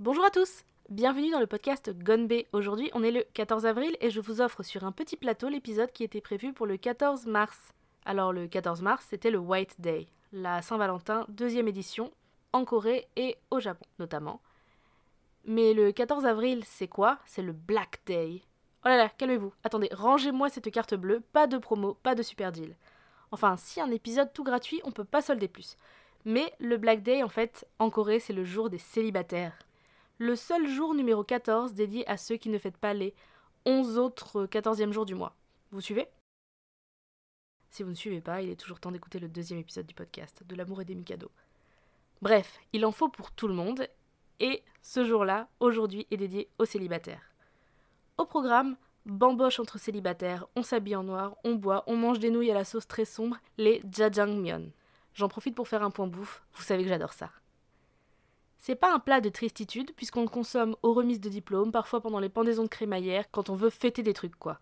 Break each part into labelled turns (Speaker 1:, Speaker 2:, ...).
Speaker 1: Bonjour à tous Bienvenue dans le podcast Gonbe. Aujourd'hui, on est le 14 avril et je vous offre sur un petit plateau l'épisode qui était prévu pour le 14 mars. Alors, le 14 mars, c'était le White Day, la Saint-Valentin, deuxième édition, en Corée et au Japon notamment. Mais le 14 avril, c'est quoi? C'est le Black Day. Oh là là, calmez-vous. Attendez, rangez-moi cette carte bleue, pas de promo, pas de super deal. Enfin, si un épisode tout gratuit, on peut pas solder plus. Mais le Black Day, en fait, en Corée, c'est le jour des célibataires. Le seul jour numéro 14 dédié à ceux qui ne fêtent pas les 11 autres 14e jours du mois. Vous suivez? Si vous ne suivez pas, il est toujours temps d'écouter le deuxième épisode du podcast, de l'amour et des Mikado. Bref, il en faut pour tout le monde, et ce jour-là, aujourd'hui, est dédié aux célibataires. Au programme, bamboche entre célibataires, on s'habille en noir, on boit, on mange des nouilles à la sauce très sombre, les jajangmyeon. J'en profite pour faire un point bouffe, vous savez que j'adore ça. C'est pas un plat de tristitude, puisqu'on le consomme aux remises de diplôme, parfois pendant les pendaisons de crémaillère, quand on veut fêter des trucs quoi.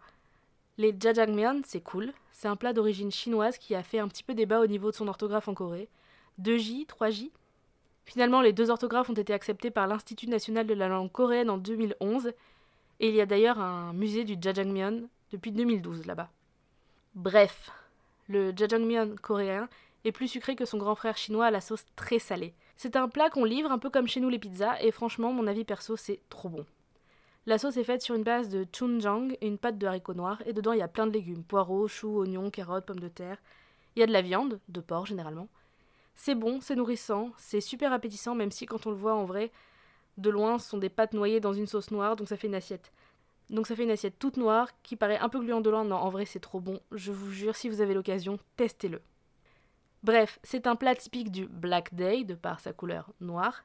Speaker 1: Les jajangmyeon, c'est cool, c'est un plat d'origine chinoise qui a fait un petit peu débat au niveau de son orthographe en Corée. 2J, 3J Finalement, les deux orthographes ont été acceptés par l'Institut national de la langue coréenne en 2011, et il y a d'ailleurs un musée du jajangmyeon depuis 2012 là-bas. Bref, le jajangmyeon coréen est plus sucré que son grand frère chinois à la sauce très salée. C'est un plat qu'on livre un peu comme chez nous les pizzas, et franchement, mon avis perso, c'est trop bon. La sauce est faite sur une base de chunjang, une pâte de haricots noirs, et dedans il y a plein de légumes poireaux, choux, oignons, carottes, pommes de terre. Il y a de la viande, de porc généralement. C'est bon, c'est nourrissant, c'est super appétissant, même si quand on le voit en vrai, de loin, ce sont des pâtes noyées dans une sauce noire, donc ça fait une assiette. Donc ça fait une assiette toute noire, qui paraît un peu gluante Non, en vrai, c'est trop bon. Je vous jure, si vous avez l'occasion, testez-le. Bref, c'est un plat typique du Black Day, de par sa couleur noire.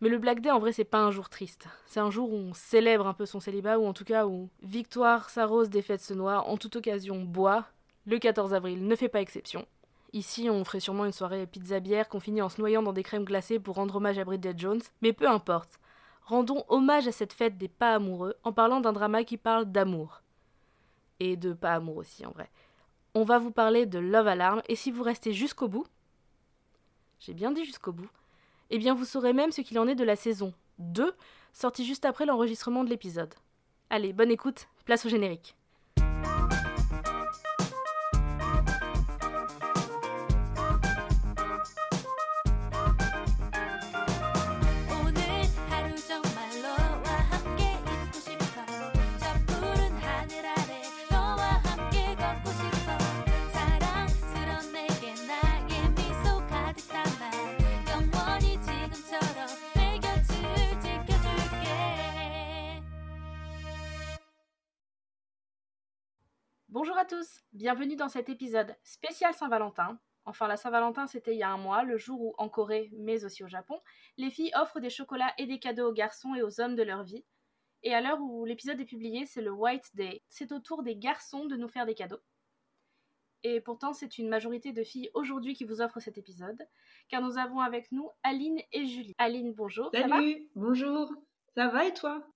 Speaker 1: Mais le Black Day, en vrai, c'est pas un jour triste. C'est un jour où on célèbre un peu son célibat, ou en tout cas où Victoire s'arrose fêtes se noire, en toute occasion boit. Le 14 avril ne fait pas exception. Ici, on ferait sûrement une soirée pizza-bière qu'on finit en se noyant dans des crèmes glacées pour rendre hommage à Bridget Jones, mais peu importe. Rendons hommage à cette fête des pas amoureux en parlant d'un drama qui parle d'amour. Et de pas amour aussi, en vrai on va vous parler de Love Alarm, et si vous restez jusqu'au bout, j'ai bien dit jusqu'au bout, eh bien vous saurez même ce qu'il en est de la saison 2, sortie juste après l'enregistrement de l'épisode. Allez, bonne écoute, place au générique. Tous, bienvenue dans cet épisode spécial Saint-Valentin. Enfin, la Saint-Valentin, c'était il y a un mois, le jour où, en Corée, mais aussi au Japon, les filles offrent des chocolats et des cadeaux aux garçons et aux hommes de leur vie. Et à l'heure où l'épisode est publié, c'est le White Day. C'est au tour des garçons de nous faire des cadeaux. Et pourtant, c'est une majorité de filles aujourd'hui qui vous offrent cet épisode, car nous avons avec nous Aline et Julie. Aline, bonjour.
Speaker 2: Salut, ça va? Bonjour. Ça va et toi?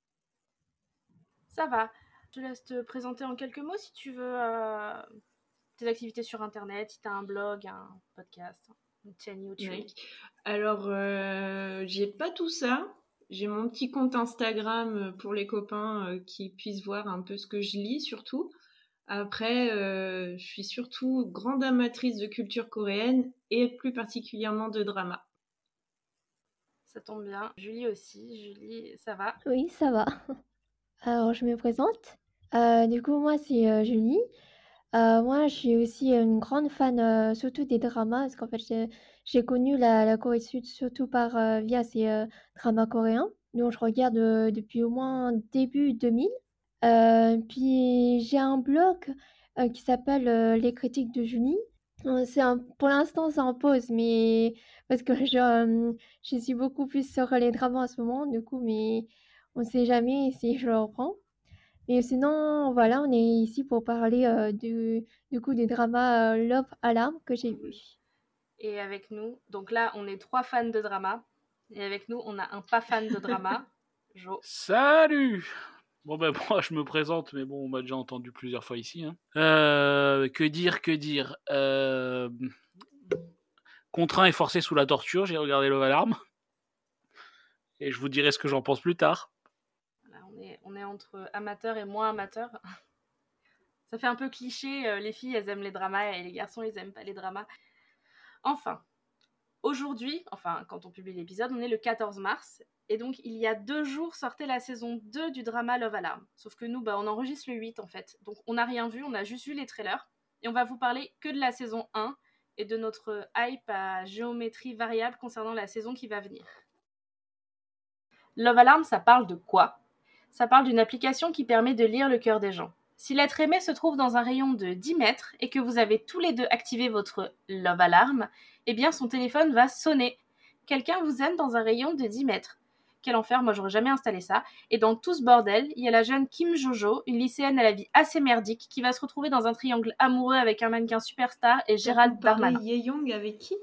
Speaker 1: Ça va. Je te laisse te présenter en quelques mots si tu veux euh, tes activités sur Internet, si tu as un blog, un podcast, une chaîne YouTube.
Speaker 2: Alors, euh, j'ai pas tout ça. J'ai mon petit compte Instagram pour les copains euh, qui puissent voir un peu ce que je lis surtout. Après, je suis surtout grande amatrice de culture coréenne et plus particulièrement de drama.
Speaker 1: Ça tombe bien. Julie aussi. Julie, ça va?
Speaker 3: Oui, ça va. Alors, je me présente. Euh, du coup, moi, c'est euh, Julie. Euh, moi, je suis aussi une grande fan, surtout des dramas, parce qu'en fait, j'ai connu la, Corée du Sud surtout par via ces dramas coréens, dont je regarde depuis au moins début 2000. puis j'ai un blog qui s'appelle Les critiques de Julie. Pour l'instant, c'est en pause, mais parce que je, je suis beaucoup plus sur les dramas en ce moment, du coup, mais on ne sait jamais si je le reprends. Mais sinon, voilà, on est ici pour parler euh, du, du coup des dramas euh, Love Alarm que j'ai vu.
Speaker 1: Et avec nous, donc là, on est trois fans de drama. Et avec nous, on a un pas fan de drama, Jo.
Speaker 4: Salut Bon ben moi je me présente, mais bon on m'a déjà entendu plusieurs fois ici. Hein. Euh, que dire, que dire? Contraint et forcé sous la torture, j'ai regardé Love Alarm. et je vous dirai ce que j'en pense plus tard.
Speaker 1: On, est, entre amateurs et moins amateurs. Ça fait un peu cliché, euh, les filles elles aiment les dramas et les garçons ils aiment pas les dramas. Enfin, aujourd'hui, enfin quand on publie l'épisode, on est le 14 mars et donc il y a deux jours sortait la saison 2 du drama Love Alarm. Sauf que nous, bah, on enregistre le 8 en fait, donc on n'a rien vu, on a juste vu les trailers et on va vous parler que de la saison 1 et de notre hype à géométrie variable concernant la saison qui va venir. Love Alarm, ça parle de quoi? Ça parle d'une application qui permet de lire le cœur des gens. Si l'être aimé se trouve dans un rayon de 10 mètres et que vous avez tous les deux activé votre Love Alarm, eh bien son téléphone va sonner. Quelqu'un vous aime dans un rayon de 10 mètres. Quel enfer, moi j'aurais jamais installé ça. Et dans tout ce bordel, il y a la jeune Kim Jojo, une lycéenne à la vie assez merdique, qui va se retrouver dans un triangle amoureux avec un mannequin superstar et Gérald Darmanin.
Speaker 2: Ye Young avec qui?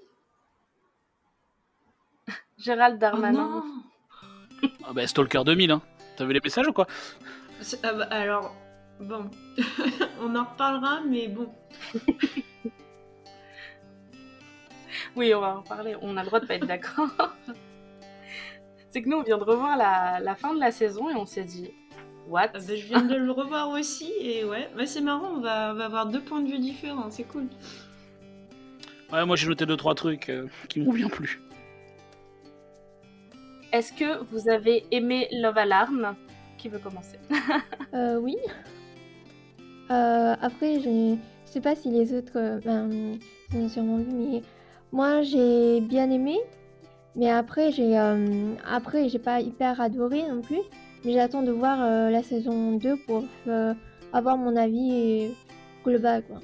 Speaker 1: Gérald Darmanin.
Speaker 2: Oh
Speaker 4: ah bah Stalker 2000, hein. T'as vu les messages ou quoi?
Speaker 2: Ah bah, Alors, bon, on en reparlera, mais bon.
Speaker 1: oui, on va en parler. On a le droit de pas être d'accord. c'est que nous, on vient de revoir la, fin de la saison et on s'est dit, what?
Speaker 2: Ah bah, Je viens de le revoir aussi et ouais, bah, c'est marrant, on va, avoir deux points de vue différents, c'est cool.
Speaker 4: Ouais, moi j'ai noté deux trois trucs euh, qui m'ont bien plu.
Speaker 1: Est-ce que vous avez aimé Love Alarm? Qui veut commencer?
Speaker 3: Euh, Oui. Euh, après, je ne sais pas si les autres euh, ben, ont sûrement vu, mais moi j'ai bien aimé. Mais après, j'ai euh, après j'ai pas hyper adoré non plus. Mais j'attends de voir euh, la saison 2 pour avoir mon avis global. Quoi.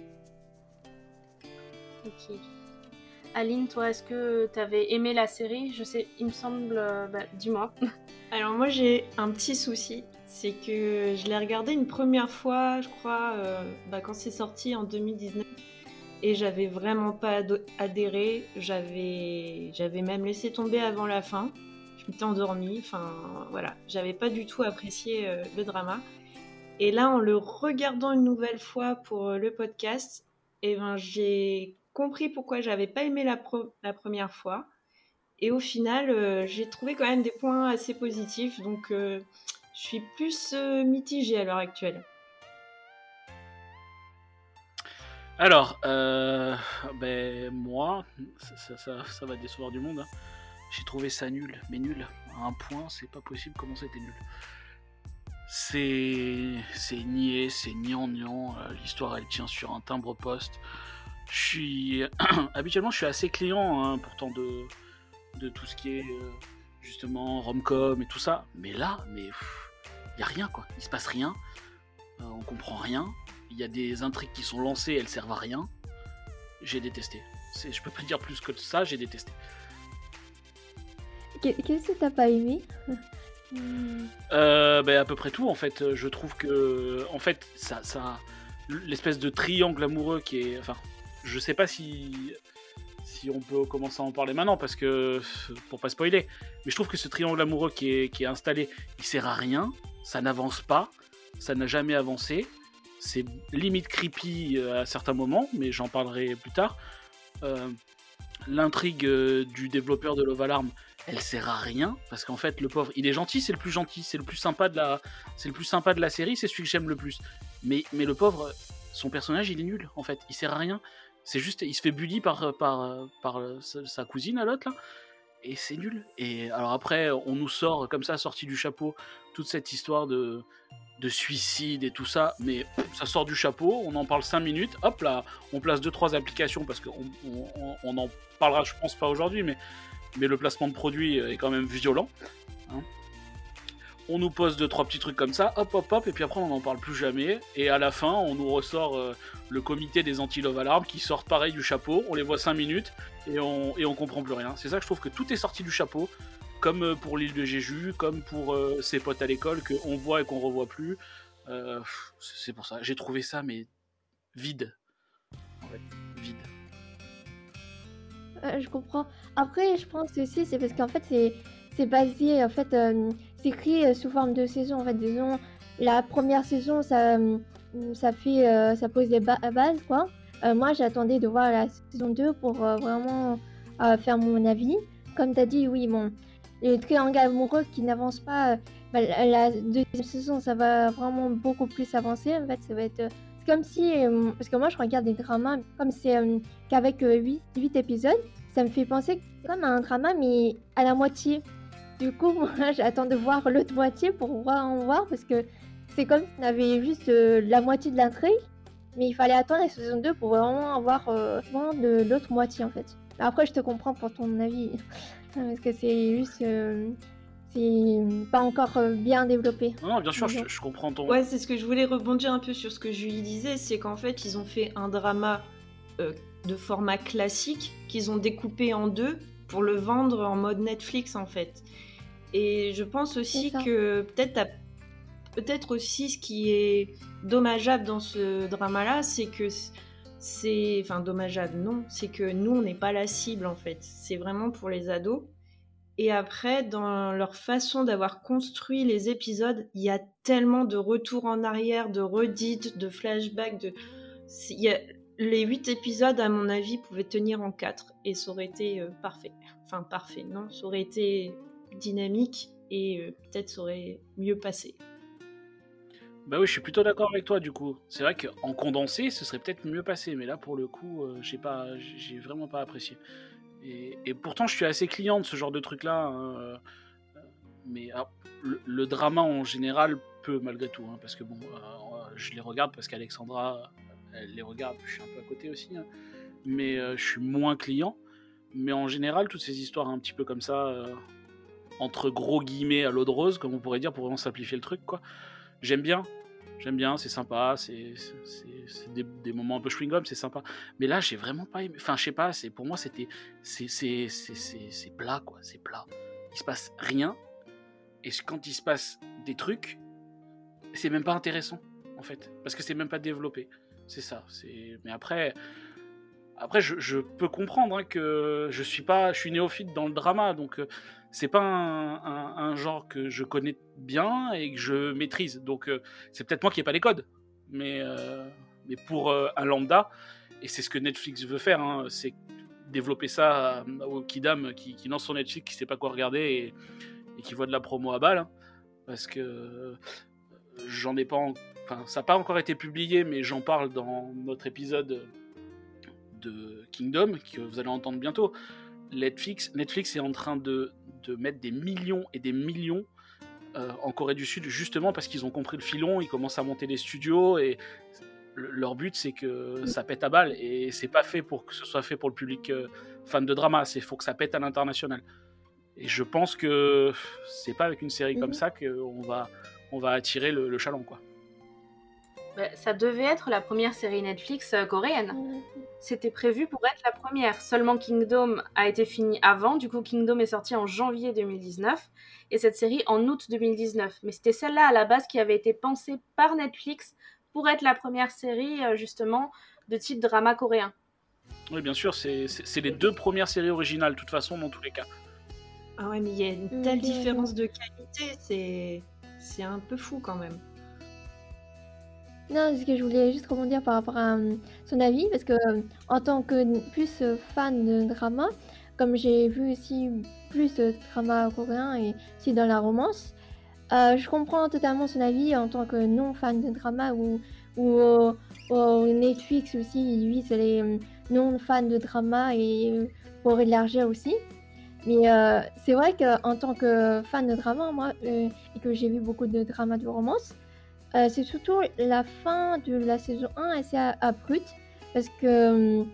Speaker 1: Ok. Aline, toi, est-ce que tu avais aimé la série? Je sais, il me semble. Bah, dis-moi.
Speaker 2: Alors, moi, j'ai un petit souci. C'est que je l'ai regardé une première fois, je crois, bah, quand c'est sorti en 2019 et j'avais vraiment pas adhéré. J'avais, même laissé tomber avant la fin. Je m'étais endormie. Enfin, voilà, j'avais pas du tout apprécié euh, le drama. Et là, en le regardant une nouvelle fois pour euh, le podcast, eh ben, j'ai compris pourquoi j'avais pas aimé la, première fois. Et au final, euh, j'ai trouvé quand même des points assez positifs. Donc, je suis plus mitigée à l'heure actuelle.
Speaker 4: Alors, euh, ben, moi, ça, va décevoir du monde. Hein. J'ai trouvé ça nul, mais nul. Un point, c'est pas possible comment c'était nul. C'est, niais, c'est niant-niant. Euh, l'histoire, elle tient sur un timbre poste. Je suis, habituellement, je suis assez client, hein, pourtant de, de tout ce qui est euh, justement romcom et tout ça. Mais là, mais il y a rien quoi. Il se passe rien. on comprend rien il y a des intrigues qui sont lancées, elles servent à rien. J'ai détesté. Je peux pas dire plus que ça, j'ai détesté.
Speaker 3: Qu'est-ce que t'as pas aimé?
Speaker 4: Euh, ben, à peu près tout en fait. Je trouve que en fait ça, ça l'espèce de triangle amoureux qui est, enfin, je sais pas si si on peut commencer à en parler maintenant parce que pour pas spoiler, mais je trouve que ce triangle amoureux qui est, qui est installé, il sert à rien, ça n'avance pas, ça n'a jamais avancé c'est limite creepy euh, à certains moments, mais j'en parlerai plus tard. Euh, l'intrigue euh, du développeur de Love Alarm, elle sert à rien parce qu'en fait le pauvre, il est gentil, c'est le plus gentil, c'est le plus sympa de la, c'est le plus sympa de la série, c'est celui que j'aime le plus. Mais mais le pauvre, son personnage, il est nul en fait, il sert à rien. C'est juste, il se fait bully par par par sa cousine à l'autre là et c'est nul. Et alors après, on nous sort comme ça, sorti du chapeau, toute cette histoire de, de suicide et tout ça, mais ça sort du chapeau, on en parle 5 minutes, hop là, on place 2-3 applications parce qu'on on, en parlera, je pense pas aujourd'hui, mais, mais le placement de produit est quand même violent. Hein. On nous pose 2-3 petits trucs comme ça, hop hop hop, et puis après on n'en parle plus jamais, et à la fin on nous ressort euh, le comité des anti-love alarm qui sortent pareil du chapeau, on les voit 5 minutes, et on, et on comprend plus rien. C'est ça que je trouve que tout est sorti du chapeau, comme euh, pour l'île de Jéju, comme pour euh, ses potes à l'école qu'on voit et qu'on revoit plus. C'est pour ça. J'ai trouvé ça, mais vide. En fait, vide.
Speaker 3: je comprends. Après, je pense aussi, c'est parce qu'en fait, c'est, c'est basé, en fait, c'est écrit sous forme de saison. En fait, disons, la première saison, ça, ça fait, ça pose des bases, quoi. moi, j'attendais de voir la saison 2 pour vraiment faire mon avis. Comme tu as dit, oui, bon, les triangles amoureux qui n'avancent pas. Bah, la, deuxième saison, ça va vraiment beaucoup plus avancer. En fait, ça va être. C'est comme si. parce que moi, je regarde des dramas, comme c'est qu'avec 8, 8 épisodes, ça me fait penser comme un drama, mais à la moitié. Du coup, moi, j'attends de voir l'autre moitié pour voir en voir, parce que c'est comme si on avait juste la moitié de l'intrigue, mais il fallait attendre la saison 2 pour vraiment avoir euh, de l'autre moitié en fait. Après, je te comprends pour ton avis, parce que c'est juste. Euh, c'est pas encore euh, bien développé.
Speaker 4: Non, bien sûr, je, comprends ton.
Speaker 2: Ouais, c'est ce que je voulais rebondir un peu sur ce que Julie disait, c'est qu'en fait, ils ont fait un drama de format classique qu'ils ont découpé en deux pour le vendre en mode Netflix en fait. Et je pense aussi que peut-être peut-être aussi ce qui est dommageable dans ce drama-là, c'est que c'est, enfin dommageable, non, c'est que nous on n'est pas la cible en fait. C'est vraiment pour les ados. Et après, dans leur façon d'avoir construit les épisodes, il y a tellement de retours en arrière, de redites, de flashbacks, de, il y a... les huit épisodes, à mon avis, pouvaient tenir en quatre et ça aurait été euh, parfait. Enfin parfait, non, ça aurait été dynamique et euh, peut-être ça aurait mieux passé.
Speaker 4: Bah oui, je suis plutôt d'accord avec toi du coup. C'est vrai qu'en condensé, ce serait peut-être mieux passé, mais là pour le coup, euh, j'ai pas, j'ai vraiment pas apprécié. Et, pourtant, je suis assez client de ce genre de truc-là. Hein, euh, mais ah, le, drama en général peut malgré tout, hein, parce que bon, je les regarde parce qu'Alexandra, elle les regarde. Je suis un peu à côté aussi, hein. mais je suis moins client. Mais en général, toutes ces histoires un petit peu comme ça, entre gros guillemets à l'eau de rose, comme on pourrait dire, pour vraiment simplifier le truc, quoi. J'aime bien, j'aime bien, c'est sympa, c'est des, moments un peu chewing-gum, c'est sympa. Mais là, j'ai vraiment pas aimé. Enfin, je sais pas, pour moi, c'était. C'est plat, quoi, c'est plat. Il se passe rien. Et quand il se passe des trucs, c'est même pas intéressant, en fait. Parce que c'est même pas développé. C'est ça. Mais après. Après, je, peux comprendre hein, que je suis pas, je suis néophyte dans le drama, donc euh, c'est pas un, genre que je connais bien et que je maîtrise. Donc euh, c'est peut-être moi qui n'ai pas les codes. Mais, euh, mais pour euh, un lambda, et c'est ce que Netflix veut faire, hein, c'est développer ça au Kidam qui, qui, lance son Netflix, qui sait pas quoi regarder et, qui voit de la promo à balle. Hein. parce que j'en ai pas. Enfin, ça n'a pas encore été publié, mais j'en parle dans notre épisode de Kingdom, que vous allez entendre bientôt. Netflix, Netflix est en train de, de mettre des millions et des millions euh, en Corée du Sud, justement parce qu'ils ont compris le filon, ils commencent à monter des studios et leur but c'est que ça pète à balle et c'est pas fait pour que ce soit fait pour le public euh, fan de drama, c'est faut que ça pète à l'international. Et je pense que c'est pas avec une série comme mhm. ça qu'on va, on va attirer le, le chaland quoi.
Speaker 1: Bah, ça devait être la première série Netflix euh, coréenne. C'était prévu pour être la première. Seulement Kingdom a été fini avant. Du coup, Kingdom est sorti en janvier 2019 et cette série en août 2019. Mais c'était celle-là à la base qui avait été pensée par Netflix pour être la première série euh, justement de type drama coréen.
Speaker 4: Oui, bien sûr, c'est les deux premières séries originales, de toute façon, dans tous les cas.
Speaker 2: Ah ouais, mais il y a une telle différence de qualité, c'est un peu fou quand même.
Speaker 3: Non, ce que je voulais juste rebondir par rapport à euh, son avis, parce que euh, en tant que plus euh, fan de drama, comme j'ai vu aussi plus de drama coréen et aussi dans la romance, je comprends totalement son avis en tant que non fan de drama ou, ou, Netflix aussi, lui, c'est les non fans de drama et pour élargir aussi. Mais c'est vrai qu'en tant que fan de drama, moi, et que j'ai vu beaucoup de dramas de romance, euh, c'est surtout la fin de la saison 1 assez abrupte parce que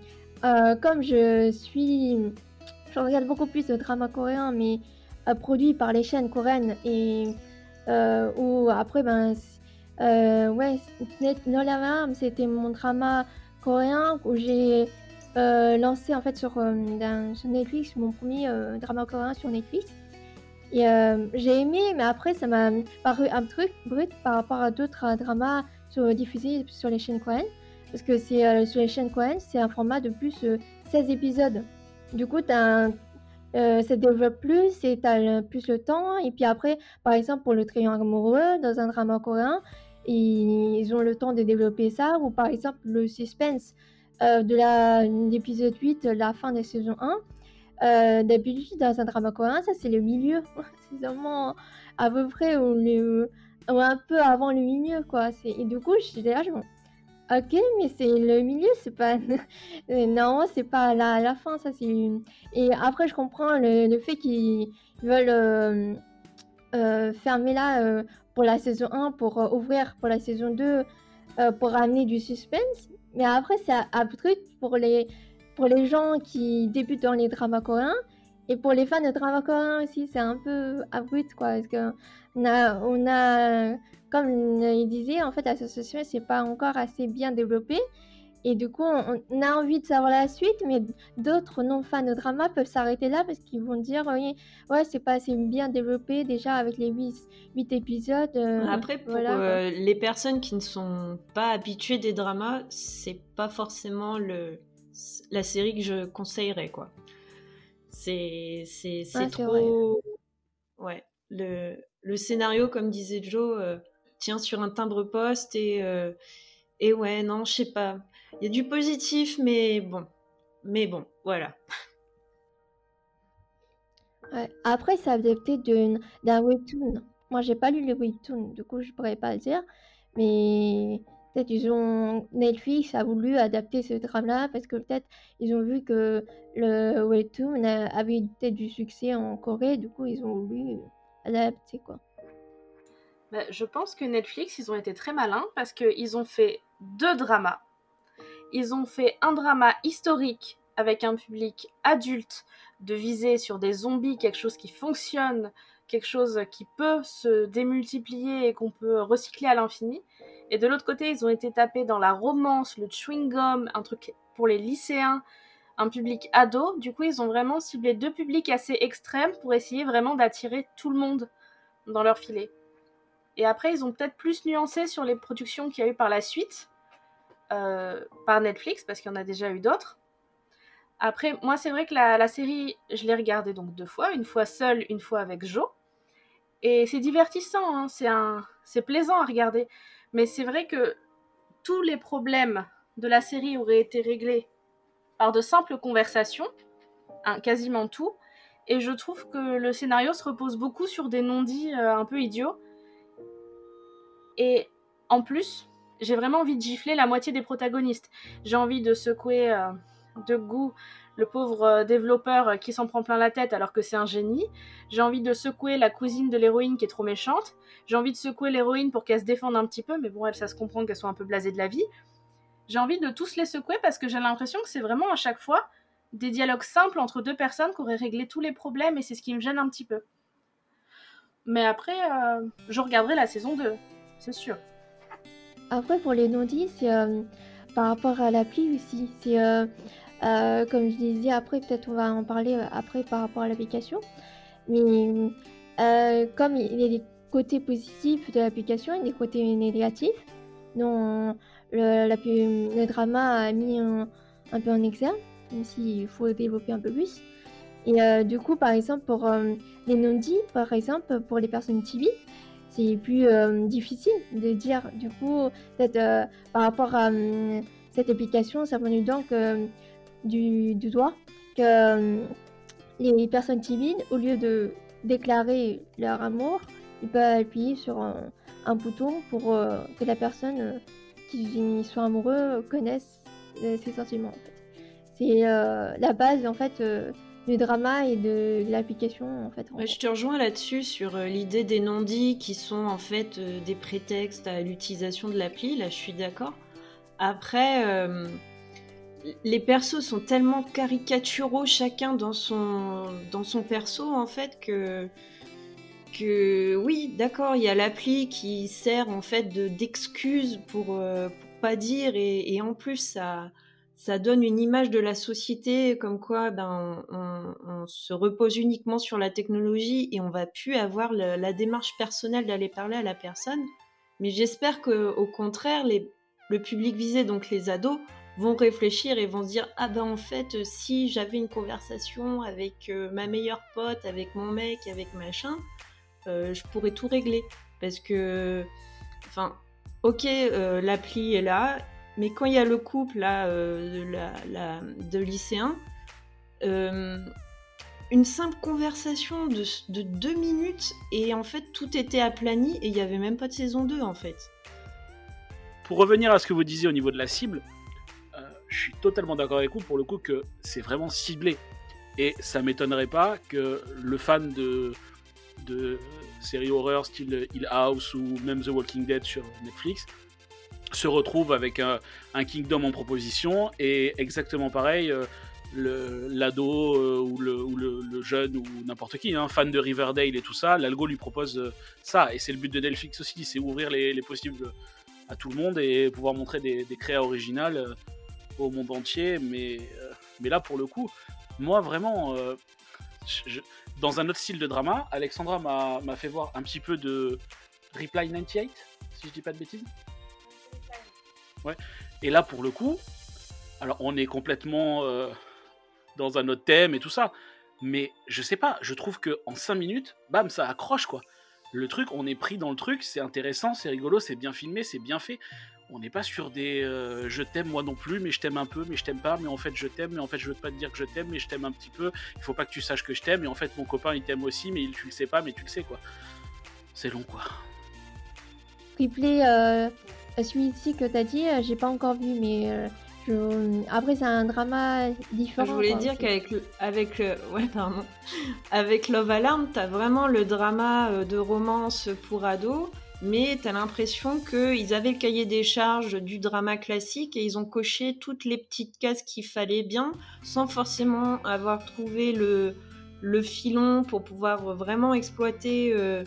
Speaker 3: euh, comme je suis je regarde beaucoup plus de dramas coréens mais euh, produits par les chaînes coréennes et où après ben ouais Nola c'était mon drama coréen où j'ai lancé en fait sur, sur Netflix mon premier drama coréen sur Netflix euh, j'ai aimé, mais après, ça m'a paru un truc brut par rapport à d'autres euh, dramas sur, diffusés sur les chaînes Cohen. Parce que c'est euh, sur les chaînes Cohen, c'est un format de plus 16 épisodes. Du coup, as ça développe plus et tu as plus le temps. Et puis après, par exemple, pour le triangle amoureux, dans un drama coréen, ils ont le temps de développer ça. Ou par exemple, le suspense de l'épisode 8, la fin de saison 1 euh, d'habitude, dans un drama coréen, ça c'est le milieu. c'est vraiment à peu près ou, un peu avant le milieu, quoi. Et du coup, je là, je Ok, mais c'est le milieu, c'est pas. non, c'est pas la, la fin, ça c'est. Et après, je comprends le, fait qu'ils veulent euh, euh, fermer là pour la saison 1, pour ouvrir pour la saison 2, pour amener du suspense. Mais après, c'est abrupt pour les, pour les gens qui débutent dans les dramas coréens. Et pour les fans de dramas coréens aussi, c'est un peu abrupt, quoi. Parce que on a, on a comme il disait, en fait, l'association, c'est pas encore assez bien développé. Et du coup, on, a envie de savoir la suite, mais d'autres non-fans de drama peuvent s'arrêter là parce qu'ils vont dire oui, ouais, c'est pas assez bien développé déjà avec les 8, 8 épisodes. Euh,
Speaker 2: Après, pour euh, les personnes qui ne sont pas habituées des dramas, c'est pas forcément le, la série que je conseillerais, quoi. C'est trop. Ouais. Le, le scénario, comme disait Joe, euh, tient sur un timbre poste et. Et ouais, non, je sais pas. Il y a du positif, mais bon. Mais bon, voilà.
Speaker 3: Après, c'est adapté d'un webtoon. Moi, j'ai pas lu le webtoon, du coup, je pourrais pas le dire. Mais peut-être ils Netflix a voulu adapter ce drame-là parce que peut-être ils ont vu que le webtoon avait peut-être du succès en Corée, du coup, ils ont voulu adapter quoi.
Speaker 1: Bah, je pense que Netflix, ils ont été très malins parce qu'ils ont fait deux dramas. Ils ont fait un drama historique avec un public adulte, de viser sur des zombies, quelque chose qui fonctionne, quelque chose qui peut se démultiplier et qu'on peut recycler à l'infini. Et de l'autre côté, ils ont été tapés dans la romance, le chewing-gum, un truc pour les lycéens, un public ado. Du coup, ils ont vraiment ciblé deux publics assez extrêmes pour essayer vraiment d'attirer tout le monde dans leur filet. Et après, ils ont peut-être plus nuancé sur les productions qu'il y a eu par la suite, euh, par Netflix, parce qu'il y en a déjà eu d'autres. Après, moi, c'est vrai que la, série, je l'ai regardée donc deux fois, une fois seule, une fois avec Joe. Et c'est divertissant, hein, c'est, plaisant à regarder. Mais c'est vrai que tous les problèmes de la série auraient été réglés par de simples conversations, hein, quasiment tout. Et je trouve que le scénario se repose beaucoup sur des non-dits euh, un peu idiots et en plus, j'ai vraiment envie de gifler la moitié des protagonistes. J'ai envie de secouer euh, de goût le pauvre euh, développeur euh, qui s'en prend plein la tête alors que c'est un génie. J'ai envie de secouer la cousine de l'héroïne qui est trop méchante. J'ai envie de secouer l'héroïne pour qu'elle se défende un petit peu, mais bon, elle, ça se comprend qu'elle soit un peu blasée de la vie. J'ai envie de tous les secouer parce que j'ai l'impression que c'est vraiment à chaque fois des dialogues simples entre deux personnes qui auraient réglé tous les problèmes et c'est ce qui me gêne un petit peu. Mais après, je regarderai la saison 2 c'est sûr.
Speaker 3: Après, pour les non-dits, c'est euh, par rapport à l'appli aussi. C'est euh, euh, comme je disais, après, peut-être on va en parler après par rapport à l'application. Mais comme il y a des côtés positifs de l'application et des côtés négatifs, dont le, drama a mis un, peu en exergue, même s'il faut développer un peu plus. Et du coup, par exemple, pour les non-dits, par exemple, pour les personnes timides, c'est plus euh, difficile de dire du coup peut-être euh, par rapport à cette application ça venu donc euh, du, du, doigt que les personnes timides au lieu de déclarer leur amour ils peuvent appuyer sur un, bouton pour que la personne qui soit amoureux connaisse ses sentiments c'est la base en fait du drama et de, l'application en fait.
Speaker 2: je te rejoins là-dessus sur euh, l'idée des non-dits qui sont en fait euh, des prétextes à l'utilisation de l'appli. Là, je suis d'accord. Après, euh, les persos sont tellement caricaturaux chacun dans son dans son perso en fait que que oui, d'accord, il y a l'appli qui sert en fait de d'excuse pour, pour pas dire et, et en plus ça ça donne une image de la société comme quoi ben, on, se repose uniquement sur la technologie et on va plus avoir la démarche personnelle d'aller parler à la personne. Mais j'espère que au contraire, les, le public visé, donc les ados, vont réfléchir et vont se dire ah ben en fait si j'avais une conversation avec euh, ma meilleure pote, avec mon mec, avec machin, euh, je pourrais tout régler parce que enfin ok euh, l'appli est là mais quand il y a le couple là, euh, de, la, lycéens, euh, une simple conversation de, de, deux minutes et en fait tout était aplani et il n'y avait même pas de saison 2 en fait.
Speaker 4: Pour revenir à ce que vous disiez au niveau de la cible, euh, je suis totalement d'accord avec vous pour le coup que c'est vraiment ciblé. Et ça m'étonnerait pas que le fan de, de séries horreur style Hill House ou même The Walking Dead sur Netflix se retrouve avec un, Kingdom en proposition et exactement pareil. Euh, l'ado euh, ou, le, jeune ou n'importe qui, hein, fan de Riverdale et tout ça, l'algo lui propose euh, ça. Et c'est le but de Netflix aussi, c'est ouvrir les, possibles à tout le monde et pouvoir montrer des, des créas originales au monde entier. Mais, mais là, pour le coup, moi vraiment, dans un autre style de drama, Alexandra m'a fait voir un petit peu de Reply 98, si je dis pas de bêtises. Ouais. Et là, pour le coup, alors on est complètement euh, dans un autre thème et tout ça, mais je sais pas, je trouve que en 5 minutes, bam, ça accroche quoi. Le truc, on est pris dans le truc, c'est intéressant, c'est rigolo, c'est bien filmé, c'est bien fait. On n'est pas sur des euh, je t'aime moi non plus, mais je t'aime un peu, mais je t'aime pas, mais en fait je t'aime, mais en fait je veux pas te dire que je t'aime, mais je t'aime un petit peu. Il faut pas que tu saches que je t'aime, et en fait mon copain il t'aime aussi, mais tu le sais pas, mais tu le sais quoi. C'est long quoi.
Speaker 3: Replay, euh, celui-ci que t'as dit, euh, j'ai pas encore vu, mais euh, je... après c'est un drama différent.
Speaker 2: Je voulais dire qu'avec avec, ouais, pardon. avec Love Alarm, t'as vraiment le drama de romance pour ados mais tu as l'impression qu'ils avaient le cahier des charges du drama classique et ils ont coché toutes les petites cases qu'il fallait bien, sans forcément avoir trouvé le, filon pour pouvoir vraiment exploiter euh,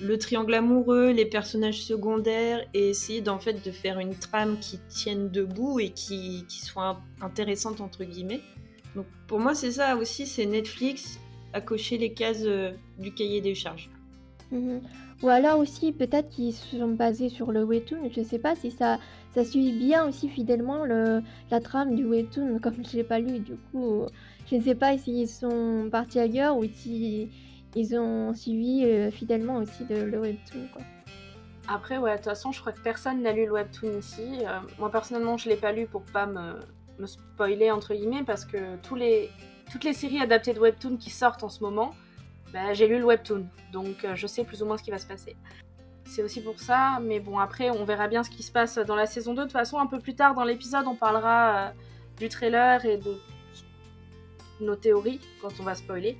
Speaker 2: le triangle amoureux, les personnages secondaires et essayer d'en fait de faire une trame qui tienne debout et qui, soit intéressante entre guillemets. Donc pour moi c'est ça aussi, c'est Netflix à cocher les cases euh, du cahier des charges.
Speaker 3: Mhm. Ou alors aussi, peut-être qu'ils sont basés sur le webtoon. Je sais pas si ça, ça suit bien aussi fidèlement le, la trame du webtoon, comme je l'ai pas lu. Du coup, je ne sais pas s'ils sont partis ailleurs ou si ils ont suivi euh, fidèlement aussi le, webtoon.
Speaker 1: Après, ouais, de toute façon, je crois que personne n'a lu le webtoon ici. Euh, moi, personnellement, je l'ai pas lu pour pas me, me, spoiler, entre guillemets, parce que tous les, toutes les séries adaptées de webtoon qui sortent en ce moment, bah, j'ai lu le webtoon, donc euh, je sais plus ou moins ce qui va se passer. C'est aussi pour ça, mais bon, après, on verra bien ce qui se passe dans la saison 2. De toute façon, un peu plus tard dans l'épisode, on parlera euh, du trailer et de nos théories quand on va spoiler.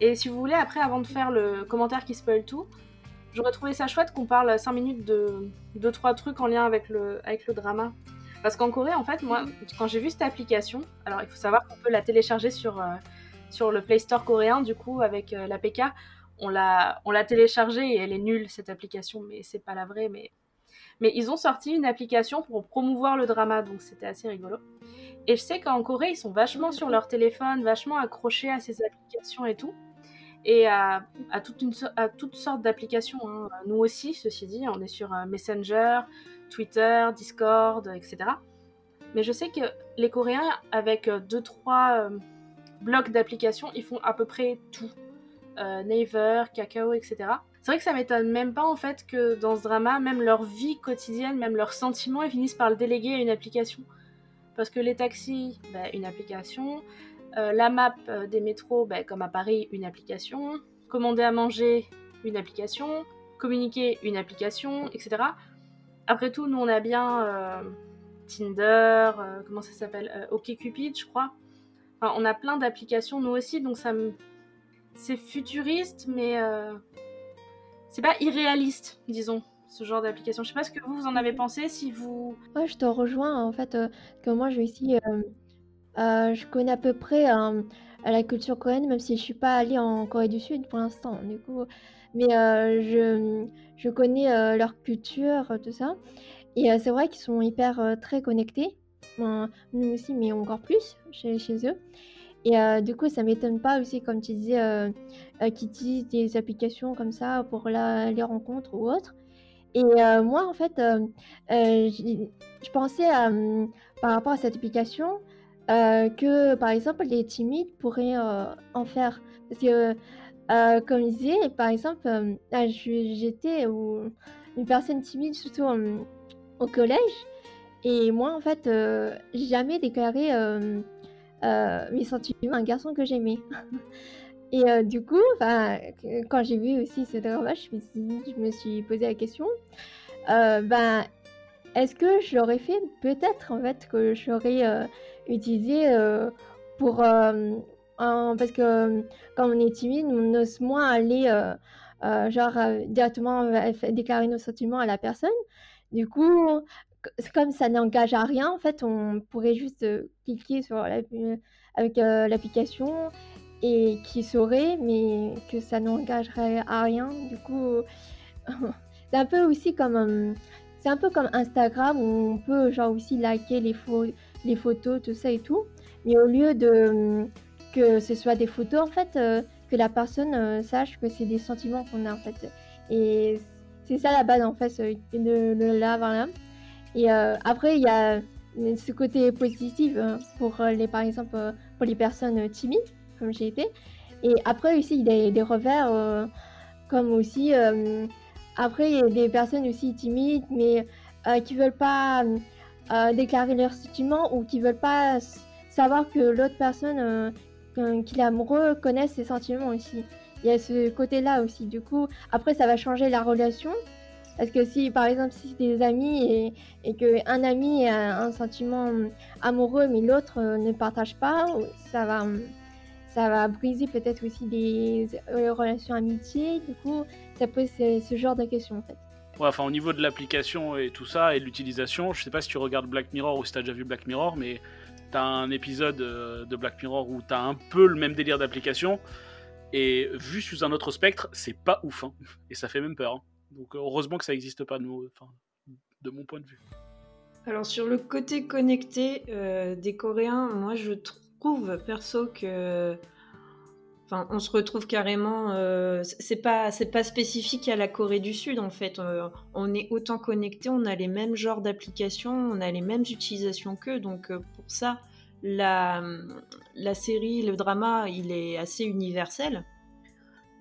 Speaker 1: Et si vous voulez, après, avant de faire le commentaire qui spoil tout, j'aurais trouvé ça chouette qu'on parle 5 minutes de 2-3 trucs en lien avec le, avec le drama. Parce qu'en Corée, en fait, moi, quand j'ai vu cette application, alors il faut savoir qu'on peut la télécharger sur, euh, sur le Play Store coréen, du coup, avec euh, l'APK. On l'a, téléchargée et elle est nulle, cette application, mais c'est pas la vraie. Mais... mais ils ont sorti une application pour promouvoir le drama, donc c'était assez rigolo. Et je sais qu'en Corée, ils sont vachement sur leur téléphone, vachement accrochés à ces applications et tout. Et à, une, à toutes sortes d'applications. Hein. Nous aussi, ceci dit, on est sur euh, Messenger, Twitter, Discord, etc. Mais je sais que les Coréens, avec 2-3 blocs d'applications, ils font à peu près tout. Euh, Naver, Kakao, etc. C'est vrai que ça m'étonne même pas en fait que dans ce drama, même leur vie quotidienne, même leurs sentiments, ils finissent par le déléguer à une application. Parce que les taxis, bah, une application. Euh, la map euh, des métros, bah, comme à Paris, une application. Commander à manger, une application. Communiquer, une application, etc. Après tout, nous on a bien Tinder, comment ça s'appelle? OkCupid, je crois on a plein d'applications nous aussi, donc ça c'est futuriste, mais euh, c'est pas irréaliste, disons, ce genre d'application. Je sais pas ce que vous, en avez pensé, si vous...
Speaker 3: Je te rejoins, en fait, euh, que moi, je ici, euh, je connais à peu près la culture coréenne, même si je suis pas allée en Corée du Sud pour l'instant, du coup, mais je, je connais leur culture, tout ça, et c'est vrai qu'ils sont hyper très connectés, nous aussi, mais encore plus chez, chez eux. Et euh, du coup, ça m'étonne pas aussi, comme tu disais, euh, euh, qu'ils utilisent des applications comme ça pour la, les rencontres ou autres. Et moi, en fait, je pensais par rapport à cette application que, par exemple, les timides pourraient en faire. Parce que, comme je disais, par exemple, j'étais une personne timide, surtout au collège. Et moi, en fait, j'ai jamais déclaré mes sentiments à un garçon que j'aimais. Et euh, du coup, quand j'ai vu aussi ce drama, je me suis, je posé la question, euh, ben, est-ce que je l'aurais fait? Peut-être en fait que je l'aurais euh, utilisé pour... parce que quand on est timide, on ose moins aller genre directement déclarer nos sentiments à la personne. Du coup, comme ça n'engage à rien, en fait, on pourrait juste cliquer sur avec l'application et qui saurait, mais que ça n'engagerait à rien. Du coup, c'est un peu aussi comme c'est un peu comme Instagram où on peut genre aussi liker les, les photos, tout ça et tout. Mais au lieu de que ce soit des photos, en fait, euh, que la personne euh, sache que c'est des sentiments qu'on a en fait. Et c'est ça la base en fait de, de là là. Et euh, après, il y a ce côté positif pour les, par exemple, pour les personnes timides comme j'ai été. Et après aussi, il y a des revers, euh, comme aussi, euh, après, il y a des personnes aussi timides, mais euh, qui veulent pas déclarer leur sentiment ou qui veulent pas savoir que l'autre personne qui est amoureux connaisse ses sentiments aussi. Il y a ce côté-là aussi. Du coup, après, ça va changer la relation. Parce que si, par exemple, si c'est des amis et, et qu'un ami a un sentiment amoureux mais l'autre ne partage pas, ça va, ça va briser peut-être aussi des euh, relations amitiées. Du coup, ça pose ce, genre de questions en fait.
Speaker 4: Ouais, enfin, au niveau de l'application et tout ça, et de l'utilisation, je sais pas si tu regardes Black Mirror ou si tu as déjà vu Black Mirror, mais tu as un épisode euh, de Black Mirror où tu as un peu le même délire d'application, et vu sous un autre spectre, c'est pas ouf, hein. et ça fait même peur. Hein. Donc heureusement que ça n'existe pas de, de mon point de vue.
Speaker 2: Alors sur le côté connecté euh, des Coréens, moi je trouve perso que Enfin, on se retrouve carrément. Euh, c'est pas, c'est pas spécifique à la Corée du Sud en fait. Euh, on est autant connecté, on a les mêmes genres d'applications, on a les mêmes utilisations qu'eux. Donc euh, pour ça, la, la série, le drama, il est assez universel.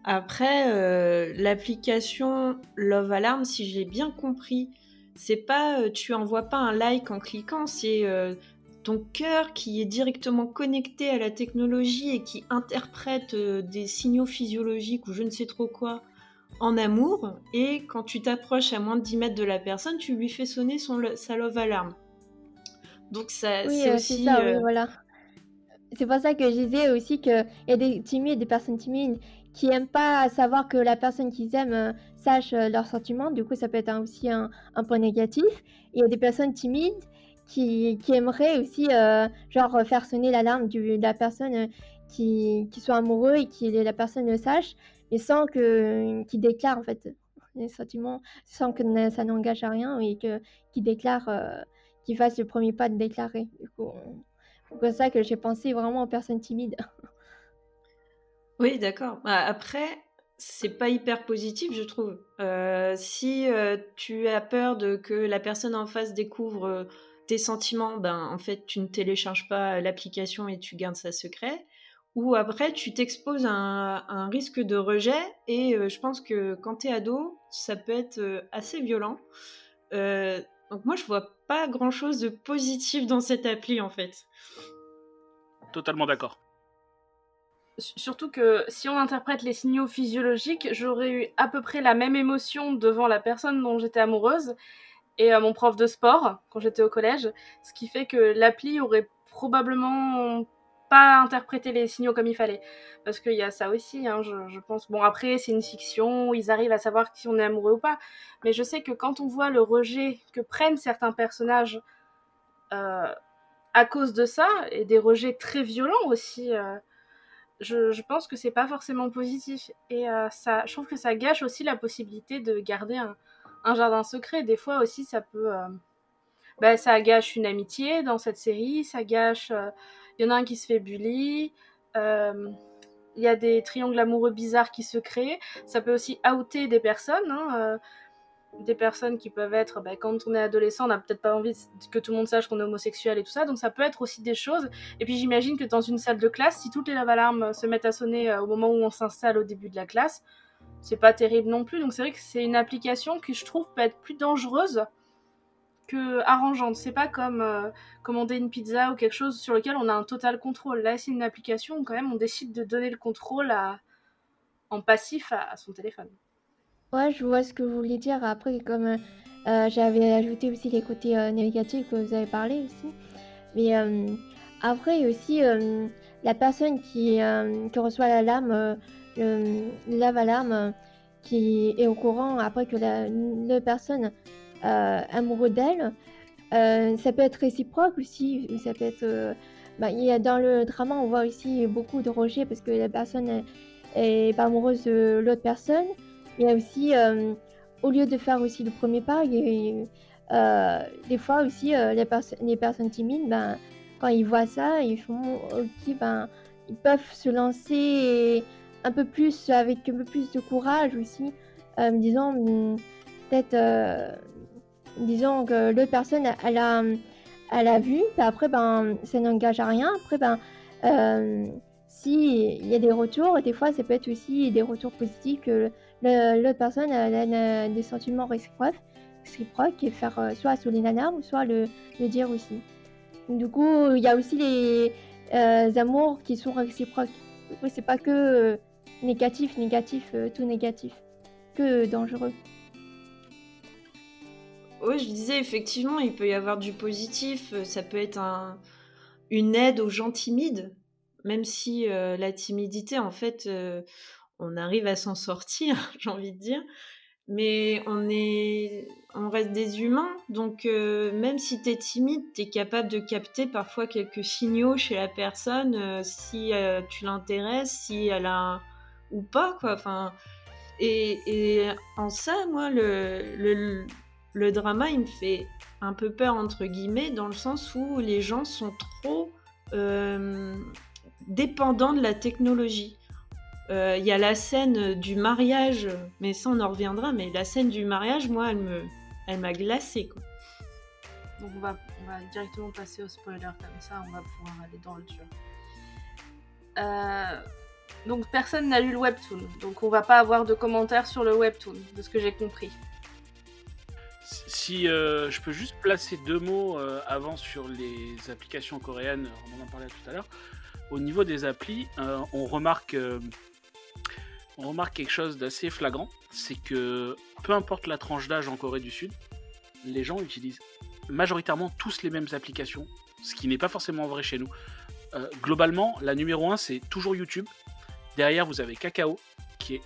Speaker 2: Après, l'application Love Alarm, si j'ai bien compris, c'est pas, tu envoies pas un like en cliquant, c'est ton cœur qui est directement connecté à la technologie et qui interprète euh, des signaux physiologiques ou je ne sais trop quoi en amour. Et quand tu t'approches à moins de 10 mètres de la personne, tu lui fais sonner son, sa love alarm. Donc ça,
Speaker 3: c'est
Speaker 2: euh, aussi...
Speaker 3: Euh, voilà. C'est pour ça que je disais aussi qu'il y a des timides, des personnes timides qui aiment pas savoir que la personne qu'ils aiment sache leurs sentiments. Du coup, ça peut être aussi un, point négatif. Il y a des personnes timides qui, aimerait aussi euh, genre faire sonner l'alarme de la personne euh, qui, soit amoureux et que la personne le sache, mais sans que qui déclare en fait les sentiments, sans que ça n'engage à rien et que qui déclare, euh, qui fasse le premier pas de déclarer. Du coup, c'est pour ça que j'ai pensé vraiment aux personnes timides.
Speaker 2: Oui, d'accord. Bah, après, c'est pas hyper positif, je trouve. si tu as peur de que la personne en face découvre tes sentiments, ben, en fait, tu ne télécharges pas l'application et tu gardes ça secret. Ou après, tu t'exposes à, un risque de rejet. Et euh, je pense que quand tu es ado, ça peut être euh, assez violent. Euh, donc moi, je vois pas grand-chose de positif dans cette appli, en fait.
Speaker 4: Totalement d'accord.
Speaker 1: Surtout que si on interprète les signaux physiologiques, j'aurais eu à peu près la même émotion devant la personne dont j'étais amoureuse et mon prof de sport quand j'étais au collège, ce qui fait que l'appli aurait probablement pas interprété les signaux comme il fallait. Parce qu'il y a ça aussi, hein, je, pense. Bon, après, c'est une fiction, ils arrivent à savoir si on est amoureux ou pas. Mais je sais que quand on voit le rejet que prennent certains personnages euh, à cause de ça, et des rejets très violents aussi, euh, je, pense que c'est pas forcément positif. Et euh, ça, je trouve que ça gâche aussi la possibilité de garder un, jardin secret, des fois aussi, ça peut. Euh, bah, ça gâche une amitié dans cette série, ça gâche. Euh, il y en a un qui se fait bully. Euh, il y a des triangles amoureux bizarres qui se créent. Ça peut aussi outer des personnes. Hein, des personnes qui peuvent être, bah, quand on est adolescent, on n'a peut-être pas envie que tout le monde sache qu'on est homosexuel et tout ça, donc ça peut être aussi des choses. Et puis j'imagine que dans une salle de classe, si toutes les alarmes se mettent à sonner au moment où on s'installe au début de la classe, c'est pas terrible non plus. Donc c'est vrai que c'est une application qui je trouve peut être plus dangereuse que arrangeante. C'est pas comme euh, commander une pizza ou quelque chose sur lequel on a un total contrôle. Là, c'est une application où quand même on décide de donner le contrôle en passif à, son téléphone.
Speaker 3: Ouais, je vois ce que vous voulez dire. Après, comme euh, j'avais ajouté aussi les côtés négatifs que vous avez parlé aussi. Mais après aussi, la personne qui, qui reçoit la lame, le lave-alarme, qui est au courant après que la, la personne euh, amoureux d'elle. Euh, ça peut être réciproque aussi. Ça peut être. Euh, bah, il y a, dans le drama, on voit aussi beaucoup de rejets parce que la personne est, pas amoureuse de l'autre personne. Il y a aussi, au lieu de faire aussi le premier pas, il des fois aussi, les, les, personnes timides, ben, quand ils voient ça, ils font ok, ben, ils peuvent se lancer un peu plus avec un peu plus de courage aussi, euh, disant hmm, peut-être euh, disons que l'autre personne elle a elle a vu après ben ça n'engage à rien. Après ben euh, si il y a des retours des fois ça peut être aussi des retours positifs l'autre personne a, des sentiments réciproques réciproques et faire euh, soit sur les ou soit le, dire aussi du coup il y a aussi les amours qui sont réciproques c'est pas que Négatif, négatif, euh, tout négatif. Que dangereux.
Speaker 2: Oui, je disais effectivement, il peut y avoir du positif. Euh, ça peut être un, une aide aux gens timides, même si euh, la timidité, en fait, on arrive à s'en sortir, j'ai envie de dire. Mais on est, on reste des humains, donc même si tu es timide, tu es capable de capter parfois quelques signaux chez la personne, si tu l'intéresses, si elle a ou pas, quoi. Enfin, et, et en ça, moi, le, le, le, drama, il me fait un peu peur, entre guillemets, dans le sens où les gens sont trop euh, dépendants de la technologie. Euh, il y a la scène du mariage, mais ça on en reviendra, mais la scène du mariage, moi, elle me, elle m'a glacé. Quoi.
Speaker 1: Donc on va, on va, directement passer au spoiler comme ça, on va pouvoir aller dans le dur. Euh, donc personne n'a lu le webtoon, donc on va pas avoir de commentaires sur le webtoon, de ce que j'ai compris.
Speaker 4: Si euh, je peux juste placer deux mots euh, avant sur les applications coréennes, on en parlait tout à l'heure. Au niveau des applis, euh, on remarque on remarque quelque chose d'assez flagrant, c'est que peu importe la tranche d'âge en Corée du Sud, les gens utilisent majoritairement tous les mêmes applications, ce qui n'est pas forcément vrai chez nous. globalement, la numéro 1 c'est toujours YouTube, Derrière, vous avez Cacao, qui est,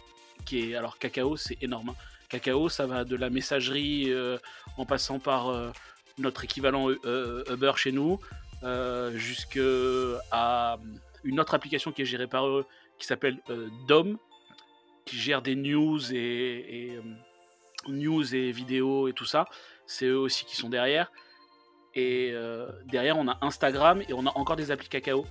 Speaker 4: qui est alors Cacao, c'est énorme. Hein. Cacao, ça va de la messagerie euh, en passant par euh, notre équivalent euh, Uber chez nous, jusqu'à une autre application qui est gérée par eux, qui s'appelle DOM, qui gère des news et, et news et vidéos et tout ça. C'est eux aussi qui sont derrière. Et derrière, on a Instagram et on a encore des applis Cacao.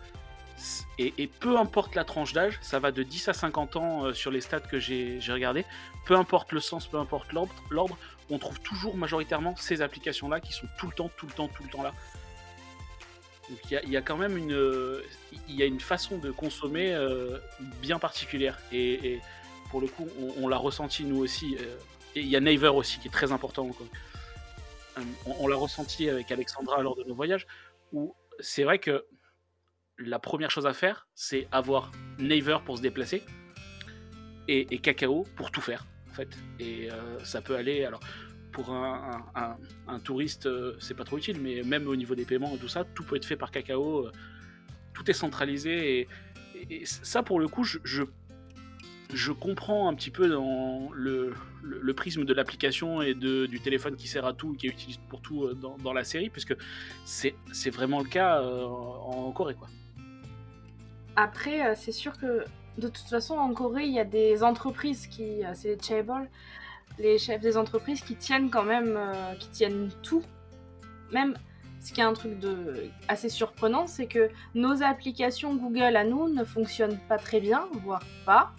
Speaker 4: Et, peu importe la tranche d'âge, ça va de 10 à 50 ans euh, sur les stats que j'ai regardé, peu importe le sens, peu importe l'ordre, on trouve toujours majoritairement ces applications-là qui sont tout le temps, tout le temps, tout le temps là. Donc il y, a quand même une, il y a une façon de consommer euh, bien particulière. Et, pour le coup, on, l'a ressenti nous aussi. Euh, et il y a Naver aussi qui est très important. On, on l'a ressenti avec Alexandra lors de nos voyages, où c'est vrai que la première chose à faire, c'est avoir Naver pour se déplacer et, Cacao pour tout faire, en fait. Et euh, ça peut aller, alors, pour un, touriste, euh, c'est pas trop utile, mais même au niveau des paiements et tout ça, tout peut être fait par Cacao, euh, tout est centralisé, et, ça, pour le coup, je, je, comprends un petit peu dans le, prisme de l'application et de, du téléphone qui sert à tout, qui est utilisé pour tout dans, dans la série, puisque c'est vraiment le cas en Corée, quoi.
Speaker 1: Après, euh, c'est sûr que de toute façon, en Corée, il y a des entreprises qui. Euh, c'est les chaebol, les chefs des entreprises qui tiennent quand même. Euh, qui tiennent tout. Même. Ce qui est un truc de assez surprenant, c'est que nos applications Google à nous ne fonctionnent pas très bien, voire pas.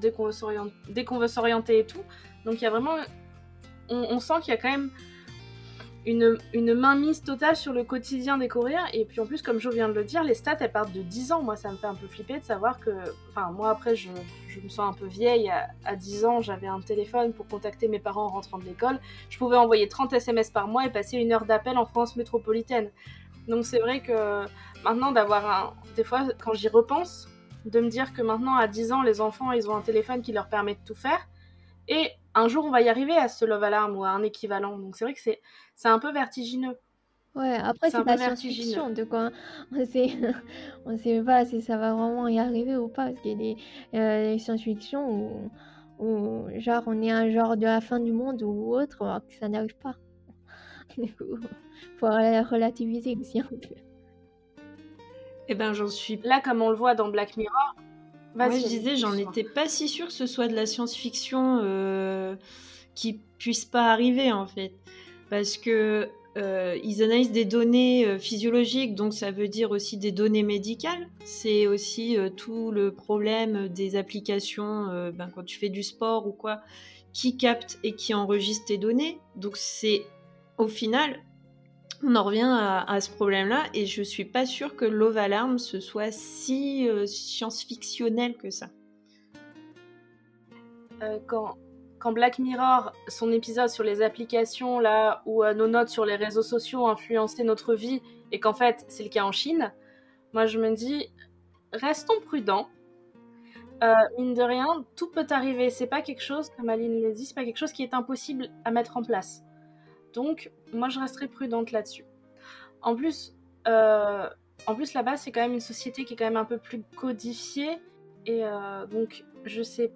Speaker 1: Dès qu'on veut s'orienter et tout. Donc il y a vraiment. On, sent qu'il y a quand même une, une mainmise totale sur le quotidien des Coréens. Et puis en plus, comme je viens de le dire, les stats, elles partent de 10 ans. Moi, ça me fait un peu flipper de savoir que... Enfin, moi, après, je, je me sens un peu vieille. À, à 10 ans, j'avais un téléphone pour contacter mes parents en rentrant de l'école. Je pouvais envoyer 30 SMS par mois et passer une heure d'appel en France métropolitaine. Donc c'est vrai que maintenant, d'avoir un... Des fois, quand j'y repense, de me dire que maintenant, à 10 ans, les enfants, ils ont un téléphone qui leur permet de tout faire. Et un jour, on va y arriver à ce Love Alarm ou à un équivalent. Donc c'est vrai que c'est, un peu vertigineux.
Speaker 3: Ouais, après,
Speaker 1: C'est
Speaker 3: de la
Speaker 1: peu vertigineux.
Speaker 3: science-fiction, donc on on sait, on sait pas si ça va vraiment y arriver ou pas, parce qu'il y a des, euh, science-fiction où, où, genre, on est un genre de la fin du monde ou autre, alors que ça n'arrive pas. Du coup, faut rela- relativiser aussi un peu.
Speaker 2: Eh ben, j'en suis.
Speaker 1: Là, comme on le voit dans Black Mirror, vas-y.
Speaker 2: Je disais, j'en étais pas si sûre que ce soit de la science-fiction euh, qui puisse pas arriver en fait, parce que euh, ils analysent des données euh, physiologiques, donc ça veut dire aussi des données médicales. C'est aussi euh, tout le problème des applications, ben, quand tu fais du sport ou quoi, qui captent et qui enregistrent tes données. Donc c'est au final, on en revient à, ce problème-là, et je suis pas sûre que Love Alarm ce soit si euh, science-fictionnel que ça.
Speaker 1: Euh, quand, Black Mirror, son épisode sur les applications, là, où euh, nos notes sur les réseaux sociaux influençaient notre vie, et qu'en fait, c'est le cas en Chine, moi je me dis, restons prudents. Mine de rien, tout peut arriver. C'est pas quelque chose, comme Aline le dit, c'est pas quelque chose qui est impossible à mettre en place. Donc, moi je resterai prudente là-dessus. En plus, euh, en plus là-bas, c'est quand même une société qui est quand même un peu plus codifiée. Et euh, donc, je sais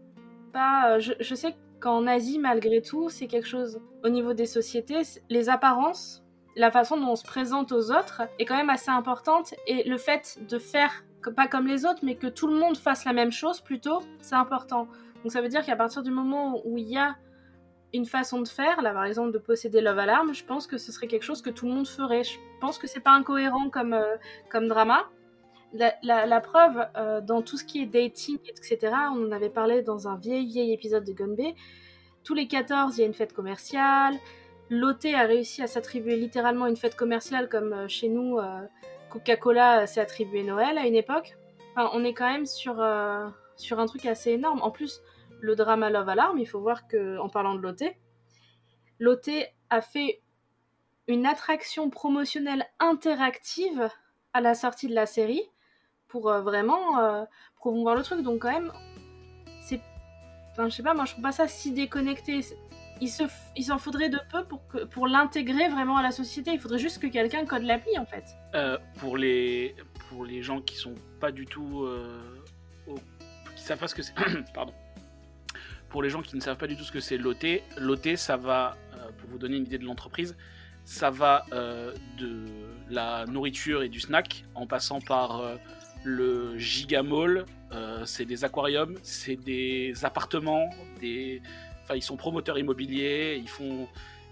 Speaker 1: pas. euh, Je, je sais qu'en Asie, malgré tout, c'est quelque chose au niveau des sociétés. Les apparences, la façon dont on se présente aux autres est quand même assez importante. Et le fait de faire, pas comme les autres, mais que tout le monde fasse la même chose plutôt, c'est important. Donc ça veut dire qu'à partir du moment où il y a une façon de faire, là par exemple de posséder Love Alarm, je pense que ce serait quelque chose que tout le monde ferait. Je pense que c'est pas incohérent comme, euh, comme drama. La, la- preuve, euh, dans tout ce qui est dating, etc., on en avait parlé dans un vieil, vieil épisode de Gunbay. Tous les 14, il y a une fête commerciale. Lotte a réussi à s'attribuer littéralement une fête commerciale, comme euh, chez nous, Coca-Cola s'est attribué Noël à une époque. Enfin, on est quand même sur, sur un truc assez énorme. En plus, le drama Love Alarm, il faut voir que, en parlant de Lotte, Lotte a fait une attraction promotionnelle interactive à la sortie de la série pour euh, vraiment euh, promouvoir le truc. Donc quand même, c'est... Enfin, je sais pas, moi je trouve pas ça si déconnecté. Il, se il s'en faudrait de peu pour, que, pour l'intégrer vraiment à la société. Il faudrait juste que quelqu'un code l'appli en fait.
Speaker 4: Euh, pour, les, pour les gens qui sont pas du tout. qui savent pas ce que c'est. Pardon. Pour les gens qui ne savent pas du tout ce que c'est l'OT, l'OT, ça va, euh, pour vous donner une idée de l'entreprise, ça va euh, de la nourriture et du snack, en passant par euh, le gigamall, euh, c'est des aquariums, c'est des appartements, des... Enfin, ils sont promoteurs immobiliers, ils font,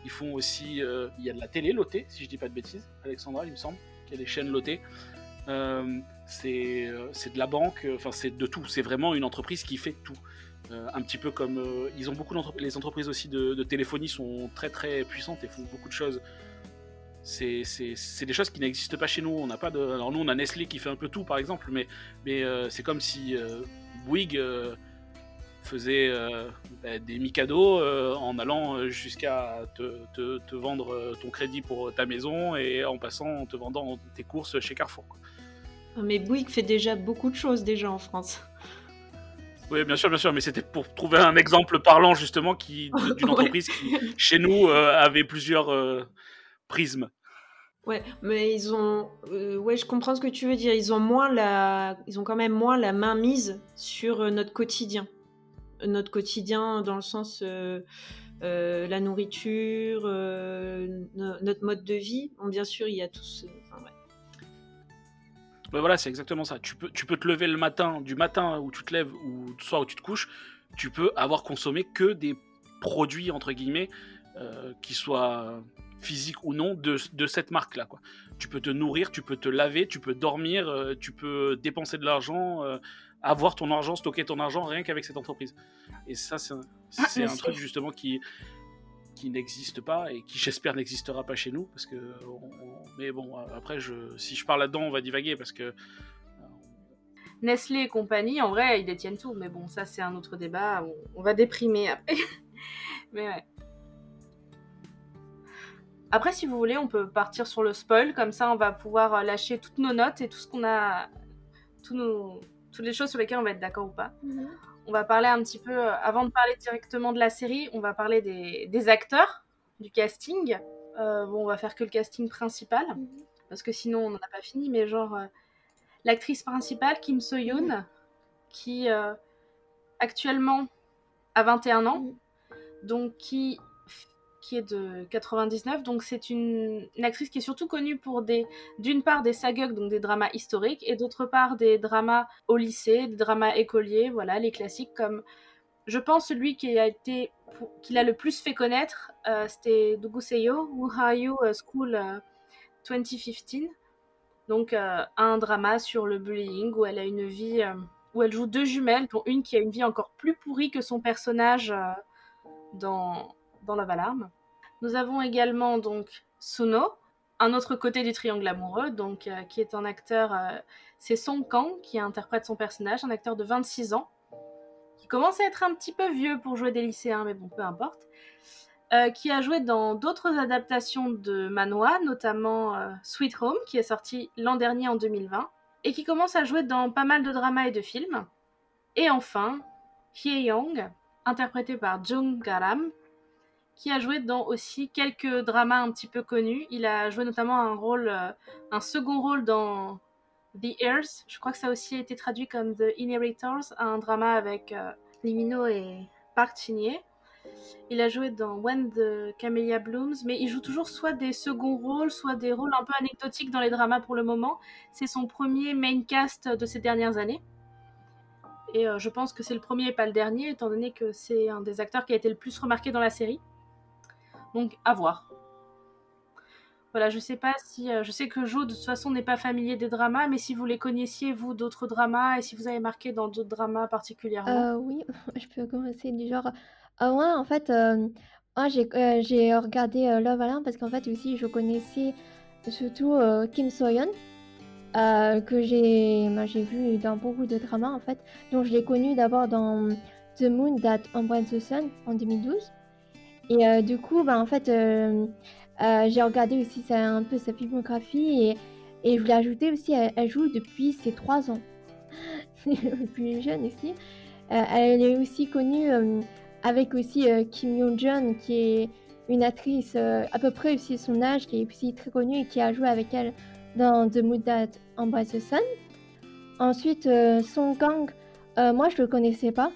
Speaker 4: ils font aussi... il y a de la télé, l'OT, si je dis pas de bêtises, Alexandra, il me semble, qu'il y a des chaînes l'OT. C'est c'est de la banque, enfin c'est de tout, c'est vraiment une entreprise qui fait tout. Euh, un petit peu comme euh, ils ont beaucoup les entreprises aussi de, téléphonie sont très très puissantes et font beaucoup de choses. C'est des choses qui n'existent pas chez nous. On n'a pas de, alors nous on a Nestlé qui fait un peu tout par exemple, mais mais euh, c'est comme si Bouygues faisait bah, des Mikado en allant jusqu'à te, te- vendre ton crédit pour ta maison et en passant en te vendant tes courses chez Carrefour.
Speaker 2: Mais Bouygues fait déjà beaucoup de choses déjà en France.
Speaker 4: Oui, bien sûr, bien sûr, mais c'était pour trouver un exemple parlant justement qui d'une entreprise qui, chez nous, euh, avait plusieurs euh, prismes.
Speaker 2: Ouais, mais ils ont. euh, ouais, je comprends ce que tu veux dire. Ils ont moins la. Ils ont quand même moins la main mise sur euh, notre quotidien. Notre quotidien dans le sens. la nourriture, no- notre mode de vie. Bon, bien sûr, il y a tout ce.
Speaker 4: Voilà, c'est exactement ça. Tu peux, tu peux te lever le matin, du matin où tu te lèves ou du soir où tu te couches, tu peux avoir consommé que des produits, entre guillemets, euh, qui soient physiques ou non, de, de cette marque-là. quoi. Tu peux te nourrir, tu peux te laver, tu peux dormir, euh, tu peux dépenser de l'argent, euh, avoir ton argent, stocker ton argent, rien qu'avec cette entreprise. Et ça, c'est un, c'est- truc justement qui... qui n'existe pas et qui j'espère n'existera pas chez nous parce que mais bon après je si je parle là-dedans on va divaguer parce que
Speaker 1: Nestlé et compagnie en vrai ils détiennent tout mais bon ça c'est un autre débat on, va déprimer après. Mais ouais. Après si vous voulez on peut partir sur le spoil comme ça on va pouvoir lâcher toutes nos notes et tout ce qu'on a tous nos toutes les choses sur lesquelles on va être d'accord ou pas. Mhm on va parler un petit peu, euh, avant de parler directement de la série, on va parler des, acteurs, du casting. Euh, bon, on va faire que le casting principal, mhm. parce que sinon on n'en a pas fini, mais genre euh, l'actrice principale, Kim So-yoon, mhm. qui actuellement a 21 ans, mhm. donc qui qui est de 99. Donc c'est une, actrice qui est surtout connue pour des, d'une part des sageuk, donc des dramas historiques, et d'autre part des dramas au lycée, des dramas écoliers, voilà, les classiques comme, je pense celui qui a été, qui l'a le plus fait connaître, euh, c'était Are You School 2015. Euh, donc euh, un drama sur le bullying où elle a une vie, où elle joue deux jumelles, dont une qui a une vie encore plus pourrie que son personnage dans dans Love Alarm. Nous avons également donc Suno, un autre côté du triangle amoureux, donc euh, qui est un acteur, euh, c'est Song Kang qui interprète son personnage, un acteur de 26 ans, qui commence à être un petit peu vieux pour jouer des lycéens, mais bon, peu importe, euh, qui a joué dans d'autres adaptations de manhwa, notamment Sweet Home, qui est sorti l'an dernier en 2020, et qui commence à jouer dans pas mal de dramas et de films. Et enfin, Hye Young, interprété par Jung Garam, qui a joué dans aussi quelques dramas un petit peu connus. Il a joué notamment un rôle, euh, un second rôle dans The Heirs. Je crois que ça a aussi été traduit comme The Inheritors, un drama avec euh, Limino et Park Chin-hye. Il a joué dans When the Camellia Blooms, mais il joue toujours soit des seconds rôles, soit des rôles un peu anecdotiques dans les dramas pour le moment. C'est son premier main cast de ces dernières années. Et euh, je pense que c'est le premier et pas le dernier, étant donné que c'est un des acteurs qui a été le plus remarqué dans la série. Donc à voir. Voilà, je sais pas si. Euh, je sais que Jo, de toute façon, n'est pas familier des dramas, mais si vous les connaissiez, vous, d'autres dramas, et si vous avez marqué dans d'autres dramas particulièrement.
Speaker 3: Euh, oui, je peux commencer du genre. Euh, moi, en fait, euh, moi, j'ai j'ai regardé Love Alarm parce qu'en fait, aussi, je connaissais surtout Kim So-yeon, que j'ai bah, vu dans beaucoup de dramas, en fait. Donc, je l'ai connu d'abord dans The Moon That Embrace the Sun en 2012. Et euh, du coup, bah, en fait, euh, euh, j'ai regardé aussi un peu sa filmographie et, je voulais ajouter aussi, elle, joue depuis ses 3 ans. plus jeune aussi. elle est aussi connue avec aussi Kim Yoon-jun, qui est une actrice à peu près aussi son âge, qui est aussi très connue et qui a joué avec elle dans The Mood That Embrace the Sun. Ensuite, Song Kang, moi je le connaissais pas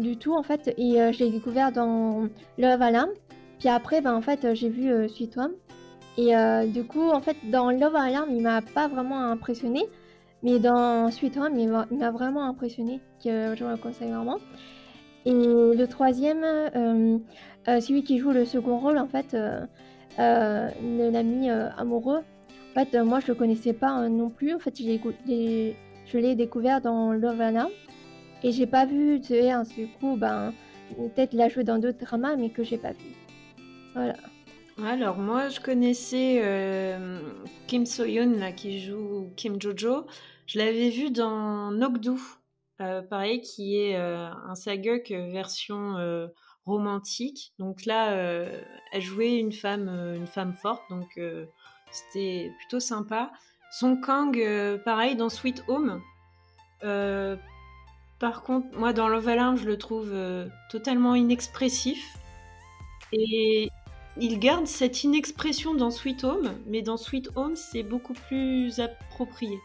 Speaker 3: du tout en fait. Et euh, je l'ai découvert dans Love Alarm. Puis après ben, en fait j'ai vu euh, Sweet Home. Et euh, du coup en fait dans Love Alarm il m'a pas vraiment impressionné. Mais dans Sweet Home il m'a vraiment impressionné que je le conseille vraiment. Et le troisième celui qui joue le second rôle en fait l'ami amoureux. En fait moi je le connaissais pas non plus. En fait je l'ai découvert dans Love Alarm et j'ai pas vu The Heirs, du coup, ben, peut-être l'a joué dans d'autres dramas, mais que j'ai pas vu. Voilà.
Speaker 2: Alors, moi, je connaissais euh, Kim So-yoon, là, qui joue Kim Jojo. Je l'avais vu dans Nokdu, euh, pareil, qui est euh, un saguk version romantique. Donc là, elle jouait une femme, une femme forte, donc c'était plutôt sympa. Son Kang, pareil, dans Sweet Home. Par contre, moi, dans Love Alarm, je le trouve euh, totalement inexpressif. Et il garde cette inexpression dans Sweet Home, mais dans Sweet Home, c'est beaucoup plus approprié.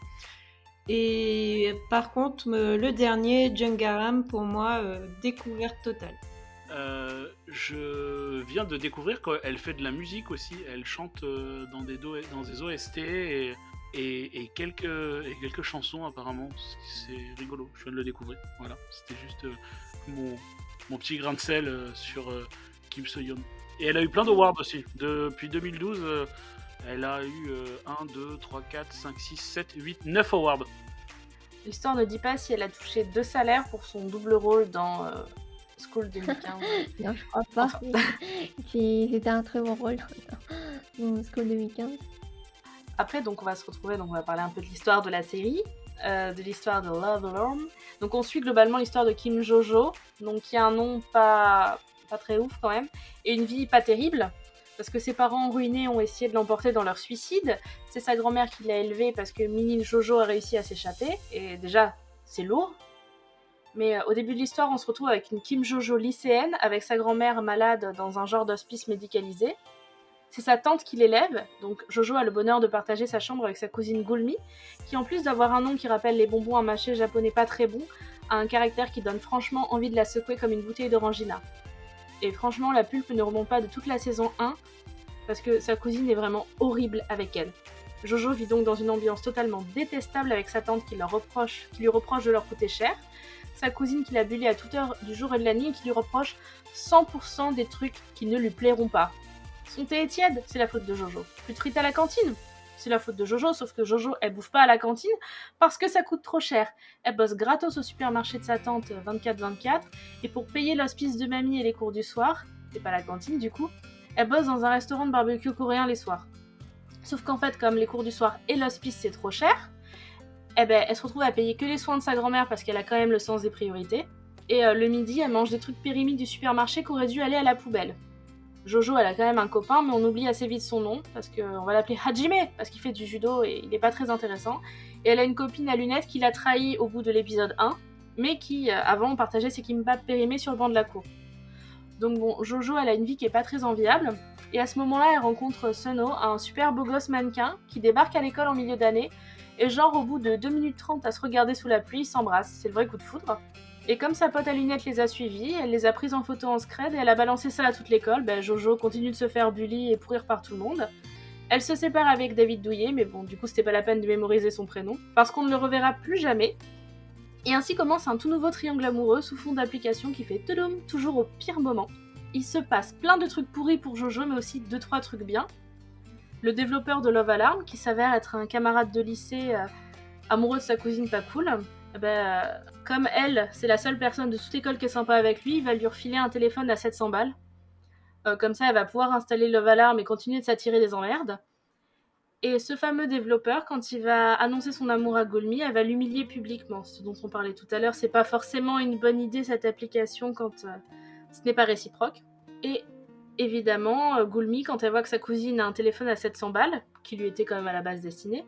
Speaker 2: Et par contre, le dernier, Jungaram, pour moi, euh, découverte totale.
Speaker 4: Euh, je viens de découvrir qu'elle fait de la musique aussi. Elle chante dans des, dans des OST et, quelques, quelques chansons apparemment. C'est rigolo, je viens de le découvrir. Voilà, c'était juste euh, mon, mon, petit grain de sel euh, sur euh, Kim So-yeon. Et elle a eu plein d'awards aussi. Depuis 2012, elle a eu 1, 2, 3, 4, 5, 6, 7, 8, 9 awards.
Speaker 1: L'histoire ne dit pas si elle a touché deux salaires pour son double rôle dans School 2015.
Speaker 3: non, je crois pas. C'était un très bon rôle dans School 2015.
Speaker 1: Après, donc, on va se retrouver, donc on va parler un peu de l'histoire de la série, euh, de l'histoire de Love Alarm. Donc, on suit globalement l'histoire de Kim Jojo, donc qui a un nom pas, pas très ouf quand même, et une vie pas terrible parce que ses parents ruinés ont essayé de l'emporter dans leur suicide. C'est sa grand-mère qui l'a élevé parce que Mini Jojo a réussi à s'échapper. Et déjà, c'est lourd. Mais euh, au début de l'histoire, on se retrouve avec une Kim Jojo lycéenne, avec sa grand-mère malade dans un genre d'hospice médicalisé. C'est sa tante qui l'élève, donc Jojo a le bonheur de partager sa chambre avec sa cousine Gulmi, qui en plus d'avoir un nom qui rappelle les bonbons à mâcher japonais pas très bons, a un caractère qui donne franchement envie de la secouer comme une bouteille d'orangina. Et franchement, la pulpe ne remonte pas de toute la saison 1, parce que sa cousine est vraiment horrible avec elle. Jojo vit donc dans une ambiance totalement détestable avec sa tante qui, lui reproche de leur coûter cher, sa cousine qui l'a bully à toute heure du jour et de la nuit et qui lui reproche 100% des trucs qui ne lui plairont pas. Son thé est tiède, c'est la faute de Jojo. Plus de frites à la cantine, c'est la faute de Jojo, sauf que Jojo, elle bouffe pas à la cantine parce que ça coûte trop cher. Elle bosse gratos au supermarché de sa tante 24-24, et pour payer l'hospice de mamie et les cours du soir, c'est pas la cantine du coup, elle bosse dans un restaurant de barbecue coréen les soirs. Sauf qu'en fait, comme les cours du soir et l'hospice c'est trop cher, eh ben, elle se retrouve à payer que les soins de sa grand-mère parce qu'elle a quand même le sens des priorités. Et euh, le midi, elle mange des trucs périmés du supermarché qui auraient dû aller à la poubelle. Jojo, elle a quand même un copain, mais on oublie assez vite son nom, parce qu'on va l'appeler Hajime, parce qu'il fait du judo et il n'est pas très intéressant. Et elle a une copine à lunettes qui l'a trahi au bout de l'épisode 1, mais qui, euh, avant, partageait ses kimbap périmés sur le banc de la cour. Donc bon, Jojo, elle a une vie qui est pas très enviable, et à ce moment-là, elle rencontre Suno, un super beau gosse mannequin, qui débarque à l'école en milieu d'année, et genre au bout de 2 minutes 30 à se regarder sous la pluie, ils s'embrassent, c'est le vrai coup de foudre. Et comme sa pote à lunettes les a suivis, elle les a prises en photo en scred et elle a balancé ça à toute l'école. Ben, Jojo continue de se faire bully et pourrir par tout le monde. Elle se sépare avec David Douillet, mais bon, du coup, c'était pas la peine de mémoriser son prénom, parce qu'on ne le reverra plus jamais. Et ainsi commence un tout nouveau triangle amoureux sous fond d'application qui fait toudoum, toujours au pire moment. Il se passe plein de trucs pourris pour Jojo, mais aussi 2-3 trucs bien. Le développeur de Love Alarm, qui s'avère être un camarade de lycée euh, amoureux de sa cousine pas cool, eh ben, comme elle, c'est la seule personne de toute école qui est sympa avec lui, il va lui refiler un téléphone à 700 balles. Euh, comme ça, elle va pouvoir installer Love Alarm et continuer de s'attirer des emmerdes. Et ce fameux développeur, quand il va annoncer son amour à Golmi, elle va l'humilier publiquement. Ce dont on parlait tout à l'heure, c'est pas forcément une bonne idée cette application quand euh, ce n'est pas réciproque. Et évidemment, euh, Gulmi, quand elle voit que sa cousine a un téléphone à 700 balles, qui lui était quand même à la base destiné,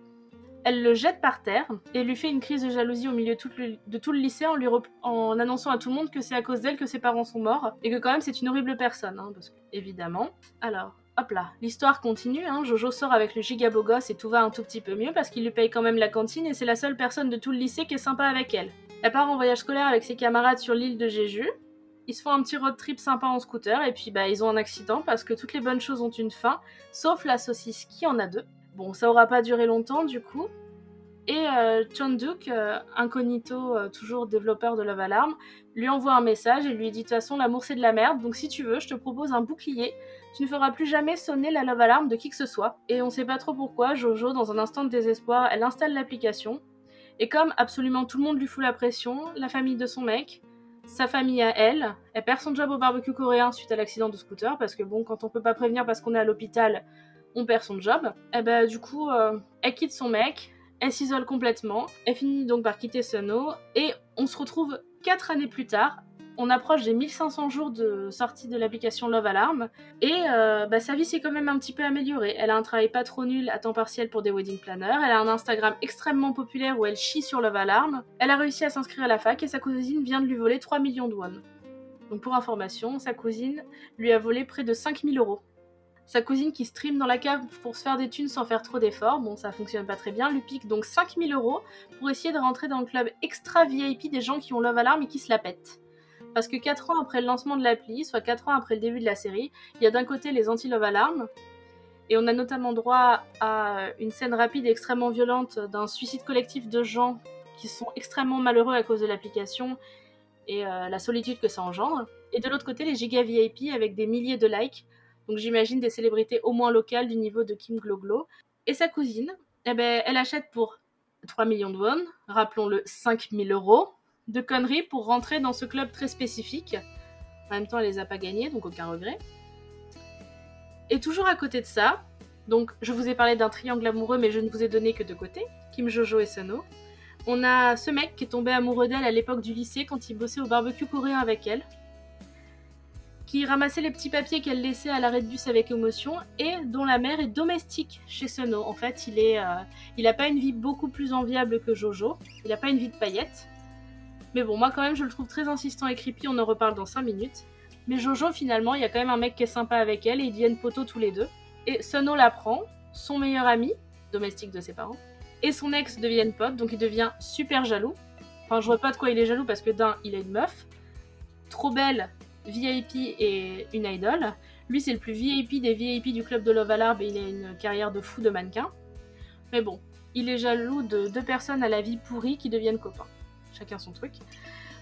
Speaker 1: elle le jette par terre et lui fait une crise de jalousie au milieu de tout le lycée en, lui en annonçant à tout le monde que c'est à cause d'elle que ses parents sont morts et que quand même c'est une horrible personne, hein, évidemment. Alors, hop là, l'histoire continue, hein. Jojo sort avec le giga beau gosse et tout va un tout petit peu mieux parce qu'il lui paye quand même la cantine et c'est la seule personne de tout le lycée qui est sympa avec elle. Elle part en voyage scolaire avec ses camarades sur l'île de Jeju. Ils se font un petit road trip sympa en scooter et puis bah ils ont un accident parce que toutes les bonnes choses ont une fin, sauf la saucisse qui en a deux. Bon, ça aura pas duré longtemps du coup. Et euh, Chonduk, euh, incognito, euh, toujours développeur de Love Alarm, lui envoie un message et lui dit de toute façon l'amour c'est de la merde, donc si tu veux, je te propose un bouclier. Tu ne feras plus jamais sonner la Love Alarm de qui que ce soit. Et on sait pas trop pourquoi, Jojo, dans un instant de désespoir, elle installe l'application. Et comme absolument tout le monde lui fout la pression, la famille de son mec, sa famille à elle, elle perd son job au barbecue coréen suite à l'accident de scooter, parce que bon, quand on peut pas prévenir parce qu'on est à l'hôpital, on perd son job. Et eh ben du coup, euh, elle quitte son mec, elle s'isole complètement, elle finit donc par quitter Suno, et on se retrouve 4 années plus tard. On approche des 1500 jours de sortie de l'application Love Alarm, et euh, bah, sa vie s'est quand même un petit peu améliorée. Elle a un travail pas trop nul à temps partiel pour des wedding planners, elle a un Instagram extrêmement populaire où elle chie sur Love Alarm, elle a réussi à s'inscrire à la fac et sa cousine vient de lui voler 3 millions de won. Donc pour information, sa cousine lui a volé près de 5000 euros sa cousine qui stream dans la cave pour se faire des thunes sans faire trop d'efforts, bon ça fonctionne pas très bien, lui pique donc 5000 euros pour essayer de rentrer dans le club extra VIP des gens qui ont Love Alarm et qui se la pètent. Parce que 4 ans après le lancement de l'appli, soit 4 ans après le début de la série, il y a d'un côté les anti-Love Alarm, et on a notamment droit à une scène rapide et extrêmement violente d'un suicide collectif de gens qui sont extrêmement malheureux à cause de l'application et euh, la solitude que ça engendre. Et de l'autre côté, les giga VIP avec des milliers de likes donc j'imagine des célébrités au moins locales du niveau de Kim Gloglo. Et sa cousine, eh ben, elle achète pour 3 millions de won, rappelons-le 5000 euros, de conneries pour rentrer dans ce club très spécifique. En même temps, elle les a pas gagnés, donc aucun regret. Et toujours à côté de ça, donc je vous ai parlé d'un triangle amoureux, mais je ne vous ai donné que deux côtés, Kim Jojo et Sono. On a ce mec qui est tombé amoureux d'elle à l'époque du lycée quand il bossait au barbecue coréen avec elle, qui ramassait les petits papiers qu'elle laissait à l'arrêt de bus avec émotion et dont la mère est domestique chez Sono. En fait, il est, euh, il a pas une vie beaucoup plus enviable que Jojo. Il a pas une vie de paillettes. Mais bon, moi quand même, je le trouve très insistant et creepy. On en reparle dans 5 minutes. Mais Jojo, finalement, il y a quand même un mec qui est sympa avec elle et ils deviennent poteaux tous les deux. Et Sono l'apprend, son meilleur ami, domestique de ses parents, et son ex deviennent potes, donc il devient super jaloux. Enfin, je vois pas de quoi il est jaloux parce que d'un, il a une meuf, trop belle, VIP et une idole. Lui, c'est le plus VIP des VIP du club de Love Alarm et il a une carrière de fou de mannequin. Mais bon, il est jaloux de deux personnes à la vie pourrie qui deviennent copains. Chacun son truc.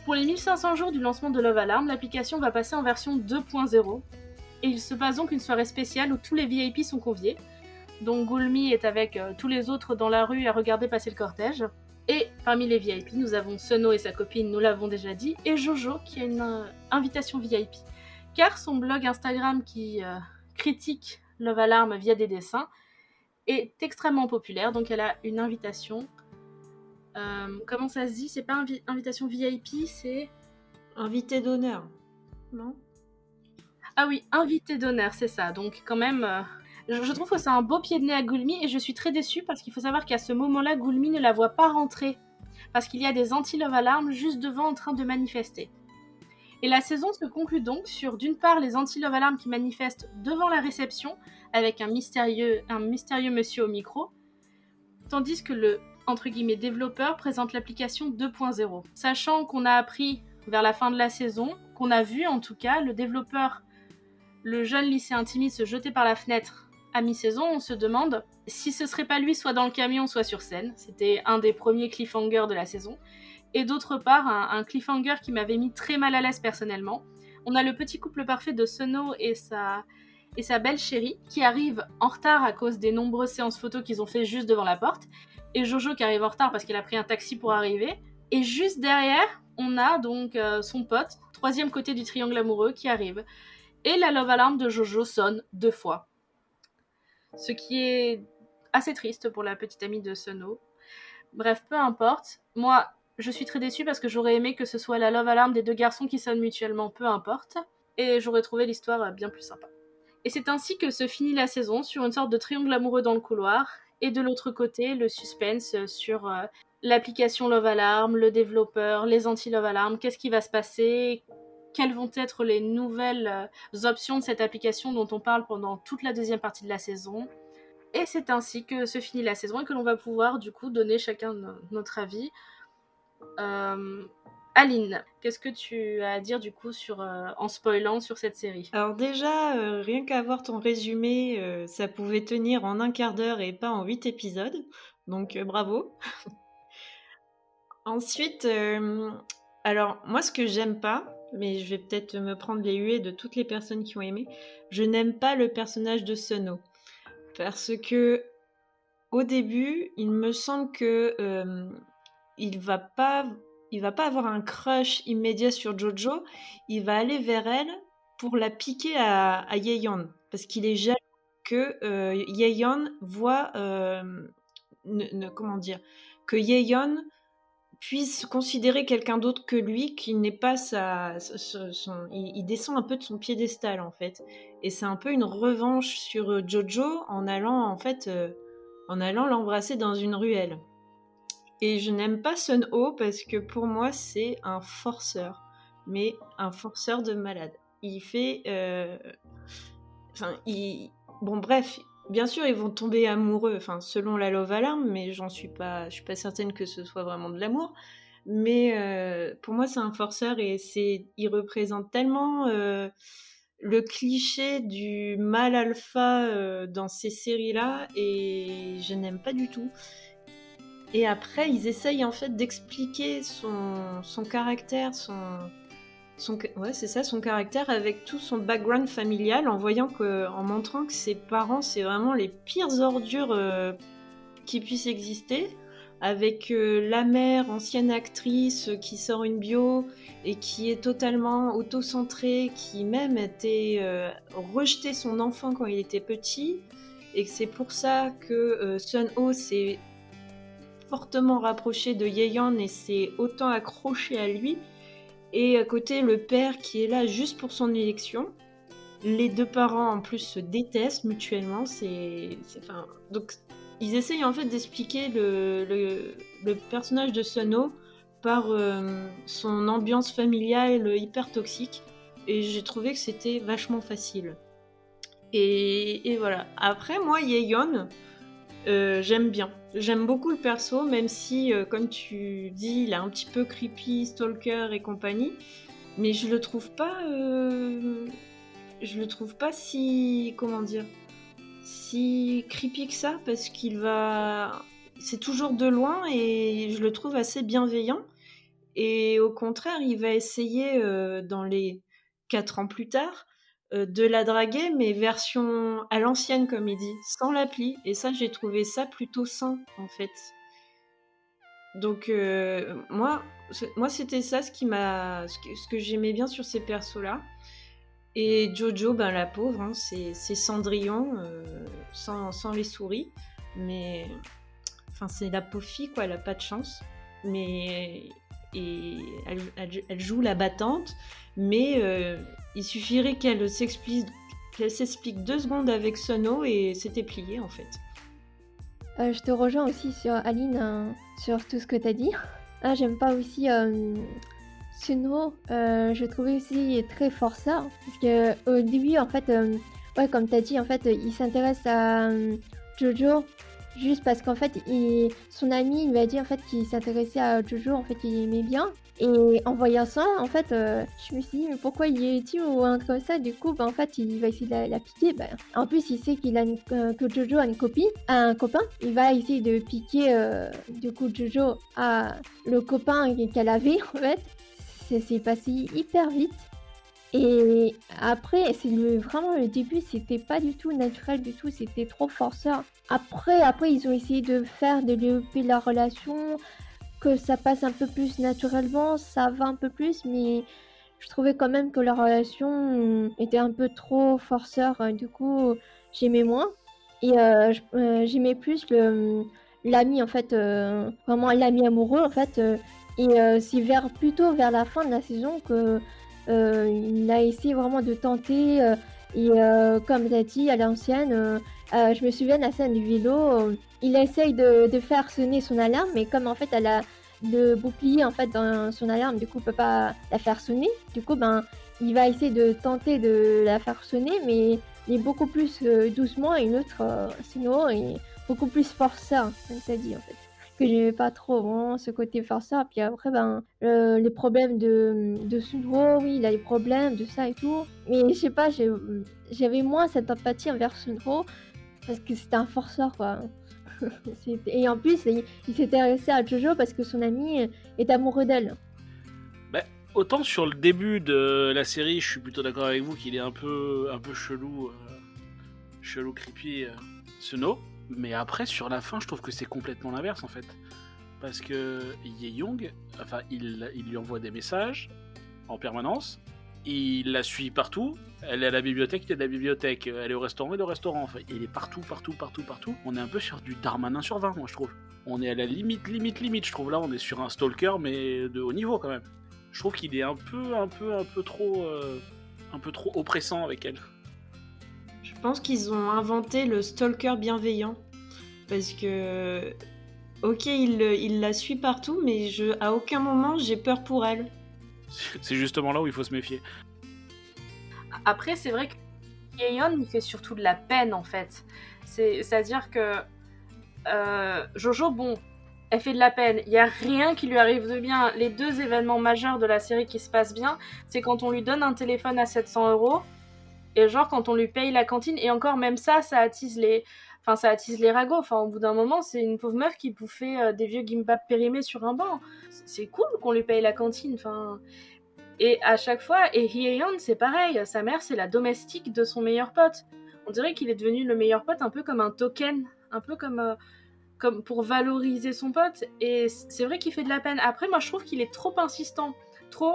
Speaker 1: Pour les 1500 jours du lancement de Love Alarm, l'application va passer en version 2.0. Et il se passe donc une soirée spéciale où tous les VIP sont conviés. Donc Gulmi est avec euh, tous les autres dans la rue à regarder passer le cortège. Et parmi les VIP, nous avons Sono et sa copine, nous l'avons déjà dit, et Jojo qui a une euh, invitation VIP. Car son blog Instagram qui euh, critique Love Alarm via des dessins est extrêmement populaire, donc elle a une invitation. Euh, comment ça se dit? C'est pas invi- invitation VIP, c'est.
Speaker 2: Invité d'honneur, non?
Speaker 1: Ah oui, invité d'honneur, c'est ça. Donc quand même, je, trouve que c'est un beau pied de nez à Gulmi et je suis très déçue parce qu'il faut savoir qu'à ce moment-là, Gulmi ne la voit pas rentrer parce qu'il y a des anti-love alarm juste devant en train de manifester. Et la saison se conclut donc sur d'une part les anti-love alarm qui manifestent devant la réception avec un mystérieux, un mystérieux monsieur au micro, tandis que le entre guillemets développeur présente l'application 2.0. Sachant qu'on a appris vers la fin de la saison, qu'on a vu en tout cas le développeur, le jeune lycéen timide se jeter par la fenêtre à mi-saison, on se demande si ce serait pas lui soit dans le camion, soit sur scène. C'était un des premiers cliffhangers de la saison. Et d'autre part, un, cliffhanger qui m'avait mis très mal à l'aise personnellement. On a le petit couple parfait de Sono et sa, et sa belle chérie qui arrive en retard à cause des nombreuses séances photos qu'ils ont fait juste devant la porte. Et Jojo qui arrive en retard parce qu'il a pris un taxi pour arriver. Et juste derrière, on a donc euh, son pote, troisième côté du triangle amoureux, qui arrive. Et la love alarm de Jojo sonne deux fois. Ce qui est assez triste pour la petite amie de Sono. Bref, peu importe. Moi, je suis très déçue parce que j'aurais aimé que ce soit la love alarm des deux garçons qui sonnent mutuellement, peu importe. Et j'aurais trouvé l'histoire bien plus sympa. Et c'est ainsi que se finit la saison sur une sorte de triangle amoureux dans le couloir. Et de l'autre côté, le suspense sur euh, l'application Love Alarm, le développeur, les anti-Love Alarm, qu'est-ce qui va se passer, quelles vont être les nouvelles euh, options de cette application dont on parle pendant toute la deuxième partie de la saison. Et c'est ainsi que se finit la saison et que l'on va pouvoir du coup donner chacun no- notre avis. Euh, Aline, qu'est-ce que tu as à dire du coup sur, euh, en spoilant sur cette série?
Speaker 2: Alors déjà, rien qu'à voir ton résumé, ça pouvait tenir en un quart d'heure et pas en huit épisodes. Donc bravo. Ensuite, alors moi ce que j'aime pas, mais je vais peut-être me prendre les huées de toutes les personnes qui ont aimé, je n'aime pas le personnage de Sono. Parce que au début, il me semble que euh, il va pas il va pas avoir un crush immédiat sur Jojo, il va aller vers elle pour la piquer à, à Yeon parce qu'il est jaloux que euh, Yeon voit euh, comment dire que Yeon puisse considérer quelqu'un d'autre que lui qui n'est pas sa il descend un peu de son piédestal en fait. Et c'est un peu une revanche sur euh, Jojo en allant en fait euh, en allant l'embrasser dans une ruelle. Et je n'aime pas Sun Ho parce que pour moi c'est un forceur. Mais un forceur de malade. Il fait euh, enfin il bon bref bien sûr ils vont tomber amoureux enfin selon la love alarm mais j'en suis pas je suis pas certaine que ce soit vraiment de l'amour. Mais euh, pour moi c'est un forceur et c'est il représente tellement euh, le cliché du mâle alpha euh, dans ces séries là et je n'aime pas du tout. Et après ils essayent en fait d'expliquer son, son caractère son son, ouais, c'est ça, son caractère avec tout son background familial, en voyant que, en montrant que ses parents, c'est vraiment les pires ordures euh, qui puissent exister. avec la mère, ancienne actrice, qui sort une bio et qui est totalement auto-centrée, qui même était rejeté son enfant quand il était petit, et que c'est pour ça que Sun Ho s'est fortement rapproché de Yeon et s'est autant accroché à lui. Et à côté, le père qui est là juste pour son élection. Les deux parents en plus se détestent mutuellement. C'est, enfin, donc ils essayent en fait d'expliquer le, le, personnage de Sono par euh, son ambiance familiale hyper toxique. Et j'ai trouvé que c'était vachement facile. Et, et, voilà. Après, moi, Yeon, euh, j'aime bien. J'aime beaucoup le perso, même si, euh, comme tu dis, il est un petit peu creepy, stalker et compagnie. Mais je le trouve pas. Euh, je le trouve pas si. Comment dire Si creepy que ça, parce qu'il va. C'est toujours de loin et je le trouve assez bienveillant. Et au contraire, il va essayer, dans les quatre ans plus tard, de la draguer, mais version à l'ancienne, comme il dit, sans l'appli. Et ça, j'ai trouvé ça plutôt sain, en fait. Donc, euh, moi, moi c'était ça ce, qui m'a, ce que, j'aimais bien sur ces persos-là. Et Jojo, ben, la pauvre, hein, c'est, Cendrillon, euh, sans, les souris. Mais. Enfin, c'est la pauvre fille, quoi, elle a pas de chance. Mais. Elle joue la battante mais euh, il suffirait qu'elle s'explique, deux secondes avec Sono et c'était plié en fait.
Speaker 3: Euh, je te rejoins aussi sur Aline hein, sur tout ce que tu as dit. Ah, j'aime pas aussi euh, Sono, je trouvais aussi très forçat parce que au début en fait, ouais comme tu as dit en fait, il s'intéresse à Jojo juste parce qu'en fait, son ami lui a dit en fait qu'il s'intéressait à Jojo, en fait, il aimait bien. Et en voyant ça, en fait, euh, je me suis dit, mais pourquoi il est ou un comme ça? Du coup, bah, en fait, il va essayer de la, piquer. Bah, en plus, il sait qu'il a euh, que Jojo a une un copain. Il va essayer de piquer, euh, du coup, Jojo à le copain qu'elle avait, en fait. C'est passé hyper vite. Et après, c'est vraiment le début, c'était pas du tout naturel du tout, c'était trop forceur. Après, après, ils ont essayé de faire développer la relation, que ça passe un peu plus naturellement, ça va un peu plus, mais je trouvais quand même que la relation était un peu trop forceur. Du coup, j'aimais moins. Et euh, euh, j'aimais plus l'ami, en fait, euh, vraiment l'ami amoureux, en fait. et c'est vers, plutôt vers la fin de la saison que il a essayé vraiment de tenter. et comme tu as dit, à l'ancienne, je me souviens de la scène du vélo il essaye de, faire sonner son alarme, mais comme en fait elle a le bouclier en fait dans son alarme, du coup peut pas la faire sonner. Du coup ben il va essayer de tenter de la faire sonner, mais il est beaucoup plus euh, doucement et l'autre euh, sinon est beaucoup plus forceur, comme ça dit en fait. Que j'aimais pas trop vraiment ce côté forceur. Puis après ben les problèmes de de oui il a des problèmes de ça et tout. Mais je sais pas, j'avais moins cette empathie envers Sunro parce que c'était un forceur quoi. et en plus, il, s'est intéressé à Jojo parce que son ami est amoureux d'elle.
Speaker 4: Bah, autant sur le début de la série, je suis plutôt d'accord avec vous qu'il est un peu, un peu chelou, euh, chelou creepy, euh, Suno. Mais après, sur la fin, je trouve que c'est complètement l'inverse en fait. Parce que Ye Young, enfin, il, lui envoie des messages en permanence il la suit partout. Elle est à la bibliothèque, il est à la bibliothèque. Elle est au restaurant, il est au restaurant. Enfin, il est partout, partout, partout, partout. On est un peu sur du Darmanin sur 20, moi, je trouve. On est à la limite, limite, limite. Je trouve là, on est sur un stalker, mais de haut niveau quand même. Je trouve qu'il est un peu, un peu, un peu trop, euh, un peu trop oppressant avec elle.
Speaker 2: Je pense qu'ils ont inventé le stalker bienveillant. Parce que, ok, il, il la suit partout, mais je, à aucun moment j'ai peur pour elle.
Speaker 4: C'est justement là où il faut se méfier.
Speaker 1: Après, c'est vrai que Yeon, il fait surtout de la peine, en fait. C'est-à-dire que euh, Jojo, bon, elle fait de la peine. Il n'y a rien qui lui arrive de bien. Les deux événements majeurs de la série qui se passent bien, c'est quand on lui donne un téléphone à 700 euros et genre quand on lui paye la cantine. Et encore, même ça, ça attise les, enfin, ça attise les ragots. Enfin, au bout d'un moment, c'est une pauvre meuf qui bouffait euh, des vieux gimbap périmés sur un banc. C'est cool qu'on lui paye la cantine. Enfin, et à chaque fois, et Hyeon, c'est pareil. Sa mère, c'est la domestique de son meilleur pote. On dirait qu'il est devenu le meilleur pote, un peu comme un token, un peu comme, euh, comme pour valoriser son pote. Et c'est vrai qu'il fait de la peine. Après, moi, je trouve qu'il est trop insistant. Trop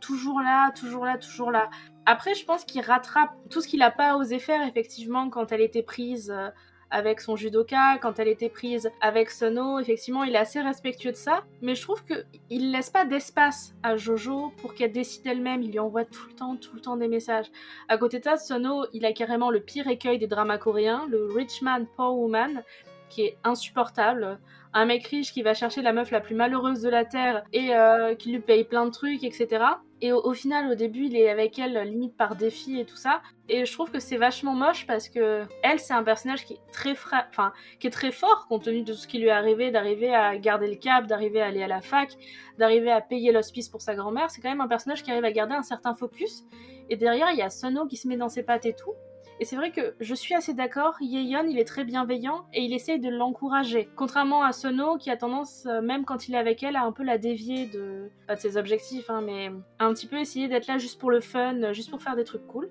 Speaker 1: toujours là, toujours là, toujours là. Après, je pense qu'il rattrape tout ce qu'il n'a pas osé faire, effectivement, quand elle était prise euh, avec son judoka, quand elle était prise avec Sono. Effectivement, il est assez respectueux de ça. Mais je trouve qu'il laisse pas d'espace à Jojo pour qu'elle décide elle-même. Il lui envoie tout le temps, tout le temps des messages. À côté de ça, Sono, il a carrément le pire écueil des dramas coréens, le rich man, poor woman qui est insupportable. Un mec riche qui va chercher la meuf la plus malheureuse de la Terre et euh, qui lui paye plein de trucs, etc. Et au, final, au début, il est avec elle limite par défi et tout ça. Et je trouve que c'est vachement moche parce que elle, c'est un personnage qui est très enfin, qui est très fort compte tenu de ce qui lui est arrivé, d'arriver à garder le cap, d'arriver à aller à la fac, d'arriver à payer l'hospice pour sa grand-mère. C'est quand même un personnage qui arrive à garder un certain focus. Et derrière, il y a Sono qui se met dans ses pattes et tout. Et c'est vrai que je suis assez d'accord, Yeon il est très bienveillant et il essaye de l'encourager. Contrairement à Sono qui a tendance, euh, même quand il est avec elle, à un peu la dévier de, ses objectifs, hein, mais un petit peu essayer d'être là juste pour le fun, juste pour faire des trucs cool.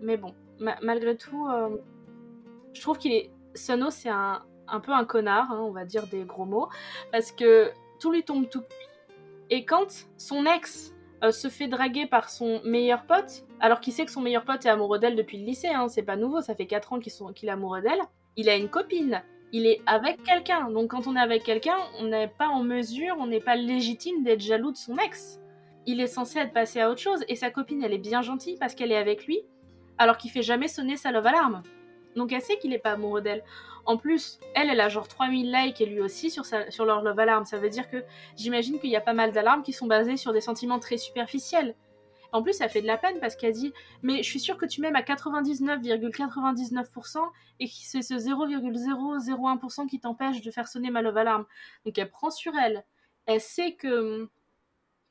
Speaker 1: Mais bon, malgré tout, euh, je trouve qu'il est. Sono c'est un, peu un connard, hein, on va dire des gros mots, parce que tout lui tombe tout. Et quand son ex euh, se fait draguer par son meilleur pote, alors qu'il sait que son meilleur pote est amoureux d'elle depuis le lycée, hein, c'est pas nouveau, ça fait 4 ans qu'il est amoureux d'elle. Il a une copine, il est avec quelqu'un, donc quand on est avec quelqu'un, on n'est pas en mesure, on n'est pas légitime d'être jaloux de son ex. Il est censé être passé à autre chose, et sa copine, elle est bien gentille parce qu'elle est avec lui, alors qu'il fait jamais sonner sa love alarme. Donc elle sait qu'il est pas amoureux d'elle. En plus, elle, elle a genre 3000 likes et lui aussi sur, sur leur love alarm. Ça veut dire que j'imagine qu'il y a pas mal d'alarmes qui sont basées sur des sentiments très superficiels. En plus, ça fait de la peine parce qu'elle dit Mais je suis sûre que tu m'aimes à 99,99% et que c'est ce 0,001% qui t'empêche de faire sonner ma love alarm. Donc elle prend sur elle. Elle sait que.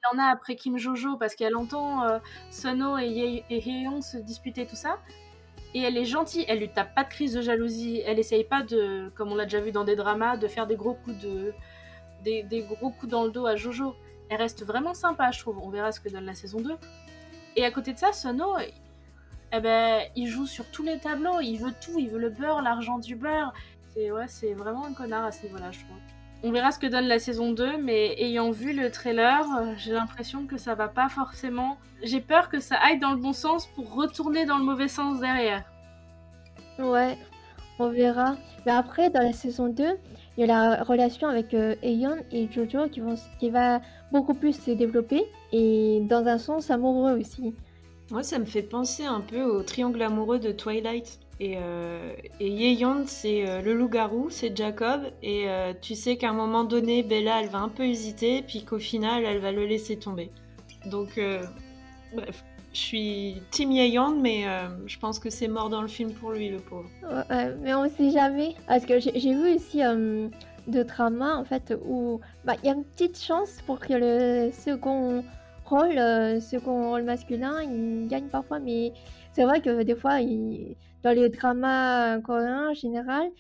Speaker 1: Il en a après Kim Jojo parce qu'elle entend euh, Sono et, Ye se disputer tout ça. Et elle est gentille, elle lui tape pas de crise de jalousie, elle essaye pas de, comme on l'a déjà vu dans des dramas, de faire des gros coups de, des, gros coups dans le dos à Jojo. Elle reste vraiment sympa, je trouve. On verra ce que donne la saison 2. Et à côté de ça, Sono, eh ben, il joue sur tous les tableaux, il veut tout, il veut le beurre, l'argent du beurre. C'est ouais, c'est vraiment un connard à ce niveau-là, je trouve. On verra ce que donne la saison 2, mais ayant vu le trailer, j'ai l'impression que ça va pas forcément. J'ai peur que ça aille dans le bon sens pour retourner dans le mauvais sens derrière.
Speaker 3: Ouais, on verra. Mais après, dans la saison 2, il y a la relation avec euh, et Jojo qui, va beaucoup plus se développer et dans un sens amoureux aussi.
Speaker 2: Moi, ça me fait penser un peu au triangle amoureux de Twilight. Et, euh, c'est euh, le loup-garou, c'est Jacob. Et euh, tu sais qu'à un moment donné, Bella, elle va un peu hésiter, puis qu'au final, elle va le laisser tomber. Donc, euh, bref, je suis Team Yeon, mais je pense que c'est mort dans le film pour lui, le pauvre.
Speaker 3: mais on sait jamais. Parce que j'ai vu aussi de dramas, en fait, où bah, il y a une petite chance pour que le second rôle, second rôle masculin, il gagne parfois, mais c'est vrai que des fois, dans les dramas coréens en général,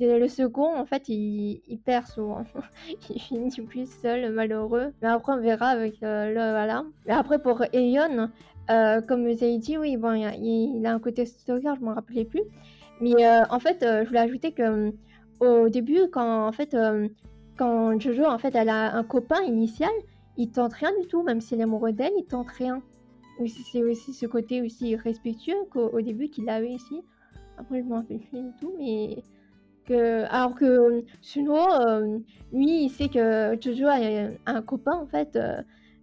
Speaker 3: le second, en fait, il, perd souvent. il finit plus seul, malheureux. Mais après, on verra avec euh, le alarme. Mais après, pour Eon, euh, comme vous avez dit, oui, bon, il, a un côté stalker, je m'en rappelais plus. Mais euh, en fait, je voulais ajouter que au début, quand en fait, quand Jojo, en fait, elle a un copain initial, il tente rien du tout, même s'il est amoureux d'elle, il tente rien c'est aussi ce côté aussi respectueux qu'au début qu'il avait ici. Après, je m'en rappelle plus du tout, mais que alors que Suno, euh, lui, il sait que Jojo a un, copain en fait.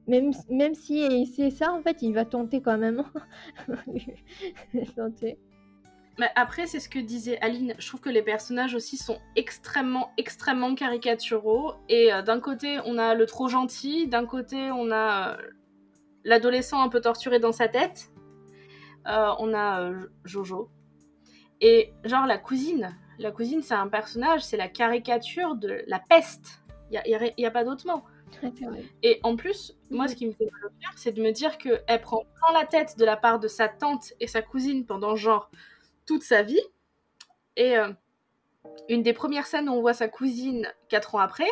Speaker 3: Euh, même, même si c'est ça, en fait, il va tenter quand même.
Speaker 1: tenter. Mais après, c'est ce que disait Aline. Je trouve que les personnages aussi sont extrêmement, extrêmement caricaturaux. Et euh, d'un côté, on a le trop gentil. D'un côté, on a l'adolescent un peu torturé dans sa tête. Euh, on a euh, Jojo. Et genre la cousine. La cousine, c'est un personnage, c'est la caricature de la peste. Il n'y a, pas d'autre mot. Et en plus, moi, ce qui me fait mal au cœur, c'est de me dire qu'elle prend plein la tête de la part de sa tante et sa cousine pendant genre toute sa vie. Et euh, une des premières scènes où on voit sa cousine quatre ans après,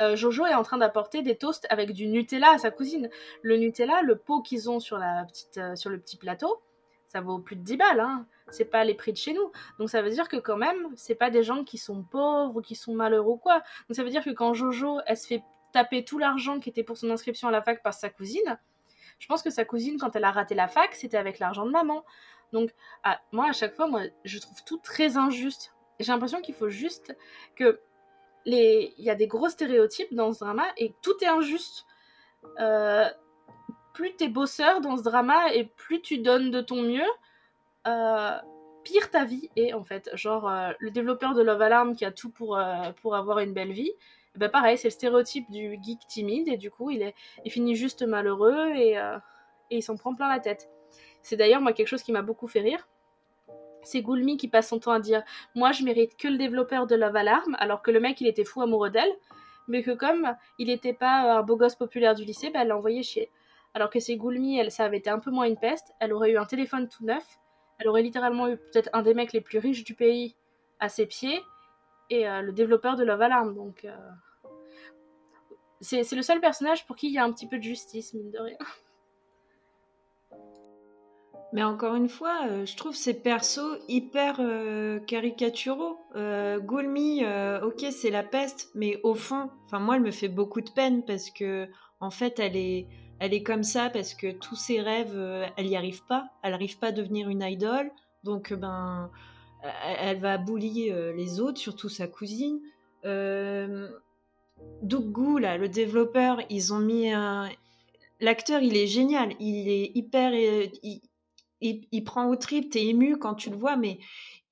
Speaker 1: euh, Jojo est en train d'apporter des toasts avec du Nutella à sa cousine. Le Nutella, le pot qu'ils ont sur, la petite, euh, sur le petit plateau, ça vaut plus de 10 balles, hein. c'est pas les prix de chez nous. Donc ça veut dire que quand même, c'est pas des gens qui sont pauvres ou qui sont malheureux ou quoi. Donc ça veut dire que quand Jojo, elle se fait taper tout l'argent qui était pour son inscription à la fac par sa cousine, je pense que sa cousine, quand elle a raté la fac, c'était avec l'argent de maman. Donc, moi, à chaque fois, moi, je trouve tout très injuste. J'ai l'impression qu'il faut juste que les... il y a des gros stéréotypes dans ce drama et tout est injuste. Euh, plus t'es bosseur dans ce drama et plus tu donnes de ton mieux, euh, pire ta vie est en fait. Genre euh, le développeur de Love Alarm qui a tout pour, pour avoir une belle vie, ben pareil, c'est le stéréotype du geek timide et du coup il, est, il finit juste malheureux et, et il s'en prend plein la tête. C'est d'ailleurs moi quelque chose qui m'a beaucoup fait rire c'est Goulmi qui passe son temps à dire Moi, je mérite que le développeur de Love Alarm, alors que le mec, il était fou amoureux d'elle, mais que comme il n'était pas un beau gosse populaire du lycée, bah, elle l'a envoyé chier. Alors que c'est Goulmi, elle, ça avait été un peu moins une peste, elle aurait eu un téléphone tout neuf, elle aurait littéralement eu peut-être un des mecs les plus riches du pays à ses pieds, et euh, le développeur de Love Alarm, donc. Euh, c'est le seul personnage pour qui il y a un petit peu de justice, mine de rien.
Speaker 2: Mais encore une fois, euh, je trouve ces persos hyper caricaturaux. Euh, Goulmi, ok, c'est la peste, mais au fond, moi, elle me fait beaucoup de peine parce que en fait, elle est, elle est comme ça parce que tous ses rêves, elle n'y arrive pas. Elle n'arrive pas à devenir une idole, donc ben, elle va boulier les autres, surtout sa cousine. Doug là, le développeur, ils ont mis un, l'acteur, il est génial. Il est hyper il, prend au trip, t'es ému quand tu le vois, mais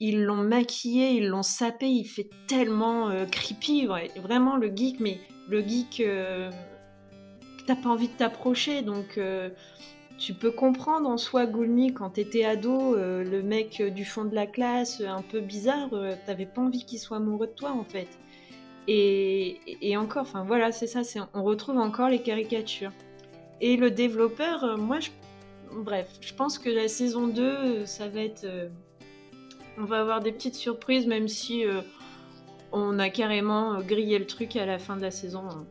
Speaker 2: ils l'ont maquillé, ils l'ont sapé, il fait tellement euh, creepy, vraiment le geek, mais le geek euh, t'as pas envie de t'approcher, donc euh, tu peux comprendre en soi Goulmi quand t'étais ado, le mec du fond de la classe, un peu bizarre, t'avais pas envie qu'il soit amoureux de toi en fait. Et, encore, enfin voilà, c'est ça, on retrouve encore les caricatures. Et le développeur, moi je bref, je pense que la saison 2, ça va être. Euh, on va avoir des petites surprises, même si euh, on a carrément euh, grillé le truc à la fin de la saison. Hein.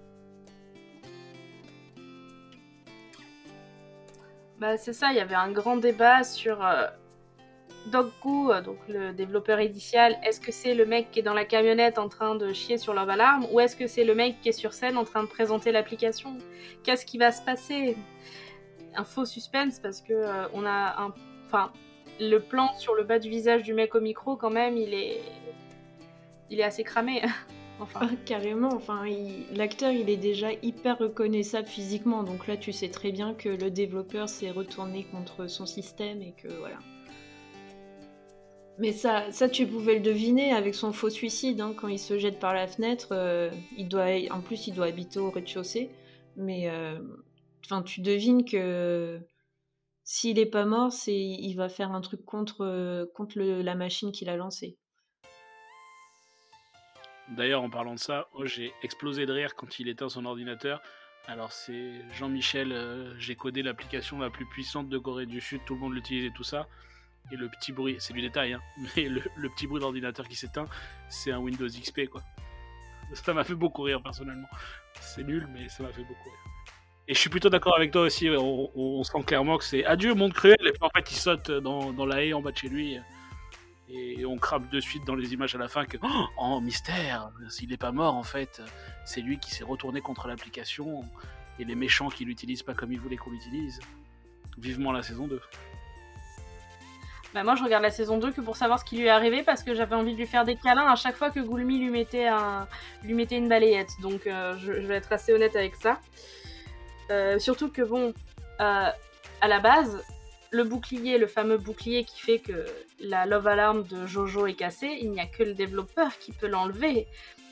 Speaker 1: Bah, c'est ça, il y avait un grand débat sur Doggu, donc le développeur initial. Est-ce que c'est le mec qui est dans la camionnette en train de chier sur leur ou est-ce que c'est le mec qui est sur scène en train de présenter l'application? Qu'est-ce qui va se passer? Un faux suspense parce que euh, on a un, enfin, le plan sur le bas du visage du mec au micro quand même, il est, il est assez cramé.
Speaker 2: enfin. Carrément, enfin, l'acteur il est déjà hyper reconnaissable physiquement, donc là tu sais très bien que le développeur s'est retourné contre son système et que voilà. Mais ça, ça, tu pouvais le deviner avec son faux suicide. Hein, quand il se jette par la fenêtre, euh, en plus, il doit habiter au rez-de-chaussée. Mais euh, tu devines que s'il est pas mort, c'est il va faire un truc contre la machine qu'il a lancée.
Speaker 4: D'ailleurs, en parlant de ça, oh, j'ai explosé de rire quand il éteint son ordinateur. Alors, c'est Jean-Michel, euh, j'ai codé l'application la plus puissante de Corée du Sud, tout le monde l'utilise et tout ça. Et le petit bruit, c'est du détail, hein, mais le, petit bruit d'ordinateur qui s'éteint, c'est un Windows XP, quoi. Ça m'a fait beaucoup rire, personnellement. C'est nul, mais ça m'a fait beaucoup rire. Et je suis plutôt d'accord avec toi aussi. On, sent clairement que c'est adieu monde cruel. Et puis en fait, il saute dans, dans, la haie en bas de chez lui. Et on crame de suite dans les images à la fin que oh, oh mystère, s'il n'est pas mort en fait, c'est lui qui s'est retourné contre l'application et les méchants qui l'utilisent pas comme il voulait qu'on l'utilise. Vivement la saison 2.
Speaker 1: Bah moi je regarde la saison 2 que pour savoir ce qui lui est arrivé parce que j'avais envie de lui faire des câlins à chaque fois que Goulmi lui mettait, un... lui mettait une balayette. Donc euh, je, je, vais être assez honnête avec ça. Euh, surtout que bon, euh, à la base, le bouclier, le fameux bouclier qui fait que la Love Alarm de Jojo est cassée, il n'y a que le développeur qui peut l'enlever.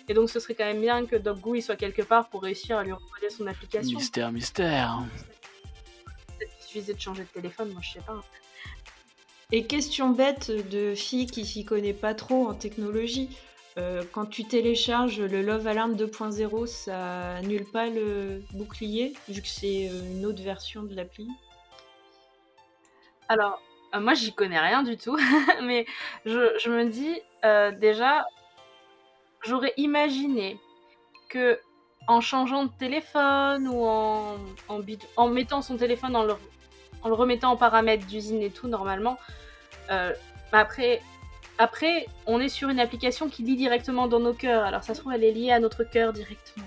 Speaker 1: Et donc ce serait quand même bien que Doggu soit quelque part pour réussir à lui renvoyer son application.
Speaker 4: Mystère, mystère.
Speaker 1: Peut-être qu'il suffisait de changer de téléphone, moi je sais pas.
Speaker 2: Et question bête de fille qui s'y connaît pas trop en technologie, euh, quand tu télécharges le Love Alarm 2.0, ça annule pas le bouclier, vu que c'est euh, une autre version de l'appli?
Speaker 1: Alors, euh, moi j'y connais rien du tout, mais je, me dis déjà, j'aurais imaginé que en changeant de téléphone ou en, en, mettant son téléphone en le remettant en paramètres d'usine et tout, normalement. Euh, après, après, on est sur une application qui lit directement dans nos cœurs. Alors ça se trouve, elle est liée à notre cœur directement.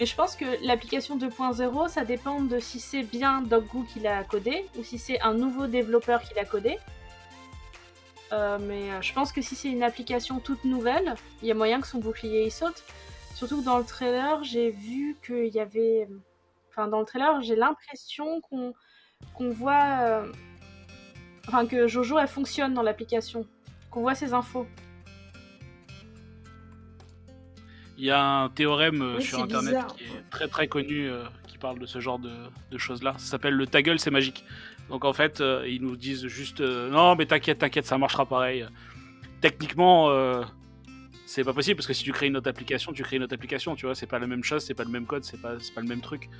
Speaker 1: Mais je pense que l'application 2.0, ça dépend de si c'est bien Doggo qui l'a codé ou si c'est un nouveau développeur qui l'a codé. Euh, mais euh, je pense que si c'est une application toute nouvelle, il y a moyen que son bouclier il saute. Surtout que dans le trailer, j'ai vu qu'il y avait. Enfin, dans le trailer, j'ai l'impression qu'on qu'on voit. Euh, enfin, que Jojo elle fonctionne dans l'application. Qu'on voit ses infos.
Speaker 4: Il y a un théorème sur internet qui est très très connu qui parle de ce genre de, de choses-là. Ça s'appelle le ta gueule, c'est magique. Donc en fait, euh, ils nous disent juste euh, non, mais t'inquiète, t'inquiète, ça marchera pareil. Techniquement, euh, c'est pas possible parce que si tu crées une autre application, tu crées une autre application, tu vois, c'est pas la même chose, c'est pas le même code, c'est pas, pas le même truc.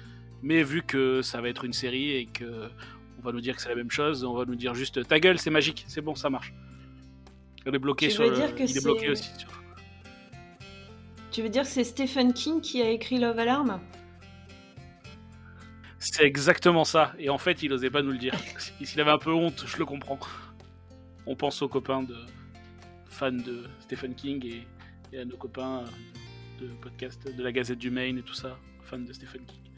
Speaker 4: Mais vu que ça va être une série et que on va nous dire que c'est la même chose, on va nous dire juste ta gueule, c'est magique, c'est bon, ça marche. Il est bloqué sur le... Il est bloqué aussi.
Speaker 2: Tu veux dire que c'est Stephen King qui a écrit Love Alarm?
Speaker 4: C'est exactement ça. Et en fait, il osait pas nous le dire. S'il avait un peu honte, je le comprends. On pense aux copains de fans de Stephen King et, à nos copains de podcast de la Gazette du Maine et tout ça, fans de Stephen King.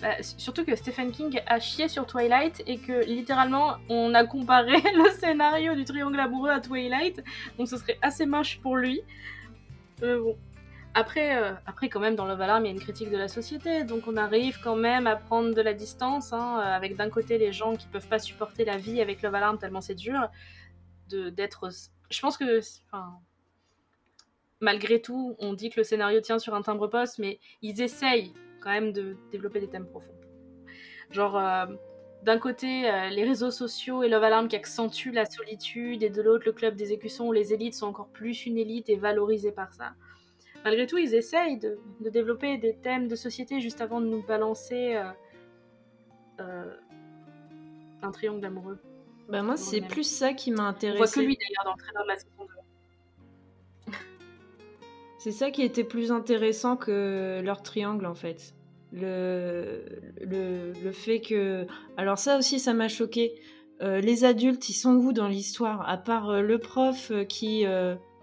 Speaker 1: Bah, surtout que Stephen King a chié sur Twilight et que littéralement on a comparé le scénario du triangle amoureux à Twilight, donc ce serait assez moche pour lui. Après, euh, après, quand même, dans Love Alarm, il y a une critique de la société, donc on arrive quand même à prendre de la distance, hein, euh, avec d'un côté les gens qui peuvent pas supporter la vie avec Love Alarm tellement c'est dur, d'être... Je pense que... malgré tout, on dit que le scénario tient sur un timbre poste, mais ils essayent quand même de développer des thèmes profonds. Genre, euh, d'un côté, les réseaux sociaux et Love Alarm qui accentuent la solitude, et de l'autre, le club des écussons où les élites sont encore plus une élite et valorisées par ça malgré tout, ils essayent de, développer des thèmes de société juste avant de nous balancer euh, euh, un triangle amoureux.
Speaker 2: Bah moi, c'est plus ça qui m'a intéressé.
Speaker 1: On voit que lui d'ailleurs dans le trailer de la saison 2.
Speaker 2: c'est ça qui était plus intéressant que leur triangle en fait. Le, le, le fait que... Alors ça aussi, ça m'a choqué. Euh, les adultes, ils sont où dans l'histoire À part le prof qui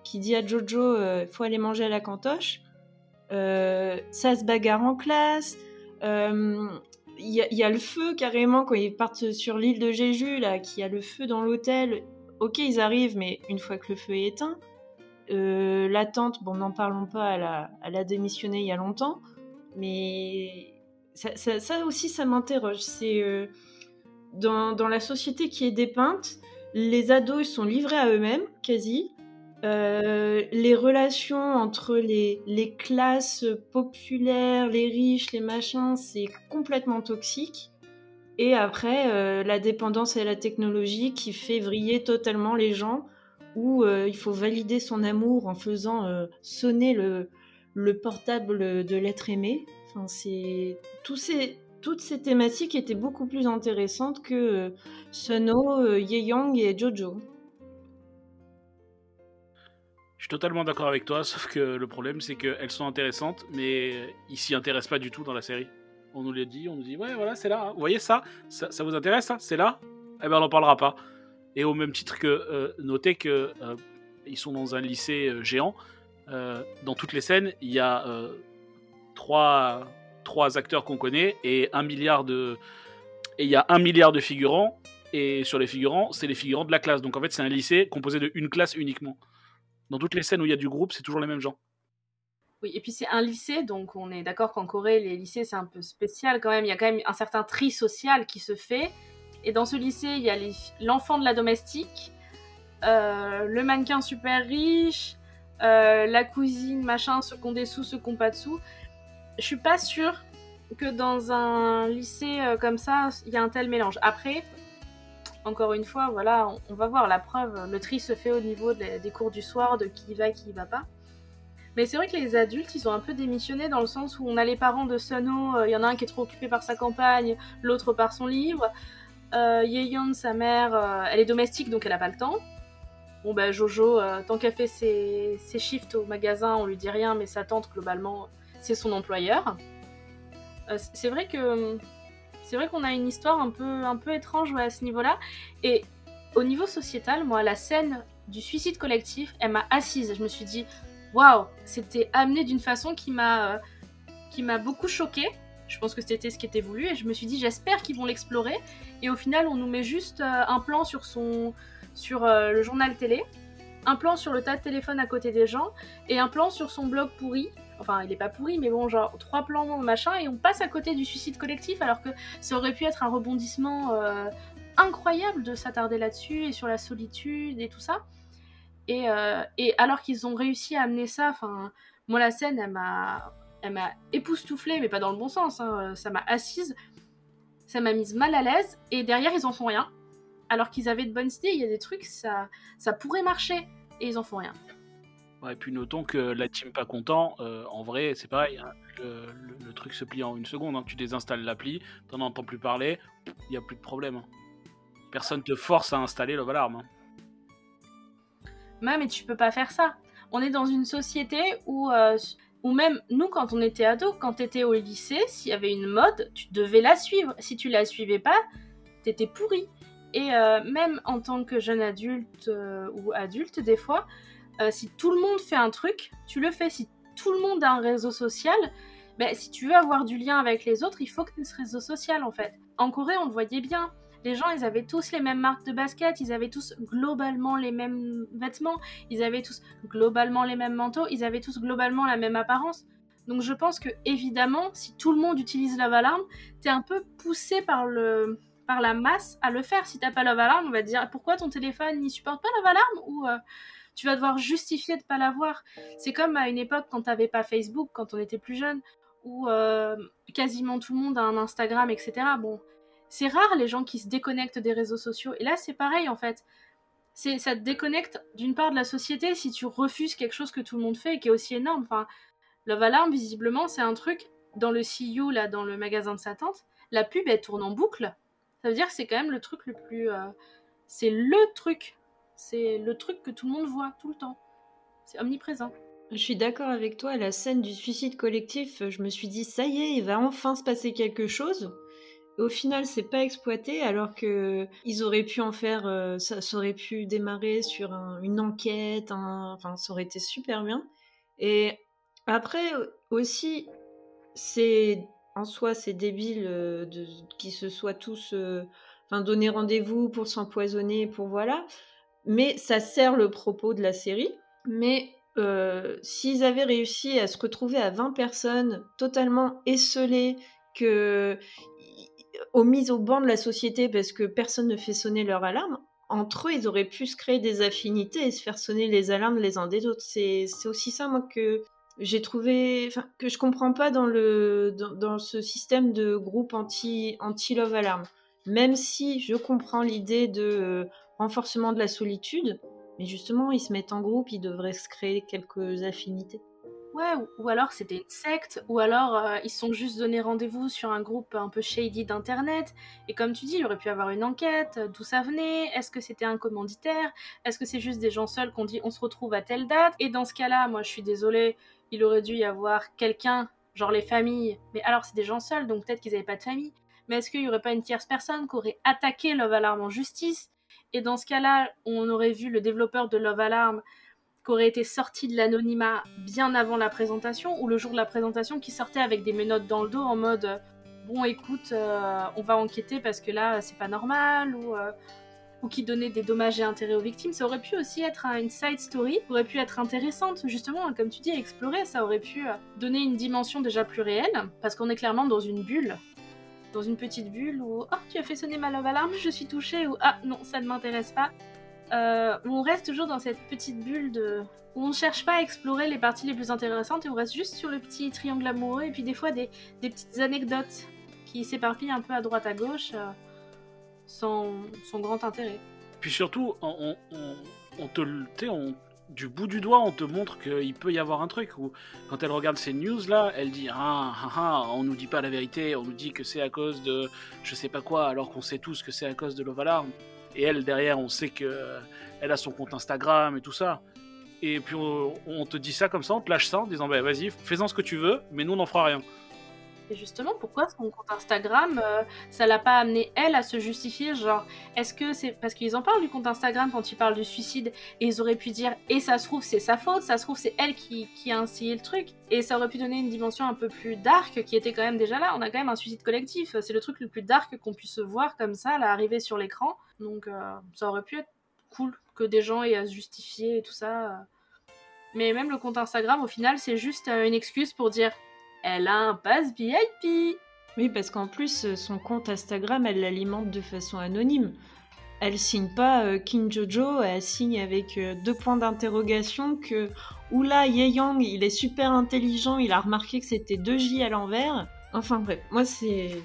Speaker 2: qui dit à Jojo il euh, faut aller manger à la cantoche. Euh, ça se bagarre en classe. Il euh, y, a le feu carrément quand ils partent sur l'île de Jéju, là, qui a le feu dans l'hôtel. Ok, ils arrivent, mais une fois que le feu est éteint, la tante, bon, n'en parlons pas, elle a, démissionné il y a longtemps, mais ça, aussi, ça m'interroge. C'est dans, dans, la société qui est dépeinte, les ados sont livrés à eux-mêmes, quasi. Euh, les relations entre les, classes populaires, les riches, les machins, c'est complètement toxique. Et après, euh, la dépendance à la technologie qui fait vriller totalement les gens, où euh, il faut valider son amour en faisant sonner le, le, portable de l'être aimé. Enfin, c'est ces, toutes ces thématiques étaient beaucoup plus intéressantes que Suno, Ye Yang et Jojo.
Speaker 4: Je suis totalement d'accord avec toi, sauf que le problème c'est qu'elles sont intéressantes, mais ils s'y intéressent pas du tout dans la série. On nous l'a dit, on nous dit ouais voilà c'est là, hein. vous voyez ça, ça, vous intéresse c'est là? Eh ben on n'en parlera pas. Et au même titre que euh, notez que euh, ils sont dans un lycée euh, dans toutes les scènes il y a trois, trois acteurs qu'on connaît et un milliard de et il y a un milliard de figurants et sur les figurants c'est les figurants de la classe. Donc en fait c'est un lycée composé de une classe uniquement dans toutes les scènes où il y a du groupe, c'est toujours les mêmes gens.
Speaker 1: Oui, et puis c'est un lycée, donc on est d'accord qu'en Corée, les lycées, c'est un peu spécial quand même. Il y a quand même un certain tri social qui se fait. Et dans ce lycée, il y a l'enfant de la domestique, euh, le mannequin super riche, euh, la cousine, machin, ceux qui ont des sous, ceux qui n'ont pas de sous. Je suis pas sûre que dans un lycée euh, comme ça, il y a un tel mélange. Après, encore une fois, voilà, on, va voir la preuve. Le tri se fait au niveau des cours du soir, de qui va, qui va pas. Mais c'est vrai que les adultes, ils ont un peu démissionné dans le sens où on a les parents de Suno, euh, il y en a un qui est trop occupé par sa campagne, l'autre par son livre. Euh, sa mère, elle est domestique donc elle a pas le temps. Bon bah Jojo, euh, tant qu'elle fait ses, shifts au magasin, on lui dit rien, mais sa tante globalement, c'est son employeur. c'est vrai que c'est vrai qu'on a une histoire un peu, un peu étrange à ce niveau-là. Et au niveau sociétal, moi, la scène du suicide collectif, elle m'a assise. Je me suis dit, waouh, c'était amené d'une façon qui m'a, euh, qui m'a beaucoup choquée. Je pense que c'était ce qui était voulu et je me suis dit, j'espère qu'ils vont l'explorer. Et au final, on nous met juste euh, un plan sur son, sur euh, le journal télé, un plan sur le tas de téléphone à côté des gens et un plan sur son blog pourri Enfin, il est pas pourri, mais bon, genre trois plans machin, et on passe à côté du suicide collectif, alors que ça aurait pu être un rebondissement euh, incroyable de s'attarder là-dessus et sur la solitude et tout ça. Et, euh, et alors qu'ils ont réussi à amener ça, enfin, moi la scène, elle m'a, elle m'a époustouflée, mais pas dans le bon sens. Hein, ça m'a assise, ça m'a mise mal à l'aise, et derrière ils en font rien. Alors qu'ils avaient de bonnes idées, il y a des trucs, ça, ça pourrait marcher, et ils en font rien.
Speaker 4: Ouais, et puis notons que la team pas content, euh, en vrai, c'est pareil. Hein. le, truc se plie en une seconde. Hein. Tu désinstalles l'appli, t'en entends plus parler, il n'y a plus de problème. Hein. Personne te force à installer Love Alarm.
Speaker 1: mais tu peux pas faire ça. On est dans une société où, euh, où même nous, quand on était ado, quand t'étais au lycée, s'il y avait une mode, tu devais la suivre. Si tu la suivais pas, t'étais pourri. Et euh, même en tant que jeune adulte ou adulte, des fois, euh, si tout le monde fait un truc, tu le fais. Si tout le monde a un réseau social, ben, si tu veux avoir du lien avec les autres, il faut que tu aies ce réseau social en fait. En Corée, on le voyait bien. Les gens, ils avaient tous les mêmes marques de basket, ils avaient tous globalement les mêmes vêtements, ils avaient tous globalement les mêmes manteaux, ils avaient tous globalement la même apparence. Donc je pense que évidemment, si tout le monde utilise Love Alarm, t'es un peu poussé par le par la masse à le faire. Si t'as pas Love Alarm, on va te dire pourquoi ton téléphone n'y supporte pas Love Alarm ou euh, tu vas devoir justifier de pas l'avoir. C'est comme à une époque quand t'avais pas Facebook, quand on était plus jeune, où euh, quasiment tout le monde a un Instagram, etc. Bon, c'est rare les gens qui se déconnectent des réseaux sociaux. Et là, c'est pareil en fait. C'est, ça te déconnecte d'une part de la société si tu refuses quelque chose que tout le monde fait et qui est aussi énorme. Enfin, Love Alarm, visiblement, c'est un truc dans le CU, là, dans le magasin de sa tante. La pub, elle tourne en boucle. Ça veut dire que c'est quand même le truc le plus. Euh, c'est le truc c'est le truc que tout le monde voit tout le temps. C'est omniprésent.
Speaker 2: Je suis d'accord avec toi, la scène du suicide collectif, je me suis dit ça y est, il va enfin se passer quelque chose. au final, c'est pas exploité alors que ils auraient pu en faire, euh, ça, aurait pu démarrer sur une enquête, enfin ça aurait été super bien. Et après aussi, c'est en soi c'est débile euh, qu'ils se soient tous, euh, enfin donné rendez-vous pour s'empoisonner, pour voilà mais ça sert le propos de la série. Mais euh, s'ils avaient réussi à se retrouver à 20 personnes totalement esselées, que aux mises au banc de la société parce que personne ne fait sonner leur alarme, entre eux, ils auraient pu se créer des affinités et se faire sonner les alarmes les uns des autres. C'est aussi ça, moi, que j'ai trouvé, enfin, que je comprends pas dans le dans, ce système de groupe anti anti love alarm. Même si je comprends l'idée de euh, renforcement de la solitude, mais justement, ils se mettent en groupe, ils devraient se créer quelques affinités.
Speaker 1: Ouais, ou, alors c'était une secte, ou alors euh, ils sont juste donné rendez-vous sur un groupe un peu shady d'internet. Et comme tu dis, il aurait pu avoir une enquête, euh, d'où ça venait, est-ce que c'était un commanditaire, est-ce que c'est juste des gens seuls qu'on dit on se retrouve à telle date. Et dans ce cas-là, moi je suis désolée, il aurait dû y avoir quelqu'un, genre les familles. Mais alors c'est des gens seuls, donc peut-être qu'ils n'avaient pas de famille. Mais est-ce qu'il n'y aurait pas une tierce personne qui aurait attaqué Love Alarm en justice? Et dans ce cas-là, on aurait vu le développeur de Love Alarm qui aurait été sorti de l'anonymat bien avant la présentation, ou le jour de la présentation qui sortait avec des menottes dans le dos en mode bon écoute, euh, on va enquêter parce que là c'est pas normal, ou, euh, ou qui donnait des dommages et intérêts aux victimes. Ça aurait pu aussi être une side story, aurait pu être intéressante justement, comme tu dis, explorer, ça aurait pu euh, donner une dimension déjà plus réelle, parce qu'on est clairement dans une bulle dans une petite bulle où oh tu as fait sonner ma love alarme, je suis touchée ou ah non ça ne m'intéresse pas. Euh, où on reste toujours dans cette petite bulle de où on ne cherche pas à explorer les parties les plus intéressantes et on reste juste sur le petit triangle amoureux et puis des fois des, des petites anecdotes qui s'éparpillent un peu à droite à gauche euh, sans, grand intérêt.
Speaker 4: Puis surtout on, on, on te on du bout du doigt, on te montre qu'il peut y avoir un truc. Ou quand elle regarde ces news là, elle dit ah, ah, ah on nous dit pas la vérité, on nous dit que c'est à cause de je sais pas quoi, alors qu'on sait tous que c'est à cause de Love Alarm. Et elle derrière, on sait que elle a son compte Instagram et tout ça. Et puis on, te dit ça comme ça, on te lâche ça en disant bah vas-y, fais-en ce que tu veux, mais nous on n'en fera rien.
Speaker 1: Et justement, pourquoi son compte Instagram, euh, ça l'a pas amené elle à se justifier Genre, est-ce que c'est parce qu'ils en parlent du compte Instagram quand ils parlent du suicide et ils auraient pu dire et ça se trouve c'est sa faute, ça se trouve c'est elle qui, qui a instillé le truc et ça aurait pu donner une dimension un peu plus dark qui était quand même déjà là. On a quand même un suicide collectif, c'est le truc le plus dark qu'on puisse voir comme ça, là, arriver sur l'écran. Donc euh, ça aurait pu être cool que des gens aient à se justifier et tout ça. Mais même le compte Instagram, au final, c'est juste euh, une excuse pour dire elle a un pass VIP.
Speaker 2: Oui, parce qu'en plus, euh, son compte Instagram, elle l'alimente de façon anonyme. Elle signe pas euh, King Jojo, elle signe avec euh, deux points d'interrogation que oula, Ye Yang, il est super intelligent, il a remarqué que c'était deux J à l'envers. Enfin bref, moi c'est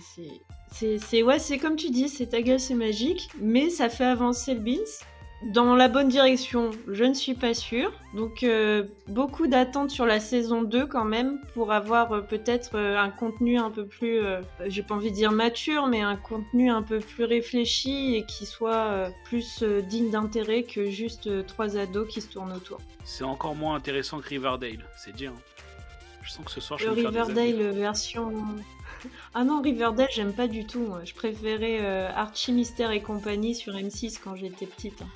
Speaker 2: c'est c'est ouais, c'est comme tu dis, c'est ta gueule, c'est magique, mais ça fait avancer le Beans dans la bonne direction, je ne suis pas sûre. Donc euh, beaucoup d'attentes sur la saison 2 quand même pour avoir euh, peut-être euh, un contenu un peu plus, j'ai pas envie de dire mature, mais un contenu un peu plus réfléchi et qui soit plus digne d'intérêt que juste trois ados qui se tournent autour.
Speaker 4: C'est encore moins intéressant que Riverdale, c'est dire. Hein. Je sens que ce soir je vais me faire des.
Speaker 2: Riverdale version... Ah non, Riverdale, j'aime pas du tout. Je préférais euh, Archie Mystère et compagnie sur M6 quand j'étais petite. hein.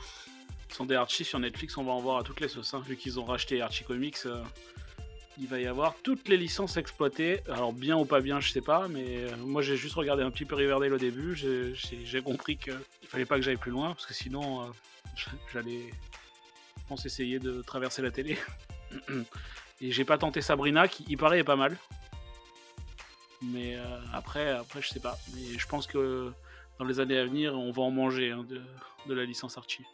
Speaker 4: Sont des Archie sur Netflix, on va en voir à toutes les sauces. hein. Vu qu'ils ont racheté Archie Comics, euh, il va y avoir toutes les licences exploitées. Alors bien ou pas bien, je sais pas, mais euh, moi j'ai juste regardé un petit peu Riverdale au début. J'ai- compris qu'il fallait pas que j'aille plus loin, parce que sinon j'allais, je pense, essayer de traverser la télé. Et j'ai pas tenté Sabrina, qui il paraît est pas mal. Mais euh, après, après, je sais pas. Mais je pense que dans les années à venir, on va en manger hein, de, de la licence Archie.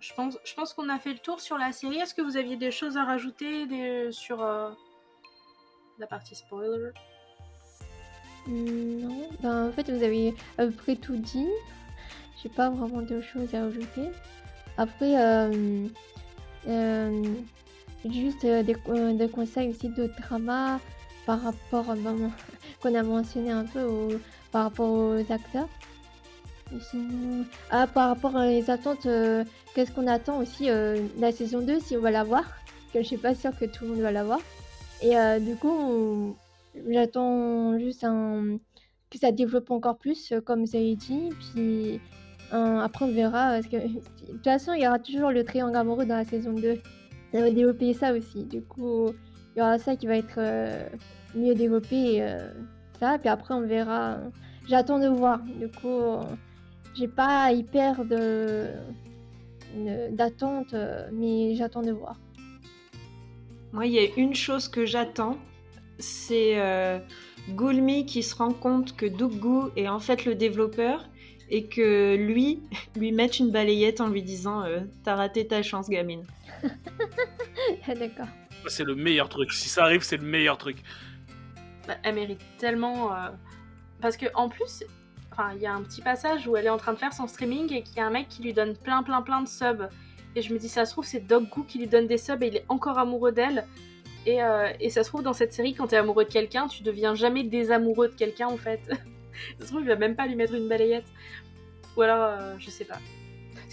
Speaker 1: Je pense, je pense qu'on a fait le tour sur la série. Est-ce que vous aviez des choses à rajouter des- sur euh, la partie spoiler?
Speaker 3: Hmm, Non, ben, en fait, vous avez à peu près tout dit. J'ai pas vraiment de choses à ajouter. Après, euh, euh, juste des, des conseils aussi de drama par rapport, ben, qu'on a mentionné un peu par rapport aux acteurs. Ah, par rapport aux attentes, euh, qu'est-ce qu'on attend aussi euh, la saison 2 si on va la voir que je suis pas sûre que tout le monde va la voir. Et euh, du coup, J'attends juste que ça développe encore plus, euh, comme avez dit. Puis après, on verra. Parce que de toute façon, il y aura toujours le triangle amoureux dans la saison 2. Ça va développer ça aussi. Du coup, il y aura ça qui va être euh, mieux développé. euh, ça. Puis après, on verra. J'attends de voir. Du coup, j'ai pas hyper de d'attente, euh, mais j'attends de voir.
Speaker 2: Moi, il y a une chose que j'attends, c'est euh, Gulmi qui se rend compte que Dougou est en fait le développeur et que lui lui mette une balayette en lui disant euh, T'as raté ta chance, gamine.
Speaker 3: D'accord.
Speaker 4: C'est le meilleur truc. Si ça arrive, c'est le meilleur truc.
Speaker 1: Bah, Elle mérite tellement. euh, Parce que en plus, il y a un petit passage où elle est en train de faire son streaming et qu'il y a un mec qui lui donne plein, plein, plein de subs. Et je me dis, ça se trouve, c'est Dog Goo qui lui donne des subs et il est encore amoureux d'elle. Et, euh, et ça se trouve, dans cette série, quand t'es amoureux de quelqu'un, tu deviens jamais désamoureux de quelqu'un en fait. ça se trouve, il va même pas lui mettre une balayette. Ou alors, euh, je sais pas.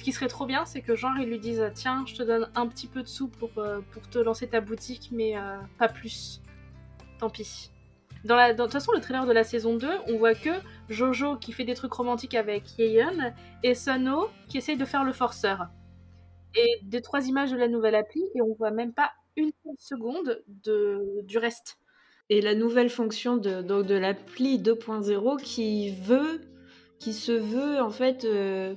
Speaker 1: Ce qui serait trop bien, c'est que genre, ils lui disent Tiens, je te donne un petit peu de sous pour, euh, pour te lancer ta boutique, mais euh, pas plus. Tant pis. Dans la, de toute façon, le trailer de la saison 2, on voit que Jojo qui fait des trucs romantiques avec Yeon et Suno qui essaye de faire le forceur. Et des trois images de la nouvelle appli, et on voit même pas une seconde de, du reste.
Speaker 2: Et la nouvelle fonction de, de l'appli 2.0 qui veut, qui se veut en fait euh,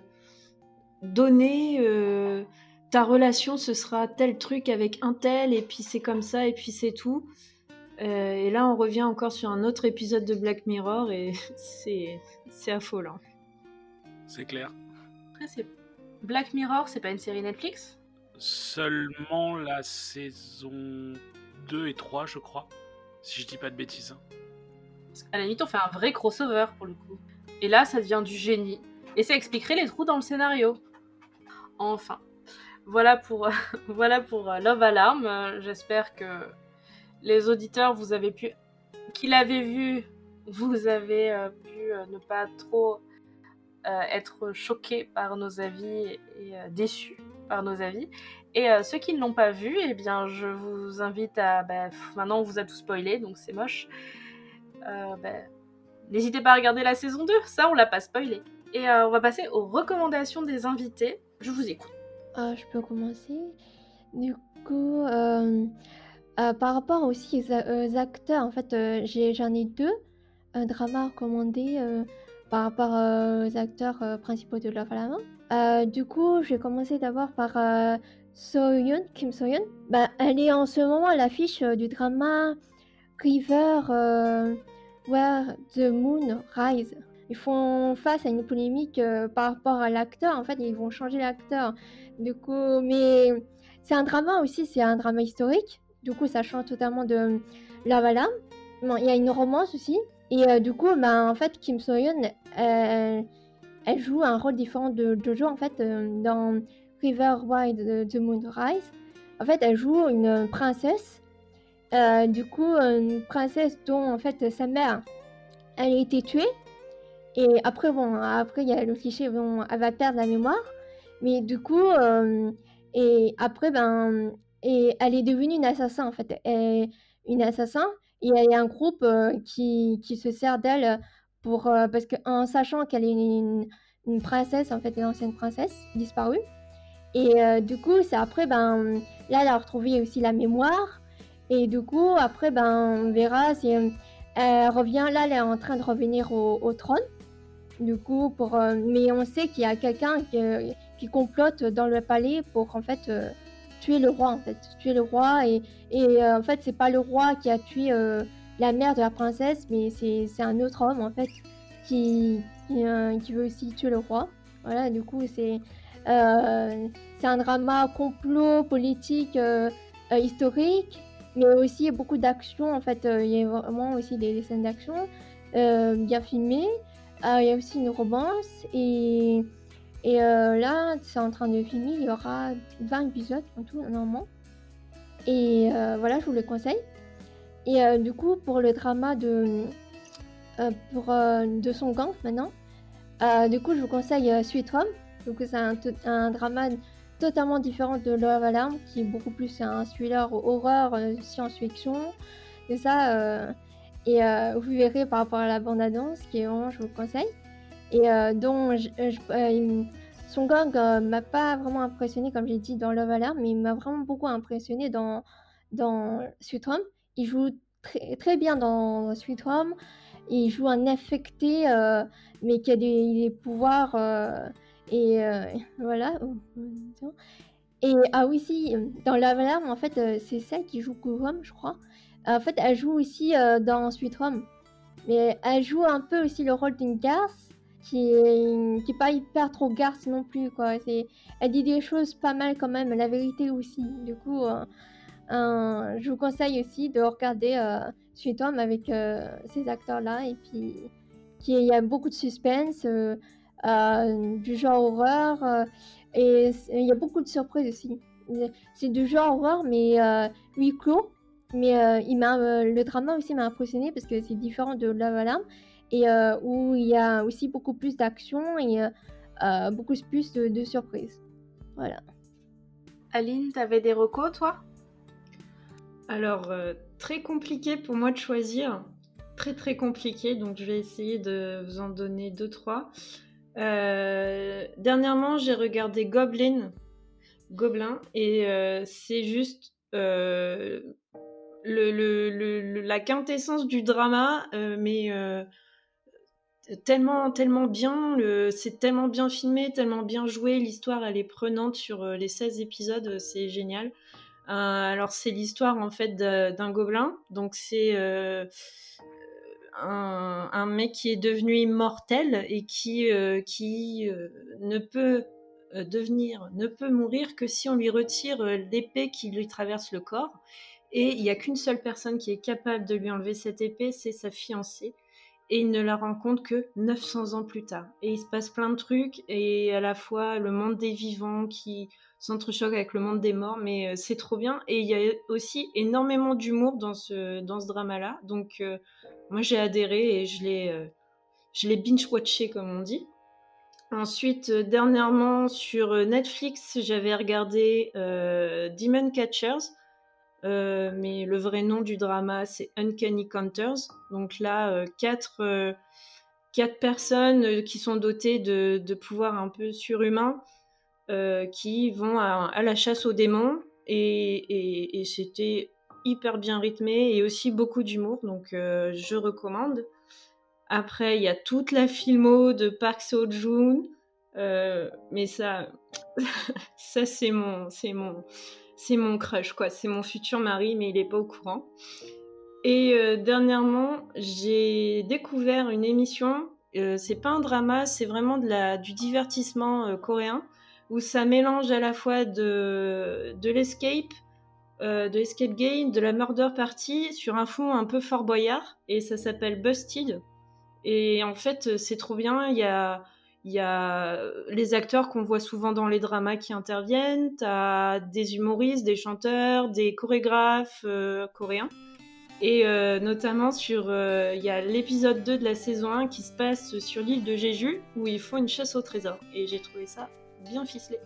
Speaker 2: donner euh, ta relation, ce sera tel truc avec un tel, et puis c'est comme ça, et puis c'est tout. Euh, et là, on revient encore sur un autre épisode de Black Mirror, et c'est c'est affolant.
Speaker 4: C'est clair.
Speaker 1: Après, c'est Black Mirror, c'est pas une série Netflix?
Speaker 4: Seulement la saison 2 et 3, je crois. Si je dis pas de bêtises. hein.
Speaker 1: Qu'à la limite, on fait un vrai crossover pour le coup. Et là, ça devient du génie. Et ça expliquerait les trous dans le scénario. Enfin. Voilà pour, voilà pour euh, Love Alarm. Euh, J'espère que les auditeurs, vous avez pu. qui l'avaient vu, vous avez euh, pu euh, ne pas trop euh, être choqués par nos avis et, euh, déçus par nos avis. Et euh, ceux qui ne l'ont pas vu, eh bien, je vous invite à. bah, maintenant, on vous a tout spoilé, donc c'est moche. euh, ben, n'hésitez pas à regarder la saison 2, ça on l'a pas spoilé. Et euh, on va passer aux recommandations des invités. Je vous écoute.
Speaker 3: Ah, je peux commencer. Du coup, euh, euh, par rapport aussi aux, acteurs, en fait, euh, j'en ai deux un drama recommandé euh, par rapport euh, aux acteurs euh, principaux de Love à la main. Euh, du coup, je vais commencer d'abord par euh, So-yoon, Kim So-yoon. Bah, elle est en ce moment à l'affiche euh, du drama River euh, Where the Moon Rise. Ils font face à une polémique euh, par rapport à l'acteur. En fait, ils vont changer l'acteur. Du coup, mais c'est un drama aussi, c'est un drama historique. Du coup, ça change totalement de Lavala. Bon, il y a une romance aussi. Et euh, du coup, ben, en fait, Kim So-yeon, elle, elle joue un rôle différent de Jojo. En fait, euh, dans River Wide de The Moon Rise, en fait, elle joue une princesse. Du coup, une princesse dont, en fait, sa mère, elle a été tuée. Et après, bon, après, il y a le cliché, bon, elle va perdre la mémoire. Mais du coup, euh, et après, ben, et elle est devenue une assassin, en fait. Une assassin. Et il y a un groupe euh, qui, qui se sert d'elle pour. euh, parce qu'en sachant qu'elle est une, princesse, en fait, une ancienne princesse disparue. Et du coup, c'est après, ben, là, elle a retrouvé aussi la mémoire. Et du coup, après, ben, on verra si elle revient. Là, elle est en train de revenir au trône. Du coup, euh, mais on sait qu'il y a quelqu'un qui, complote dans le palais pour en fait euh, tuer le roi en fait, tuer le roi et, et euh, en fait c'est pas le roi qui a tué la mère de la princesse, mais c'est un autre homme en fait qui veut aussi tuer le roi. Voilà, du coup c'est c'est un drama complot politique historique, mais aussi beaucoup d'action en fait. Il y a vraiment aussi des, scènes d'action bien filmées. Euh, Il y a aussi une romance et et euh, là, c'est en train de filmer, il y aura 20 épisodes en tout, normalement. Et euh, voilà, je vous le conseille. Et du coup, pour le drama de, pour, de son gang maintenant, du coup, je vous conseille Sweet Home. Donc, c'est un, drama totalement différent de Love Alarm, qui est beaucoup plus un thriller horreur, science-fiction. Et ça, et euh, vous verrez par rapport à la bande-annonce, qui est vraiment, je vous le conseille. Et euh, dont je- euh, je- son gang m'a pas vraiment impressionné comme j'ai dit dans Love Alarm mais il m'a vraiment beaucoup impressionné dans Sweet Home. Il joue très bien dans Sweet Home. Il joue un affecté mais qui a des, pouvoirs et euh, voilà. Et ah oui si dans Love Alarm en fait c'est celle qui joue Home je crois en fait elle joue aussi euh, dans Sweet Home mais elle joue un peu aussi le rôle d'une garce qui est, qui pas hyper trop garce non plus quoi. C'est, elle dit des choses pas mal quand même, la vérité aussi. Du coup, euh, euh, je vous conseille aussi de regarder euh, Sweet Home avec euh, ces acteurs-là et puis il y a beaucoup de suspense, euh, euh, du genre horreur euh, et il y a beaucoup de surprises aussi. C'est du genre horreur mais euh, huis clos. Mais euh, il m'a, euh, le drama aussi m'a impressionné parce que c'est différent de Love Alarm et euh, où il y a aussi beaucoup plus d'action et beaucoup plus de, de surprises. Voilà.
Speaker 1: Aline, t'avais des recos, toi?
Speaker 2: Alors, euh, très compliqué pour moi de choisir. Très très compliqué, donc je vais essayer de vous en donner deux, trois. Euh, dernièrement, j'ai regardé Goblin, Gobelin, et euh, c'est juste euh, la quintessence du drama, euh, mais euh, tellement tellement bien, c'est tellement bien filmé, tellement bien joué, l'histoire elle est prenante sur euh, les 16 épisodes, c'est génial. Alors c'est l'histoire en fait d'un gobelin, donc c'est un, un mec qui est devenu immortel et qui, qui ne peut devenir, ne peut mourir que si on lui retire l'épée qui lui traverse le corps. Et il n'y a qu'une seule personne qui est capable de lui enlever cette épée, c'est sa fiancée. Et il ne la rencontre que 900 ans plus tard. Et il se passe plein de trucs, et à la fois le monde des vivants qui s'entrechoque avec le monde des morts, mais euh, c'est trop bien. Et il y a aussi énormément d'humour dans ce, dans ce drama-là. Donc euh, moi j'ai adhéré et je l'ai, euh, l'ai binge-watché comme on dit. Ensuite, dernièrement sur Netflix, j'avais regardé Demon Catchers. Mais le vrai nom du drama, c'est Uncanny Counters. Donc là, quatre, quatre personnes qui sont dotées de, de pouvoirs un peu surhumains qui vont à, la chasse aux démons. Et, c'était hyper bien rythmé et aussi beaucoup d'humour, donc je recommande. Après, il y a toute la filmo de Park Seo Joon, euh, mais ça, ça c'est mon, c'est mon, c'est mon crush quoi. C'est mon futur mari, mais il est pas au courant. Et euh, dernièrement, j'ai découvert une émission. Euh, c'est pas un drama, c'est vraiment de la, du divertissement coréen où ça mélange à la fois de, de l'escape, de l'escape game, de la murder party sur un fond un peu Fort Boyard et ça s'appelle Busted. Et en fait, c'est trop bien. Il y a, il y a les acteurs qu'on voit souvent dans les dramas qui interviennent. T'as des humoristes, des chanteurs, des chorégraphes euh, coréens. Et euh, notamment sur, euh, il y a l'épisode 2 de la saison 1 qui se passe sur l'île de Jeju où ils font une chasse au trésor. Et j'ai trouvé ça bien ficelé.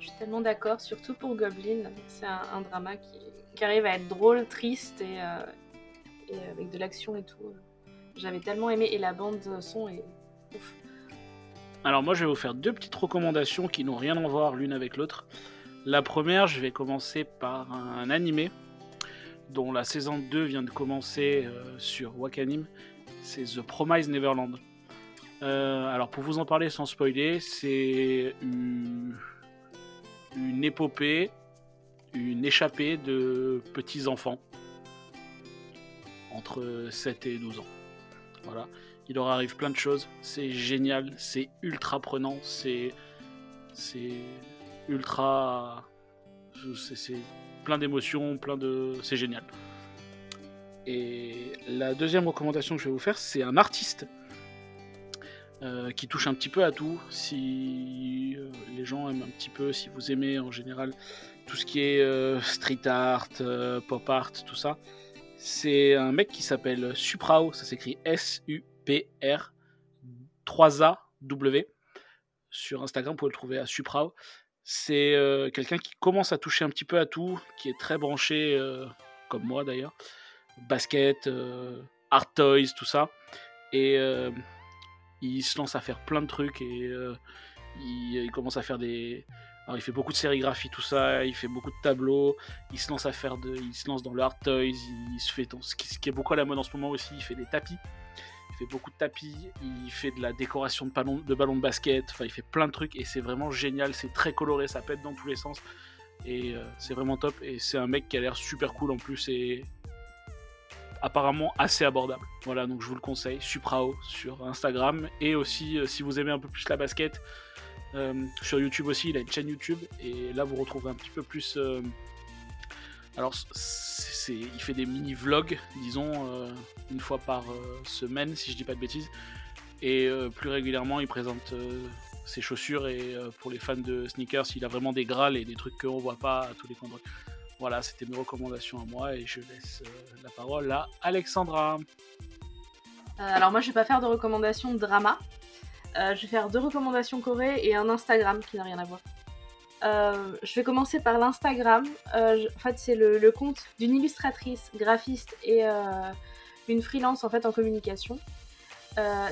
Speaker 1: Je suis tellement d'accord, surtout pour Goblin. C'est un, drama qui, qui, arrive à être drôle, triste et, et avec de l'action et tout. J'avais tellement aimé et la bande son est
Speaker 4: Alors moi je vais vous faire deux petites recommandations qui n'ont rien à voir l'une avec l'autre. La première, je vais commencer par un animé dont la saison 2 vient de commencer euh, sur Wakanim. C'est The Promise Neverland. Euh, alors pour vous en parler sans spoiler, c'est une, une épopée, une échappée de petits enfants entre 7 et 12 ans. Voilà. Il leur arrive plein de choses. C'est génial, c'est ultra prenant, c'est. C'est ultra. C'est plein d'émotions, plein de. C'est génial. Et la deuxième recommandation que je vais vous faire, c'est un artiste euh, qui touche un petit peu à tout. Si euh, les gens aiment un petit peu, si vous aimez en général tout ce qui est euh, street art, pop art, tout ça, c'est un mec qui s'appelle Suprao, ça s'écrit S-U-P-R 3-A-W. Sur Instagram, vous pouvez le trouver à Suprao. C'est euh, quelqu'un qui commence à toucher un petit peu à tout, qui est très branché, euh, comme moi d'ailleurs. Basket, euh, art toys, tout ça. Et il se lance à faire plein de trucs et il, commence à faire des, alors, il fait beaucoup de sérigraphie, tout ça, il fait beaucoup de tableaux, il se lance à faire de, il se lance dans le art toys, il, se fait, ce qui, est beaucoup à la mode en ce moment aussi, il fait des tapis, il fait beaucoup de tapis, il fait de la décoration de ballons de, basket, enfin il fait plein de trucs et c'est vraiment génial, c'est très coloré, ça pète dans tous les sens et euh, c'est vraiment top et c'est un mec qui a l'air super cool en plus et apparemment assez abordable. Voilà, donc je vous le conseille, Suprao sur Instagram et aussi euh, si vous aimez un peu plus la basket, euh, sur YouTube aussi, il a une chaîne YouTube et là vous retrouvez un petit peu plus. Euh, alors, c'est, il fait des mini vlogs, disons, euh, une fois par semaine, si je dis pas de bêtises. Et plus régulièrement, il présente ses chaussures et pour les fans de sneakers, il a vraiment des grâles et des trucs qu'on voit pas à tous les coins Voilà, c'était mes recommandations à moi et je laisse la parole à Alexandra.
Speaker 1: alors moi je vais pas faire de recommandations de drama, euh, je vais faire deux recommandations Corée et un Instagram qui n'a rien à voir. Euh, je vais commencer par l'Instagram. Euh, en fait, c'est le, compte d'une illustratrice, graphiste et une freelance en fait en communication.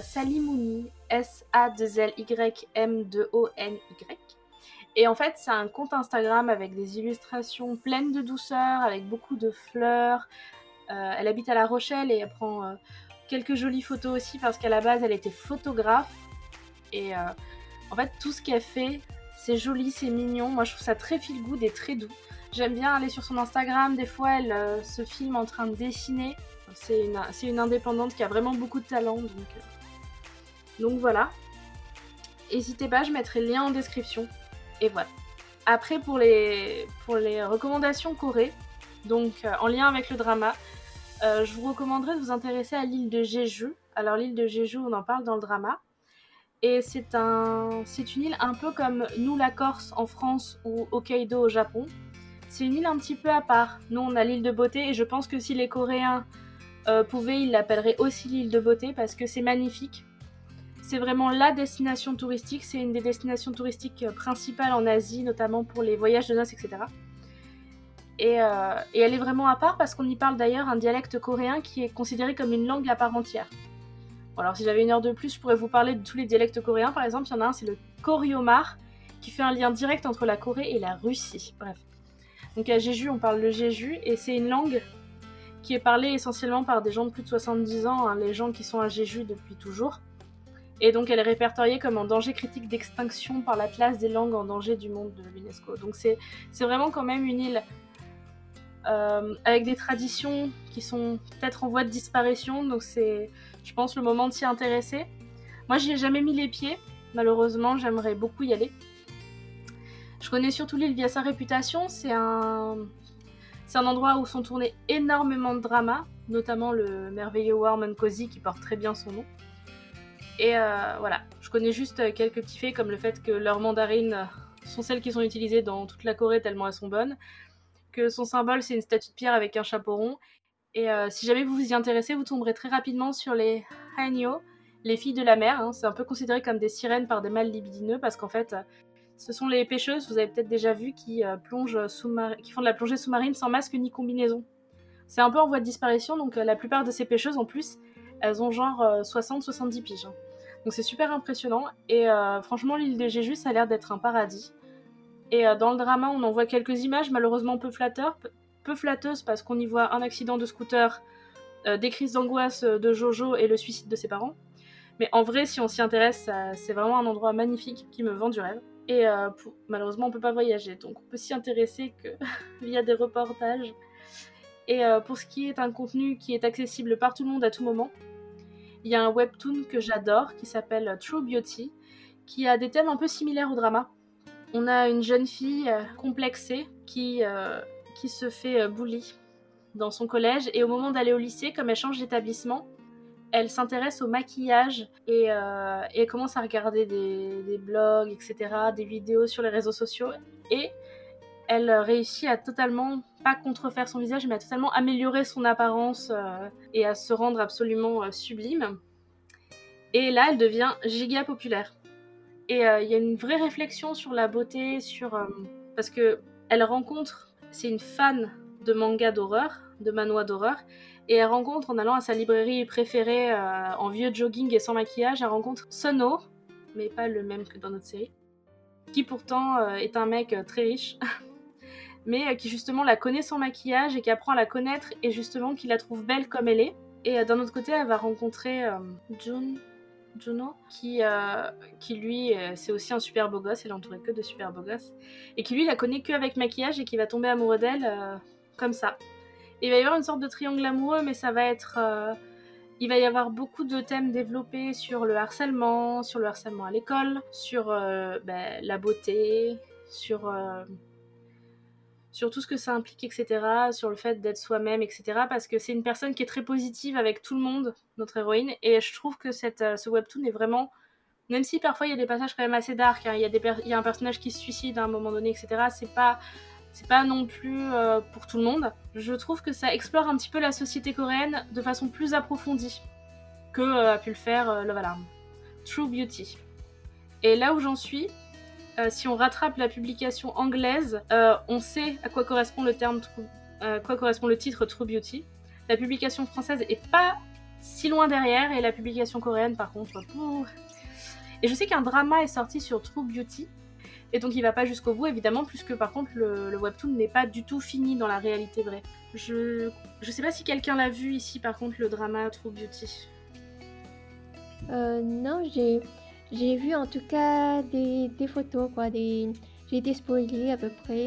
Speaker 1: Salimouni, S-A-2-L-Y-M-2-O-N-Y. Et en fait, c'est un compte Instagram avec des illustrations pleines de douceur, avec beaucoup de fleurs. elle habite à La Rochelle et elle prend quelques jolies photos aussi parce qu'à la base, elle était photographe. Et euh, en fait, tout ce qu'elle fait, c'est joli, c'est mignon. Moi, je trouve ça très feel good et très doux. J'aime bien aller sur son Instagram. Des fois, elle euh, se filme en train de dessiner. C'est une, indépendante qui a vraiment beaucoup de talent. Donc, euh, donc voilà. N'hésitez pas, je mettrai le lien en description. Et voilà. Après, pour les, pour les recommandations Corée, donc en lien avec le drama, je vous recommanderais de vous intéresser à l'île de Jeju. Alors, l'île de Jeju, on en parle dans le drama. Et c'est un, une île un peu comme nous la Corse en France ou Hokkaido au Japon. C'est une île un petit peu à part. Nous on a l'île de beauté et je pense que si les Coréens euh, pouvaient, ils l'appelleraient aussi l'île de beauté parce que c'est magnifique. C'est vraiment la destination touristique. C'est une des destinations touristiques principales en Asie, notamment pour les voyages de noces, etc. Et, et, elle est vraiment à part parce qu'on y parle d'ailleurs un dialecte coréen qui est considéré comme une langue à part entière. Alors si j'avais une heure de plus, je pourrais vous parler de tous les dialectes coréens. Par exemple, il y en a un, c'est le koryomar, qui fait un lien direct entre la Corée et la Russie. Bref. Donc à Jeju, on parle le Jeju, et c'est une langue qui est parlée essentiellement par des gens de plus de 70 ans, hein, les gens qui sont à Jeju depuis toujours. Et donc elle est répertoriée comme en danger critique d'extinction par l'Atlas des langues en danger du monde de l'UNESCO. Donc c'est vraiment quand même une île euh, avec des traditions qui sont peut-être en voie de disparition. Donc c'est, je pense, le moment de s'y intéresser. Moi, j'y ai jamais mis les pieds. Malheureusement, j'aimerais beaucoup y aller. Je connais surtout l'île via sa réputation. C'est un, c'est un endroit où sont tournés énormément de dramas, notamment le merveilleux Warm and Cozy qui porte très bien son nom. Et euh, voilà, je connais juste quelques petits faits comme le fait que leurs mandarines sont celles qui sont utilisées dans toute la Corée tellement elles sont bonnes, que son symbole c'est une statue de pierre avec un chapeau rond. Et euh, si jamais vous vous y intéressez, vous tomberez très rapidement sur les Hanyo, les filles de la mer. Hein. C'est un peu considéré comme des sirènes par des mâles libidineux parce qu'en fait, ce sont les pêcheuses, vous avez peut-être déjà vu, qui, euh, plongent qui font de la plongée sous-marine sans masque ni combinaison. C'est un peu en voie de disparition, donc euh, la plupart de ces pêcheuses, en plus, elles ont genre 60-70 euh, piges. Donc c'est super impressionnant, et franchement, l'île de Jeju, ça a l'air d'être un paradis. Et dans le drama, on en voit quelques images, malheureusement peu flatteurs, peu flatteuses, parce qu'on y voit un accident de scooter, des crises d'angoisse de Jojo et le suicide de ses parents. Mais en vrai, si on s'y intéresse, c'est vraiment un endroit magnifique qui me vend du rêve. Et euh, malheureusement, on peut pas voyager, donc on peut s'y intéresser via des reportages. Et euh, pour ce qui est un contenu qui est accessible par tout le monde à tout moment, il y a un webtoon que j'adore qui s'appelle True Beauty, qui a des thèmes un peu similaires au drama. On a une jeune fille euh, complexée qui, se fait bully dans son collège et au moment d'aller au lycée, comme elle change d'établissement, elle s'intéresse au maquillage euh, et, elle commence à regarder des, blogs, etc., des vidéos sur les réseaux sociaux. Et elle réussit à totalement, pas contrefaire son visage, mais à totalement améliorer son apparence euh, et à se rendre absolument euh, sublime. Et là, elle devient giga populaire. Et il y a une vraie réflexion sur la beauté, sur parce que elle rencontre, c'est une fan de manga d'horreur, de manois d'horreur, et elle rencontre, en allant à sa librairie préférée euh, en vieux jogging et sans maquillage, elle rencontre Sono, mais pas le même que dans notre série, qui pourtant euh, est un mec euh, très riche, mais qui justement la connaît sans maquillage et qui apprend à la connaître et justement qui la trouve belle comme elle est. Et d'un autre côté, elle va rencontrer Jun, Juno, qui, qui lui, c'est aussi un super beau gosse, elle est entourée que de super beaux gosses, et qui lui la connaît qu'avec maquillage et qui va tomber amoureux d'elle comme ça il va y avoir une sorte de triangle amoureux, mais ça va être. Euh, il va y avoir beaucoup de thèmes développés sur le harcèlement, sur le harcèlement à l'école, sur euh, ben, la beauté, sur, euh, sur tout ce que ça implique, etc. Sur le fait d'être soi-même, etc. Parce que c'est une personne qui est très positive avec tout le monde, notre héroïne. Et je trouve que cette, ce webtoon est vraiment. Même si parfois il y a des passages quand même assez dark, hein, il, y a des il y a un personnage qui se suicide à un moment donné, etc. C'est pas c'est pas non plus euh, pour tout le monde. Je trouve que ça explore un petit peu la société coréenne de façon plus approfondie que euh, a pu le faire euh, Love Alarm. True Beauty. Et là où j'en suis, si on rattrape la publication anglaise, on sait à quoi correspond le terme, à quoi correspond le titre True Beauty. La publication française est pas si loin derrière et la publication coréenne par contre. Et je sais qu'un drama est sorti sur True Beauty et donc il va pas jusqu'au bout, évidemment, puisque par contre le, webtoon n'est pas du tout fini dans la réalité vraie. Je, je sais pas si quelqu'un l'a vu ici, par contre, le drama True Beauty.
Speaker 3: Euh, non, j'ai, j'ai vu en tout cas des, des photos, quoi. Des, j'ai été spoilée à peu près.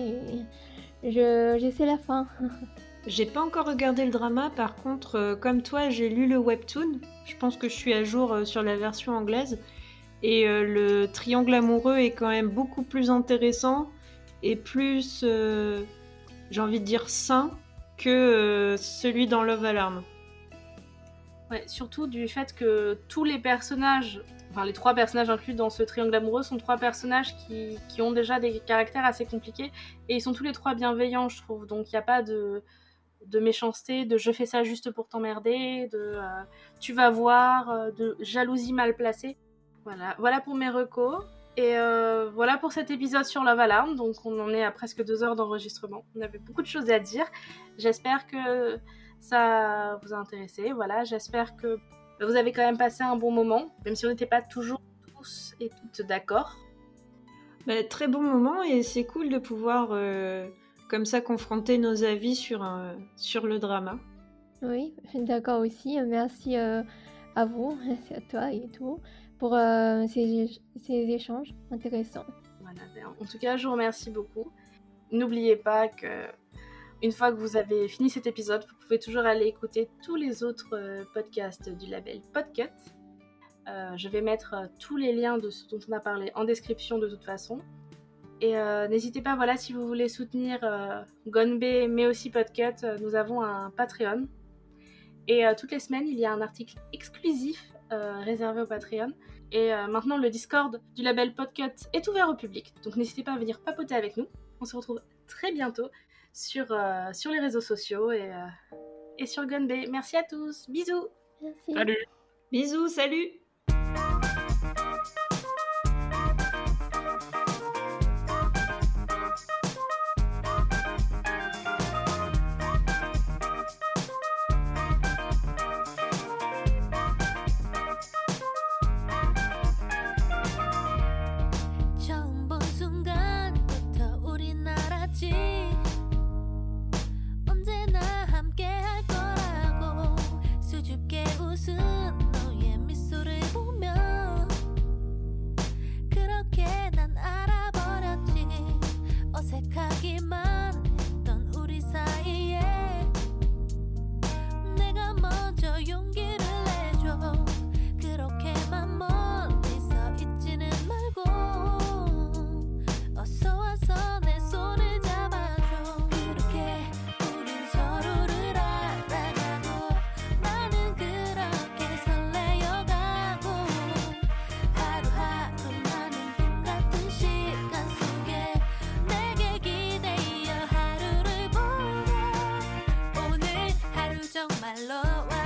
Speaker 3: Et je, je sais la fin.
Speaker 2: J'ai pas encore regardé le drama, par contre, euh, comme toi, j'ai lu le webtoon. Je pense que je suis à jour euh, sur la version anglaise. Et euh, le triangle amoureux est quand même beaucoup plus intéressant et plus, euh, j'ai envie de dire, sain que euh, celui dans Love Alarm.
Speaker 1: Ouais, surtout du fait que tous les personnages, les trois personnages inclus dans ce triangle amoureux sont trois personnages qui, qui ont déjà des caractères assez compliqués et ils sont tous les trois bienveillants, je trouve. Donc il n'y a pas de, de méchanceté, de je fais ça juste pour t'emmerder, de tu vas voir, de jalousie mal placée. Voilà, voilà pour mes recos. Et euh, voilà pour cet épisode sur Love Alarm. Donc on en est à presque deux heures d'enregistrement. On avait beaucoup de choses à dire. J'espère que ça vous a intéressé. Voilà, j'espère que vous avez quand même passé un bon moment, même si on n'était pas toujours tous et toutes d'accord.
Speaker 5: Bah, très bon moment et c'est cool de pouvoir euh, comme ça confronter nos avis sur, sur le drama.
Speaker 3: Oui, d'accord aussi. Merci euh, à vous, merci à toi et tout pour euh, ces, ces, échanges intéressants.
Speaker 1: Voilà, ben, en tout cas, je vous remercie beaucoup. N'oubliez pas que une fois que vous avez fini cet épisode, vous pouvez toujours aller écouter tous les autres euh, podcasts du label Podcut. Euh, je vais mettre tous les liens de ce dont on a parlé en description de toute façon. Et n'hésitez pas, voilà, si vous voulez soutenir Gonbe, mais aussi Podcut, nous avons un Patreon. Et toutes les semaines, il y a un article exclusif euh, réservé au Patreon. Et euh, maintenant, le Discord du label Podcut est ouvert au public. Donc n'hésitez pas à venir papoter avec nous. On se retrouve très bientôt sur, euh, sur les réseaux sociaux et, et sur Gunbay. Merci à tous. Bisous.
Speaker 3: Merci.
Speaker 4: Salut.
Speaker 5: Bisous, salut. so my love.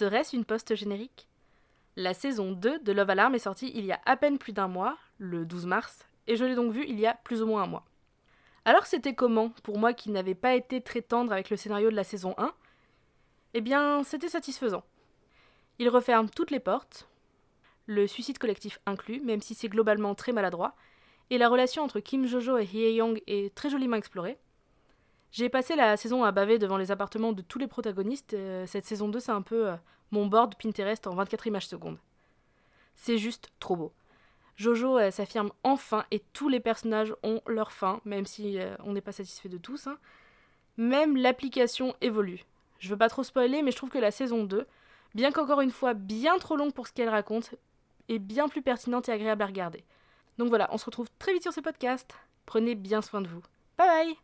Speaker 1: Serait-ce une poste générique? La saison 2 de Love Alarm est sortie il y a à peine plus d'un mois, le 12 mars, et je l'ai donc vue il y a plus ou moins un mois. Alors c'était comment, pour moi qui n'avais pas été très tendre avec le scénario de la saison 1 Eh bien, c'était satisfaisant. Il referme toutes les portes, le suicide collectif inclus, même si c'est globalement très maladroit, et la relation entre Kim Jojo et Hye Young est très joliment explorée. J'ai passé la saison à baver devant les appartements de tous les protagonistes. euh, cette saison 2, c'est un peu euh, mon board Pinterest en 24 images secondes. C'est juste trop beau. Jojo s'affirme enfin et tous les personnages ont leur fin, même si euh, on n'est pas satisfait de tous. hein. Même l'application évolue. Je veux pas trop spoiler, mais je trouve que la saison 2, bien qu'encore une fois bien trop longue pour ce qu'elle raconte, est bien plus pertinente et agréable à regarder. Donc voilà, on se retrouve très vite sur ce podcast. Prenez bien soin de vous. Bye bye